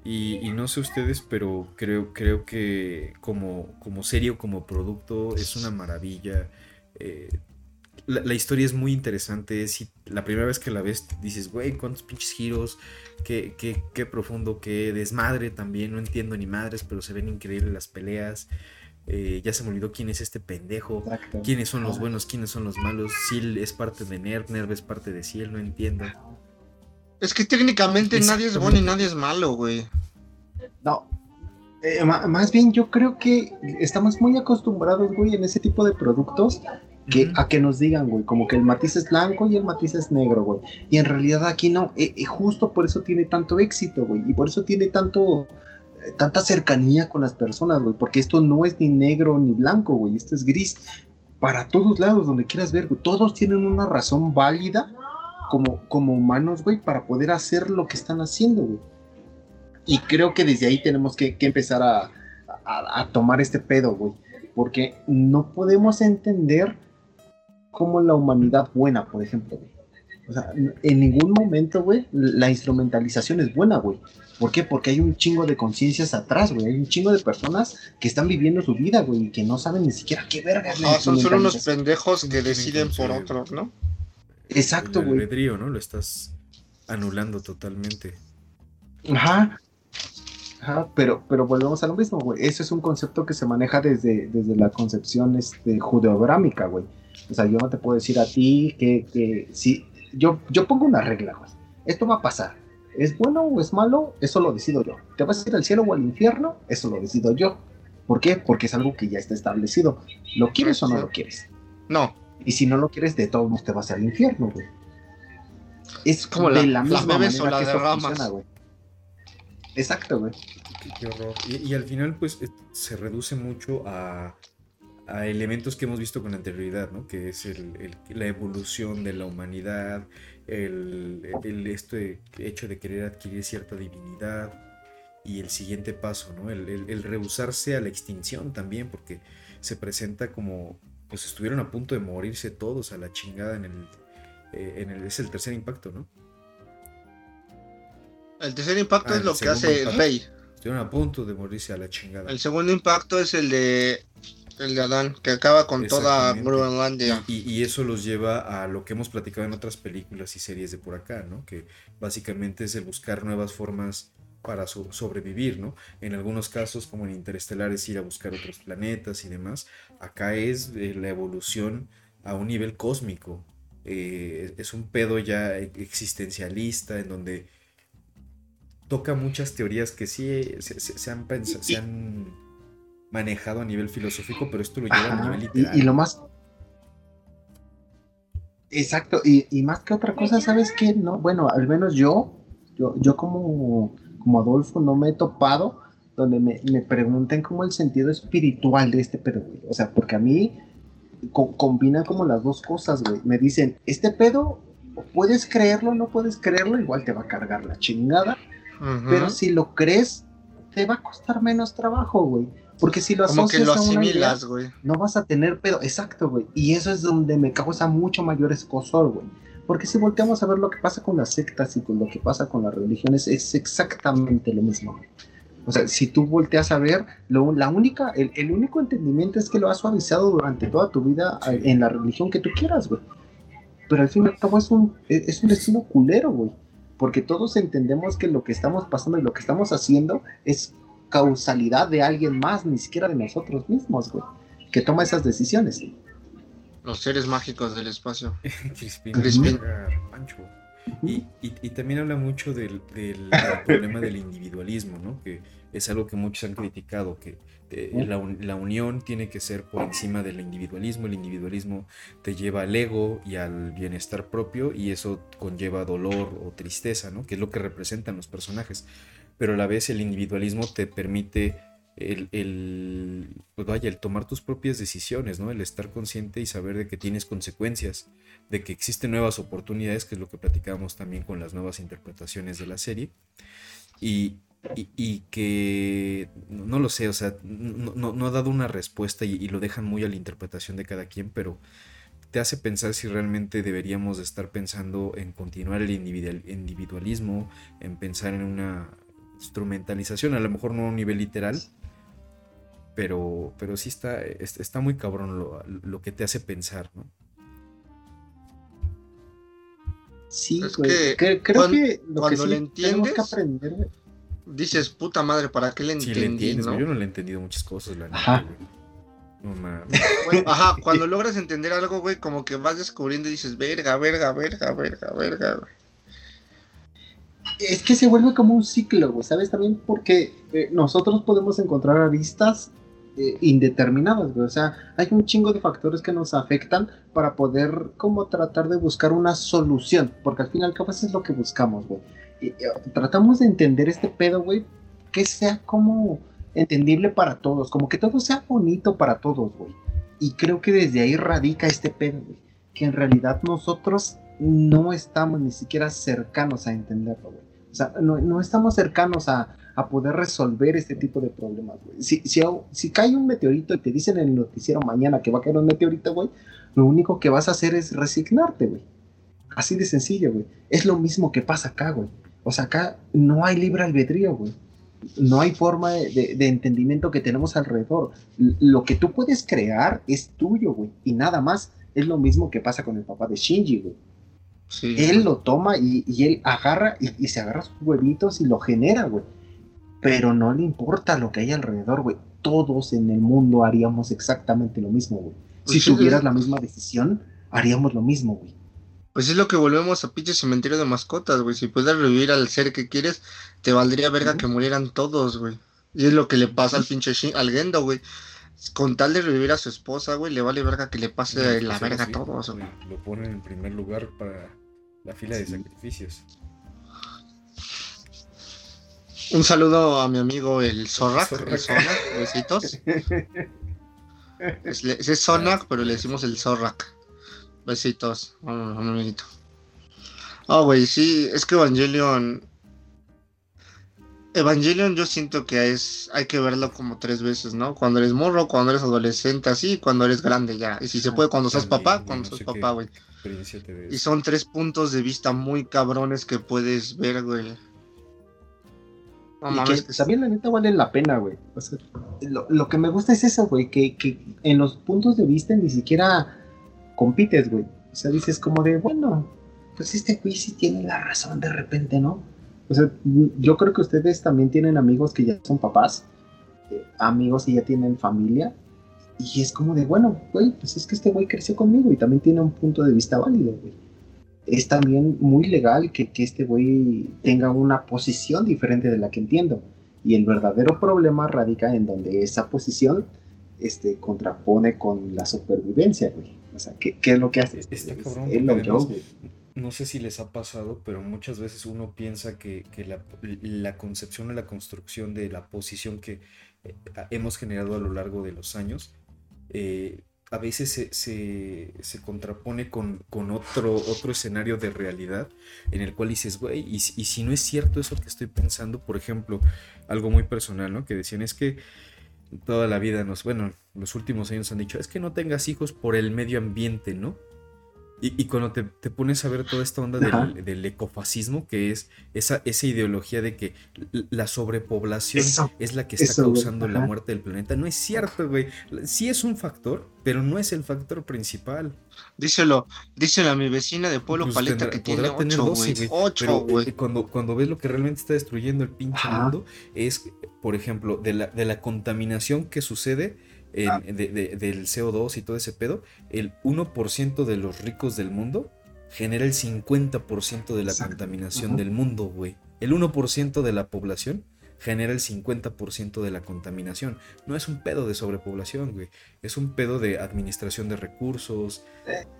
Y, y no sé ustedes, pero creo, creo que como, como serie o como producto es una maravilla. Eh, la, la historia es muy interesante. Si la primera vez que la ves dices, güey, cuántos pinches giros, qué, qué, qué profundo, qué desmadre también. No entiendo ni madres, pero se ven increíbles las peleas. Eh, ya se me olvidó quién es este pendejo. Exacto. ¿Quiénes son los Ah. buenos? ¿Quiénes son los malos? Seal es parte de Nerv, Nerv es parte de Ciel, no entiendo. Es que técnicamente nadie es bueno y nadie es malo, güey. No. Eh, más bien yo creo que estamos muy acostumbrados, güey, en ese tipo de productos que, a que nos digan, güey, como que el matiz es blanco y el matiz es negro, güey. Y en realidad aquí no, eh, eh, justo por eso tiene tanto éxito, güey, y por eso tiene tanto, eh, tanta cercanía con las personas, güey, porque esto no es ni negro ni blanco, güey, esto es gris. Para todos lados, donde quieras ver, güey, todos tienen una razón válida como, como humanos, güey, para poder hacer lo que están haciendo, güey. Y creo que desde ahí tenemos que, empezar a tomar este pedo, güey. Porque no podemos entender como la humanidad buena, por ejemplo, güey. O sea, en ningún momento, güey, la instrumentalización es buena, güey. ¿Por qué? Porque hay un chingo de conciencias atrás, güey. Hay un chingo de personas que están viviendo su vida, güey, y que no saben ni siquiera qué verga Ajá, son solo unos pendejos que deciden por otros, ¿no? Exacto, el güey. albedrío, ¿no? Lo estás anulando totalmente. Ajá. Ajá, pero, pero volvemos a lo mismo, güey. Eso es un concepto que se maneja desde, desde la concepción este, judeobrámica, güey. O sea, yo no te puedo decir a ti que, que si yo, yo pongo una regla, güey. Esto va a pasar. ¿Es bueno o es malo? Eso lo decido yo. ¿Te vas a ir al cielo o al infierno? Eso lo decido yo. ¿Por qué? Porque es algo que ya está establecido. ¿Lo quieres o no lo quieres? No, Y si no lo quieres, de todos modos te vas al infierno, güey. Es Como de la la misma o la que esto funciona, güey. Exacto, güey. Qué, qué horror. Y, y al final, pues, se reduce mucho a, a elementos que hemos visto con anterioridad, ¿no? Que es el- el- la evolución de la humanidad, el, el este hecho de querer adquirir cierta divinidad y el siguiente paso, ¿no? El, el- el rehusarse a la extinción también, porque se presenta como, pues, estuvieron a punto de morirse todos a la chingada en el, eh, en el es el tercer impacto, ¿no? el tercer impacto Ah, es lo que hace impacto. Rey. Estuvieron a punto de morirse a la chingada. El segundo impacto es el de el de Adán, que acaba con toda. Groenlandia. Y, y eso los lleva a lo que hemos platicado en otras películas y series de por acá, ¿no? Que básicamente es el buscar nuevas formas para so- sobrevivir, ¿no? En algunos casos, como en Interestelar, es ir a buscar otros planetas y demás. Acá es eh, la evolución a un nivel cósmico. Eh, es un pedo ya e- existencialista en donde toca muchas teorías que sí se, se- se han, se han manejado a nivel filosófico, pero esto lo lleva a nivel y, literal. y lo más. Exacto, y, y más que otra cosa, ¿sabes qué? No, bueno, al menos yo, yo, yo como, como Adolfo no me he topado donde me, me pregunten como el sentido espiritual de este pedo, güey. O sea, porque a mí co- combina como las dos cosas, güey. Me dicen, este pedo, puedes creerlo, no puedes creerlo, igual te va a cargar la chingada, pero si lo crees, te va a costar menos trabajo, güey. Porque si lo Como que asocias lo a una idea, asimilas, güey. no vas a tener pedo. Exacto, güey. Y eso es donde me causa mucho mayor escosor, güey. Porque si volteamos a ver lo que pasa con las sectas y con lo que pasa con las religiones, es exactamente lo mismo. güey. O sea, si tú volteas a ver, lo, la única, el, el único entendimiento es que lo has suavizado durante toda tu vida Sí. en la religión que tú quieras, güey. Pero al fin y al cabo es un, es es un destino culero, güey. Porque todos entendemos que lo que estamos pasando y lo que estamos haciendo es causalidad de alguien más, ni siquiera de nosotros mismos, güey, que toma esas decisiones. Los seres mágicos del espacio. Crispín. Crispín. Ah, Pancho. Y, y- y también habla mucho del, del- del problema del individualismo, ¿no? Que es algo que muchos han criticado, que eh, la, un- la unión tiene que ser por encima del individualismo. El individualismo te lleva al ego y al bienestar propio y eso conlleva dolor o tristeza, ¿no? Que es lo que representan los personajes. Pero a la vez el individualismo te permite el, el, pues vaya, el tomar tus propias decisiones, ¿no? El estar consciente y saber de que tienes consecuencias, de que existen nuevas oportunidades, que es lo que platicábamos también con las nuevas interpretaciones de la serie. Y, y- que, no, no lo sé, o sea, no, no- no ha dado una respuesta y, y lo dejan muy a la interpretación de cada quien, pero te hace pensar si realmente deberíamos de estar pensando en continuar el individual- individualismo, en pensar en una instrumentalización, a lo mejor no a un nivel literal, pero, pero sí está, es- está muy cabrón lo, lo que te hace pensar, ¿no? Sí, Es que Cre- creo cuando- que lo que cuando sí le tenemos entiendes, que aprender, Dices, puta madre, ¿para qué le Si le entendí, entiendes, no? yo no le he entendido muchas cosas, la neta, Ajá. No Ajá, cuando logras entender algo, güey, como que vas descubriendo y dices, verga, verga, verga, verga, verga, güey. Es que se vuelve como un ciclo, güey, ¿sabes? También porque eh, nosotros podemos encontrar aristas eh, indeterminadas, güey. O sea, hay un chingo de factores que nos afectan para poder como tratar de buscar una solución, porque al final, ¿qué es lo que buscamos, güey? Y, eh, tratamos de entender este pedo, güey, que sea como entendible para todos, como que todo sea bonito para todos, güey. Y creo que desde ahí radica este pedo, güey, que en realidad nosotros no estamos ni siquiera cercanos a entenderlo, güey. O sea, no, estamos cercanos a, a poder resolver este tipo de problemas, güey. Si, si, si cae un meteorito y te dicen en el noticiero mañana que va a caer un meteorito, güey, lo único que vas a hacer es resignarte, güey. Así de sencillo, güey. Es lo mismo que pasa acá, güey. O sea, acá no hay libre albedrío, güey. No hay forma de, de- entendimiento que tenemos alrededor. Lo que tú puedes crear es tuyo, güey. Y nada más. Es lo mismo que pasa con el papá de Shinji, güey. Sí. Él lo toma y, y él agarra y, y se agarra sus huevitos y lo genera, güey. Pero no le importa lo que hay alrededor, güey. Todos en el mundo haríamos exactamente lo mismo, güey. Si Pues sí, tuvieras es- la misma decisión, haríamos lo mismo, güey. Pues es lo que volvemos a pinche cementerio de mascotas, güey. Si puedes revivir al ser que quieres, te valdría verga Ujú. que murieran todos, güey. Y es lo que le pasa al pinche Shin, al Gendo, güey. Con tal de revivir a su esposa, güey, le vale verga que le pase la sí, verga a sí, todos, güey. Lo ponen en primer lugar para la fila de sacrificios. Un saludo a mi amigo el Zorrak, Zorrak. el besitos. Es, es Zonak, pero le decimos el Zorrak. Besitos, a a mi amiguito. Ah, güey, sí, es que Evangelion. Evangelion yo siento que es. Hay que verlo como tres veces, ¿no? Cuando eres morro, cuando eres adolescente, así, cuando eres grande ya. Y si se puede, cuando seas papá, cuando no seas papá, güey. Y son tres puntos de vista muy cabrones que puedes ver, güey. No y mames, que también la neta vale la pena, güey. O sea, lo, lo que me gusta es eso, güey, que, que en los puntos de vista ni siquiera compites, güey. O sea, dices como de, bueno, pues este güey sí tiene la razón de repente, ¿no? O sea, yo creo que ustedes también tienen amigos que ya son papás, eh, amigos que ya tienen familia, y es como de, bueno, güey, pues es que este güey creció conmigo y también tiene un punto de vista válido, güey. Es también muy legal que, que este güey tenga una posición diferente de la que entiendo. Y el verdadero problema radica en donde esa posición este, contrapone con la supervivencia, güey. O sea, ¿qué, qué es lo que hace? Está Es cabrón, él porque o yo, güey. No sé si les ha pasado, pero muchas veces uno piensa que, la, concepción o la construcción de la posición que eh, hemos generado a lo largo de los años, eh, a veces se, se- contrapone con, con otro, otro escenario de realidad en el cual dices, güey, y, y si no es cierto eso que estoy pensando, por ejemplo, algo muy personal, ¿no? Que decían, es que toda la vida nos, bueno, los últimos años han dicho, es que no tengas hijos por el medio ambiente, ¿no? Y, y cuando te, te pones a ver toda esta onda del, del ecofascismo, que es esa, esa ideología de que la sobrepoblación Eso, es la que está eso, causando la muerte del planeta, no es cierto, güey. Sí es un factor, pero no es el factor principal. Díselo, díselo a mi vecina de Pueblo Pues Paleta tendrá- que tiene podrá tener 8, 12, güey. güey, 8, Pero güey. eh, cuando, cuando ves lo que realmente está destruyendo el pinche Ajá. mundo, es, por ejemplo, de la, de la contaminación que sucede en- Ah. de- de- del CO2 y todo ese pedo, el 1% de los ricos del mundo genera el 50% de la Exacto. contaminación del mundo, güey. El 1% de la población genera el 50% de la contaminación. No es un pedo de sobrepoblación, güey. Es un pedo de administración de recursos,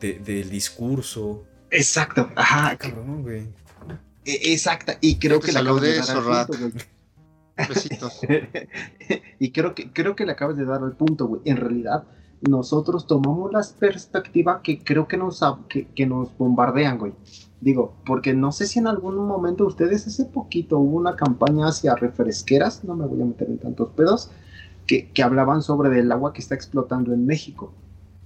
de- del discurso. Exacto, ajá, Cabrón, güey. e- exacta. Y creo Que le acabas de. Besitos. y creo que, creo que le acabas de dar al punto, güey. En realidad, nosotros tomamos la perspectiva que creo que nos, que, que nos bombardean, güey. Digo, porque no sé si en algún momento ustedes hace poquito hubo una campaña hacia refresqueras, no me voy a meter en tantos pedos, que, que hablaban sobre el agua que está explotando en México.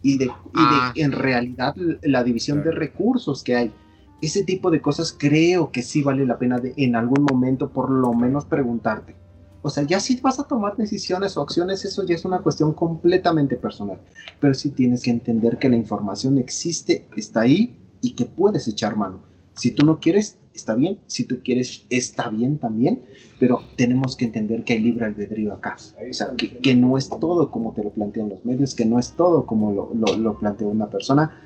Y de, y de Ah, en sí. realidad la división de recursos que hay. Ese tipo de cosas creo que sí vale la pena de, en algún momento por lo menos preguntarte. O sea, ya si vas a tomar decisiones o acciones, eso ya es una cuestión completamente personal. Pero sí tienes que entender que la información existe, está ahí y que puedes echar mano. Si tú no quieres, está bien. Si tú quieres, está bien también. Pero tenemos que entender que hay libre albedrío acá. O sea, que, que no es todo como te lo plantean los medios, que no es todo como lo, lo, lo plantea una persona.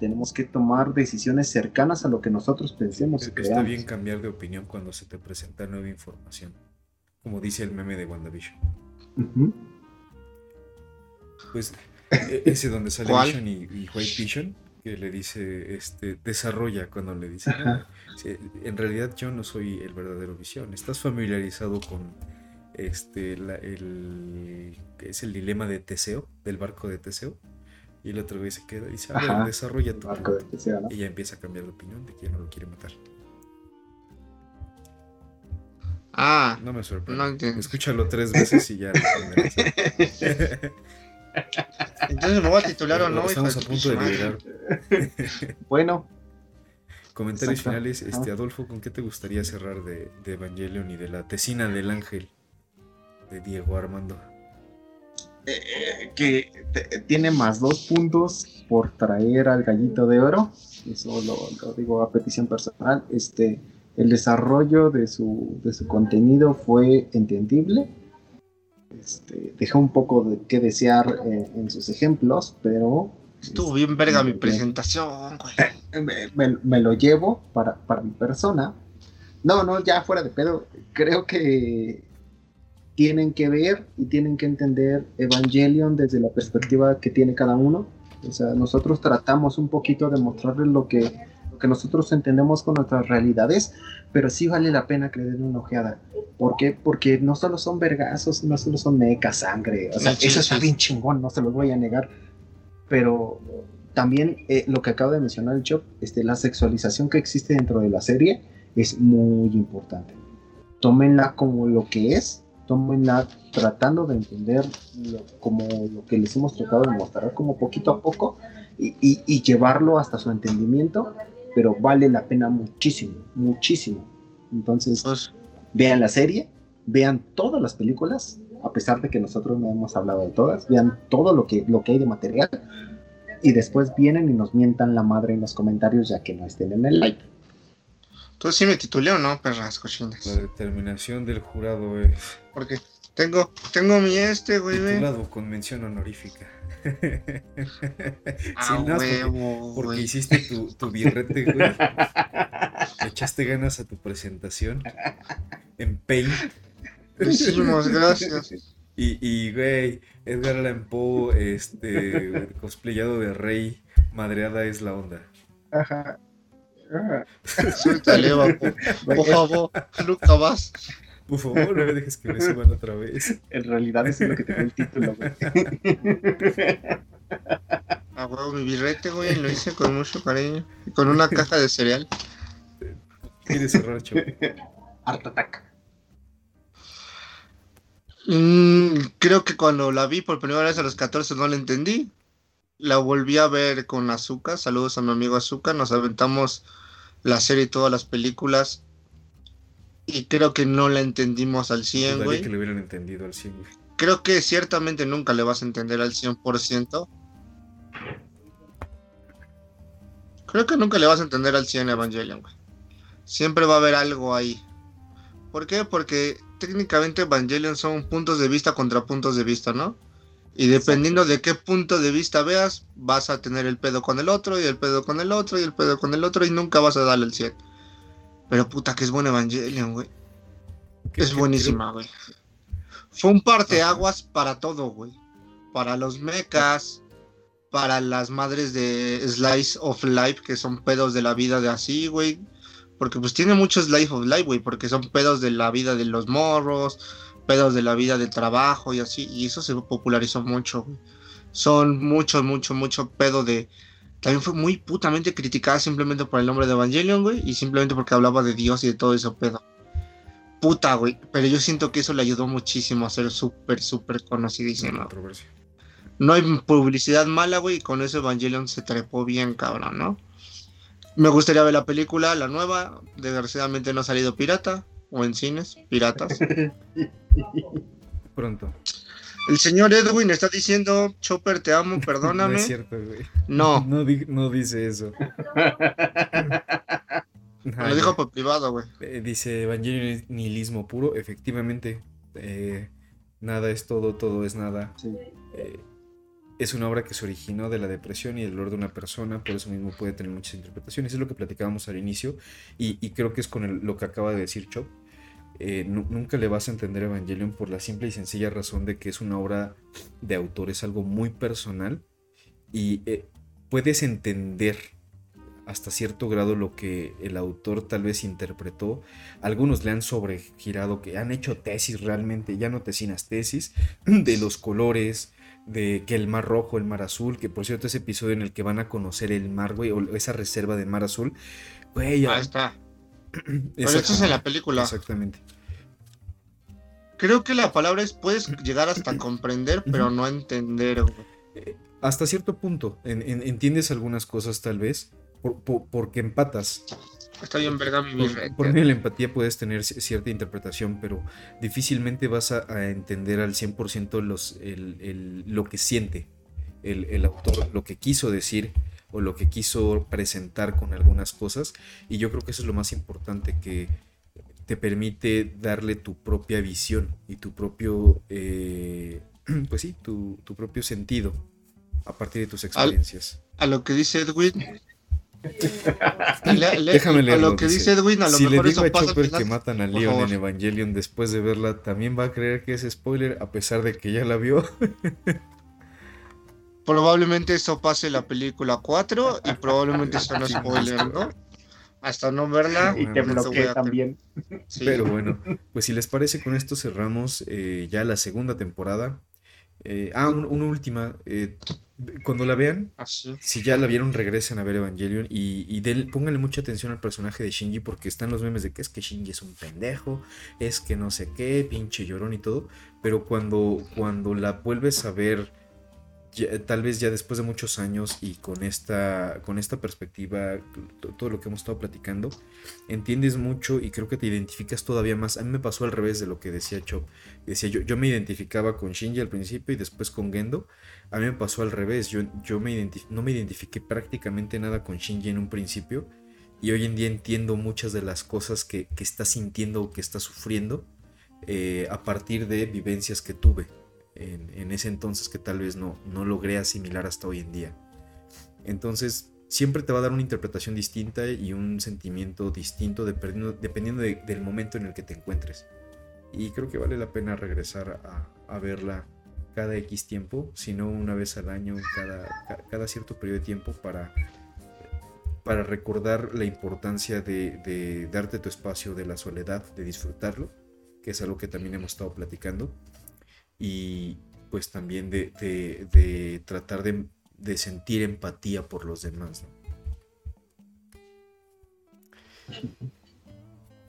Tenemos que tomar decisiones cercanas a lo que nosotros pensemos y Está creamos. bien cambiar de opinión cuando se te presenta nueva información. Como dice el meme de WandaVision. Pues e- ese donde sale ¿Cuál? Vision y, y White Vision, que le dice, este, desarrolla cuando le dice, Ajá. "Sí, en realidad yo no soy el verdadero Visión. ¿Estás familiarizado con este, la- el, es el dilema de Teseo, del barco de Teseo? Y el otro güey se queda y dice, a ver, desarrolla tu Marco de punto". Teseo, ¿no? Y ya empieza a cambiar de opinión de que ya no lo quiere matar. Ah, No me sorprende. no entiendo. Escúchalo tres veces y ya. Entonces me voy a titular o no, Estamos a punto de liberar. Bueno, Comentarios Exacto. finales, este. Adolfo, ¿con qué te gustaría cerrar de, de Evangelion y de la tesina del ángel de Diego Armando? eh, que te- tiene más dos puntos por traer al gallito de oro. Eso lo, lo digo a petición personal. Este, el desarrollo de su, de su contenido fue entendible. Este, dejó un poco de que desear eh, en sus ejemplos, pero Estuvo bien verga mi Bien. presentación, güey. me, me- me lo llevo para, para mi persona. No, no, ya fuera de pedo. Creo que tienen que ver y tienen que entender Evangelion desde la perspectiva que tiene cada uno. O sea, nosotros tratamos un poquito de mostrarles lo que, lo que nosotros entendemos con nuestras realidades, pero sí vale la pena que le den una ojeada. ¿Por qué? Porque no solo son vergazos, no solo son mecas, sangre. O sea, eso está bien chingón, no se los voy a negar. Pero también eh, lo que acaba de mencionar el Chop, este, la sexualización que existe dentro de la serie es muy importante. Tómenla como lo que es, tómenla tratando de entender lo- como lo que les hemos tratado de mostrar, como poquito a poco, y, y- y llevarlo hasta su entendimiento, pero vale la pena muchísimo, muchísimo. Entonces, Pues, vean la serie, vean todas las películas, a pesar de que nosotros no hemos hablado de todas, vean todo lo que, lo que hay de material y después vienen y nos mientan la madre en los comentarios ya que no estén en el like. ¿tú sí me titulé o no, perras cochinas? La determinación del jurado es Porque tengo, tengo mi este, güey, titulado con mención honorífica. Ah, Sí, porque- huevo, Porque hiciste tu, tu birrete, güey. Le echaste ganas a tu presentación en Paint. Hicimos, gracias. Y, y, güey, Edgar Allan Poe, este, cosplayado de rey, madreada es la onda. Ajá. Suéltale, va, por, por favor, nunca más. Por favor, no me dejes que me suban otra vez. En realidad eso es lo que tiene el título, güey. Ah, huevo, mi birrete, güey, lo hice con mucho cariño. Con una caja de cereal. ¿Quieres cerrar, chavo? Art Attack. Mm, creo que cuando la vi por primera vez a los 14 no la entendí. La volví a ver con Azúcar. Saludos a mi amigo Azúcar. Nos aventamos la serie y todas las películas. Y creo que no la entendimos al 100, Dudaría güey. que lo hubieran entendido al 100, güey. Creo que ciertamente nunca le vas a entender al 100%. Creo que nunca le vas a entender al 100 Evangelion, güey. Siempre va a haber algo ahí. ¿Por qué? Porque técnicamente Evangelion son puntos de vista contra puntos de vista, ¿no? Y dependiendo de qué punto de vista veas, vas a tener el pedo con el otro, y el pedo con el otro, y el pedo con el otro, y nunca vas a darle el 100. Pero puta, que es buen Evangelion, güey. Es buenísima, güey. Fue un parteaguas para todo, güey. Para los mechas, para las madres de Slice of Life, que son pedos de la vida de así, güey. Porque pues tiene mucho Slice of Life, güey, porque son pedos de la vida de los morros, pedos de la vida del trabajo y así. Y eso se popularizó mucho, güey. Son mucho, mucho, mucho pedo de... También fue muy putamente criticada simplemente por el nombre de Evangelion, güey, y simplemente porque hablaba de Dios y de todo eso pedo. Puta, güey. Pero yo siento que eso le ayudó muchísimo a ser súper, súper controversia. No hay publicidad mala, güey, y con eso Evangelion se trepó bien, cabrón, ¿no? Me gustaría ver la película, la nueva. Desgraciadamente no ha salido pirata, o en cines, piratas. Pronto. El señor Edwin está diciendo, Chopper, te amo, No perdóname. es cierto, güey. No, No, di- no dice eso. lo dijo por privado, güey. Eh, dice Evangelion es nihilismo puro. Efectivamente, eh, nada es todo, todo es nada. Sí. Eh, es una obra que se originó de la depresión y el dolor de una persona, por eso mismo puede tener muchas interpretaciones. Es lo que platicábamos al inicio y, y creo que es con el- lo que acaba de decir Chop. Eh, nu- nunca le vas a entender Evangelion por la simple y sencilla razón de que es una obra de autor, es algo muy personal y eh, puedes entender hasta cierto grado lo que el autor tal vez interpretó. Algunos le han sobregirado, que han hecho tesis realmente, ya no tesinas, tesis de los colores, de que el mar rojo, el mar azul, que por cierto ese episodio en el que van a conocer el mar, güey, o esa reserva de mar azul, güey, está. Pero esto es en la película. Exactamente. Creo que la palabra es puedes llegar hasta comprender, pero no entender, güey. Hasta cierto punto, en- en- entiendes algunas cosas tal vez, por- por- porque empatas. Está bien verga mi Por, por medio de la empatía puedes tener ci- cierta interpretación, pero difícilmente vas a, a entender al 100% los, el- el- lo que siente el, el autor, lo que quiso decir o lo que quiso presentar con algunas cosas. Y yo creo que eso es lo más importante, que te permite darle tu propia visión y tu propio, eh, pues sí, tu, tu propio sentido a partir de tus experiencias. A lo que dice Edwin. Le- le- Déjame a leerlo, lo que dice, dice Edwin, a lo si le mejor digo eso a pasa Chopper que matan a Leon en Evangelion después de verla, también va a creer que es spoiler a pesar de que ya la vio. Probablemente eso pase en la película 4 y probablemente eso no es spoiler, ¿no? Hasta no verla. Y te a- también. Sí. Pero bueno, pues si les parece, con esto cerramos eh, ya la segunda temporada. Eh, ah, un- una última. eh, cuando la vean, Así. si ya la vieron, regresen a ver Evangelion y, y del- pónganle mucha atención al personaje de Shinji porque están los memes de que es que Shinji es un pendejo, es que no sé qué, pinche llorón y todo. Pero cuando, cuando la vuelves a ver, tal vez ya después de muchos años y con esta, con esta perspectiva, todo lo que hemos estado platicando, entiendes mucho y creo que te identificas todavía más. A mí me pasó al revés de lo que decía Chop. Decía yo, yo me identificaba con Shinji al principio y después con Gendo. A mí me pasó al revés. Yo, yo me no me identifiqué prácticamente nada con Shinji en un principio. Y hoy en día entiendo muchas de las cosas que, que está sintiendo o que está sufriendo eh, a partir de vivencias que tuve en, ese entonces que tal vez no, no logré asimilar hasta hoy en día. Entonces, siempre te va a dar una interpretación distinta y un sentimiento distinto dependiendo, dependiendo de- del momento en el que te encuentres. Y creo que vale la pena regresar a, a verla cada X tiempo, si no una vez al año, cada, ca- cada cierto periodo de tiempo para, para recordar la importancia de darte tu espacio de la soledad, de disfrutarlo, que es algo que también hemos estado platicando, y pues también de, de- tratar de, de sentir empatía por los demás.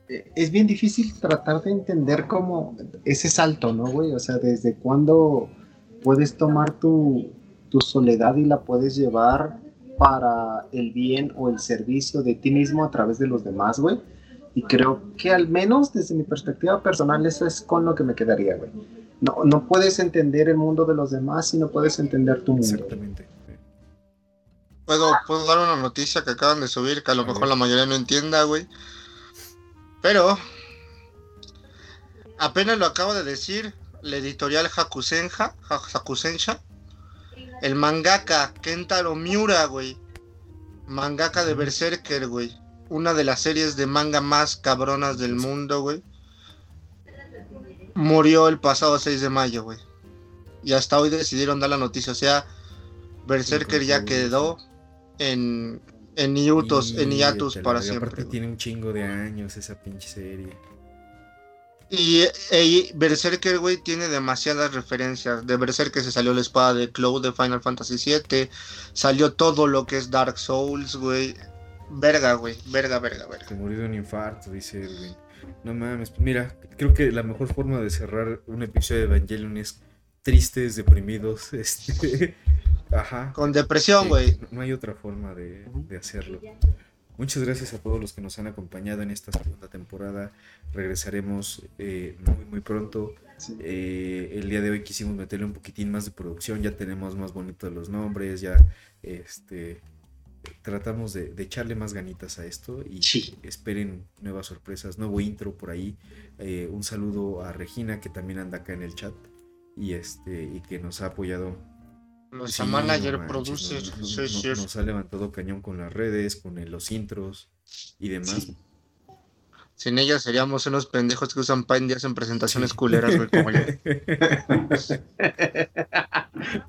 Eh, Es bien difícil tratar de entender cómo ese salto, ¿no, güey? O sea, desde cuándo puedes tomar tu, tu soledad y la puedes llevar para el bien o el servicio de ti mismo a través de los demás, güey. Y creo que al menos desde mi perspectiva personal eso es con lo que me quedaría, güey. No, no puedes entender el mundo de los demás si no puedes entender tu mundo. Exactamente. ¿Puedo, puedo dar una noticia que acaban de subir que a lo A mejor la mayoría no entienda, güey. Pero apenas lo acabo de decir la editorial Hakusenja, Ha- Hakusensha. El mangaka Kentaro Miura, güey. Mangaka de Berserker, güey. Una de las series de manga más cabronas del mundo, güey. Murió el pasado 6 de mayo, güey. Y hasta hoy decidieron dar la noticia. O sea, Berserker ya quedó en, en hiatus, en hiatus para y siempre. Aparte tiene un chingo de años esa pinche serie. Y, e- Berserker, güey, tiene demasiadas referencias. De Berserker se salió la espada de Cloud de Final Fantasy VII. Salió todo lo que es Dark Souls, güey. Verga, güey. Verga, verga, verga. Se murió de un infarto, dice Edwin. No mames, mira, creo que la mejor forma de cerrar un episodio de Evangelion es tristes, deprimidos, este... Ajá. Con depresión, Eh, güey. No hay otra forma de, de hacerlo. Muchas gracias a todos los que nos han acompañado en esta segunda temporada. Regresaremos eh, muy, muy pronto. Sí. Eh, el día de hoy quisimos meterle un poquitín más de producción. Ya tenemos más bonitos los nombres. Ya este, tratamos de, de echarle más ganitas a esto. Y Sí. esperen nuevas sorpresas. Nuevo intro por ahí. Eh, un saludo a Regina, que también anda acá en el chat. Y, este, y que nos ha apoyado Nuestra Sí, manager no producer. no, no, sí, no, sí. Nos ha levantado cañón con las redes, con el- los intros y demás. Sin ella seríamos unos pendejos que usan Paint y hacen presentaciones Sí. culeras, güey, como yo.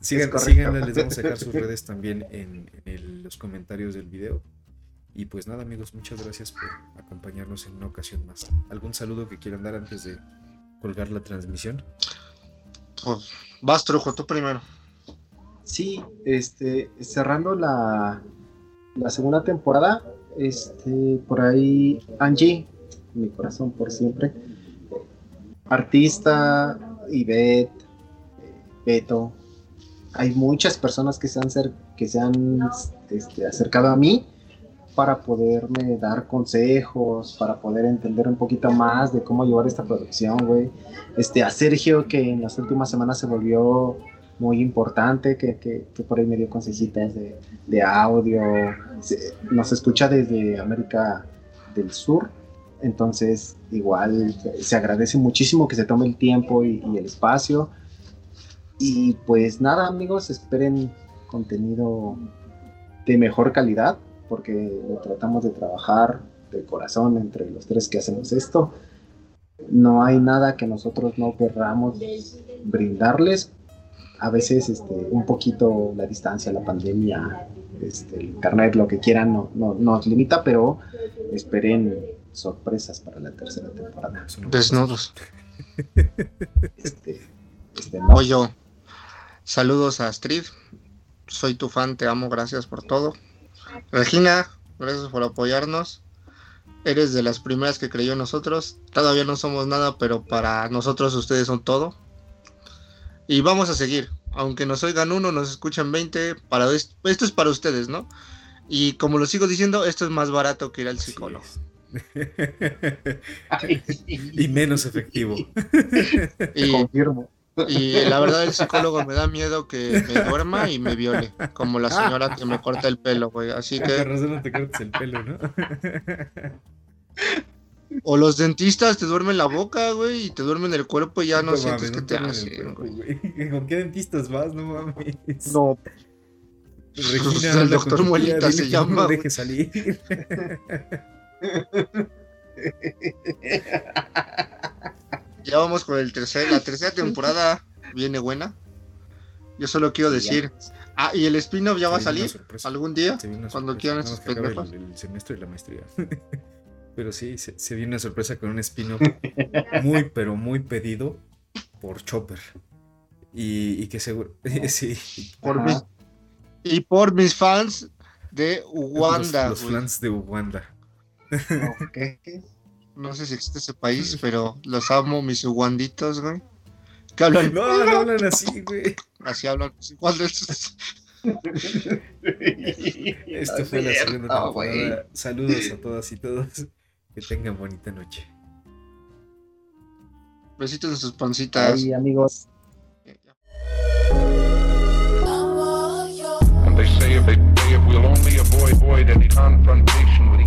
Sigan, correcto. síganla, les vamos a dejar sus redes también en, en el- los comentarios del video. Y pues nada, amigos, muchas gracias por acompañarnos en una ocasión más. ¿Algún saludo que quieran dar antes de colgar la transmisión? Pues, vas, Trujo, tú primero. Sí, este, cerrando la, la segunda temporada, este, por ahí Angie, mi corazón por siempre, artista, Ivette, Beto, hay muchas personas que se han, que se han este, acercado a mí para poderme dar consejos, para poder entender un poquito más de cómo llevar esta producción, güey. Este, a Sergio, que en las últimas semanas se volvió muy importante, que, que, que por ahí me dio consejitas de, de audio. Nos escucha desde América del Sur, entonces igual se- agradece muchísimo que se tome el tiempo y, y el espacio. Y pues nada, amigos, esperen contenido de mejor calidad, porque lo tratamos de trabajar de corazón entre los tres que hacemos esto. No hay nada que nosotros no querramos brindarles. A veces este, un poquito la distancia, la pandemia, este, el internet, lo que quieran, no, no- nos limita, pero esperen sorpresas para la tercera temporada. Desnudos. Este, este, no. O yo. Saludos a Astrid. Soy tu fan, te amo, gracias por todo. Regina, gracias por apoyarnos. Eres de las primeras que creyó en nosotros. Todavía no somos nada, pero para nosotros ustedes son todo. Y vamos a seguir. Aunque nos oigan uno, nos escuchan 20. Para es- esto es para ustedes, ¿no? Y como lo sigo diciendo, esto es más barato que ir al Así y menos efectivo. Y, Confirmo. y la verdad, el psicólogo me da miedo que me duerma y me viole. Como la señora que me corta el pelo, güey. Así que razón no te cortes el pelo, ¿no? O los dentistas te duermen la boca, güey, y te duermen el cuerpo y ya no, sientes que no te hacen, güey. ¿Con qué dentistas vas? No mames. No, Regina, el doctor dile se no llama, lo deje salir. Ya vamos con el tercer, la tercera temporada viene buena. Yo solo quiero decir, ah, y el spin-off ya va a salir algún día, cuando quieran esos pendejos. el, el semestre de la maestría. Pero sí, se, se viene una sorpresa con un spin-off muy, pero muy pedido por Chopper. Y, y que seguro. sí. por mis- y por mis fans de Uganda, Los, los fans de Uganda. No sé si existe ese país, pero los amo, mis uganditos, güey. Que hablan, No, no hablan así, güey. así hablan los. Esto fue la segunda temporada. Saludos a todas y todos. Que tengan bonita noche. Besitos en sus pancitas. Ay, amigos. And they say if they say if we'll only avoid avoid any confrontation with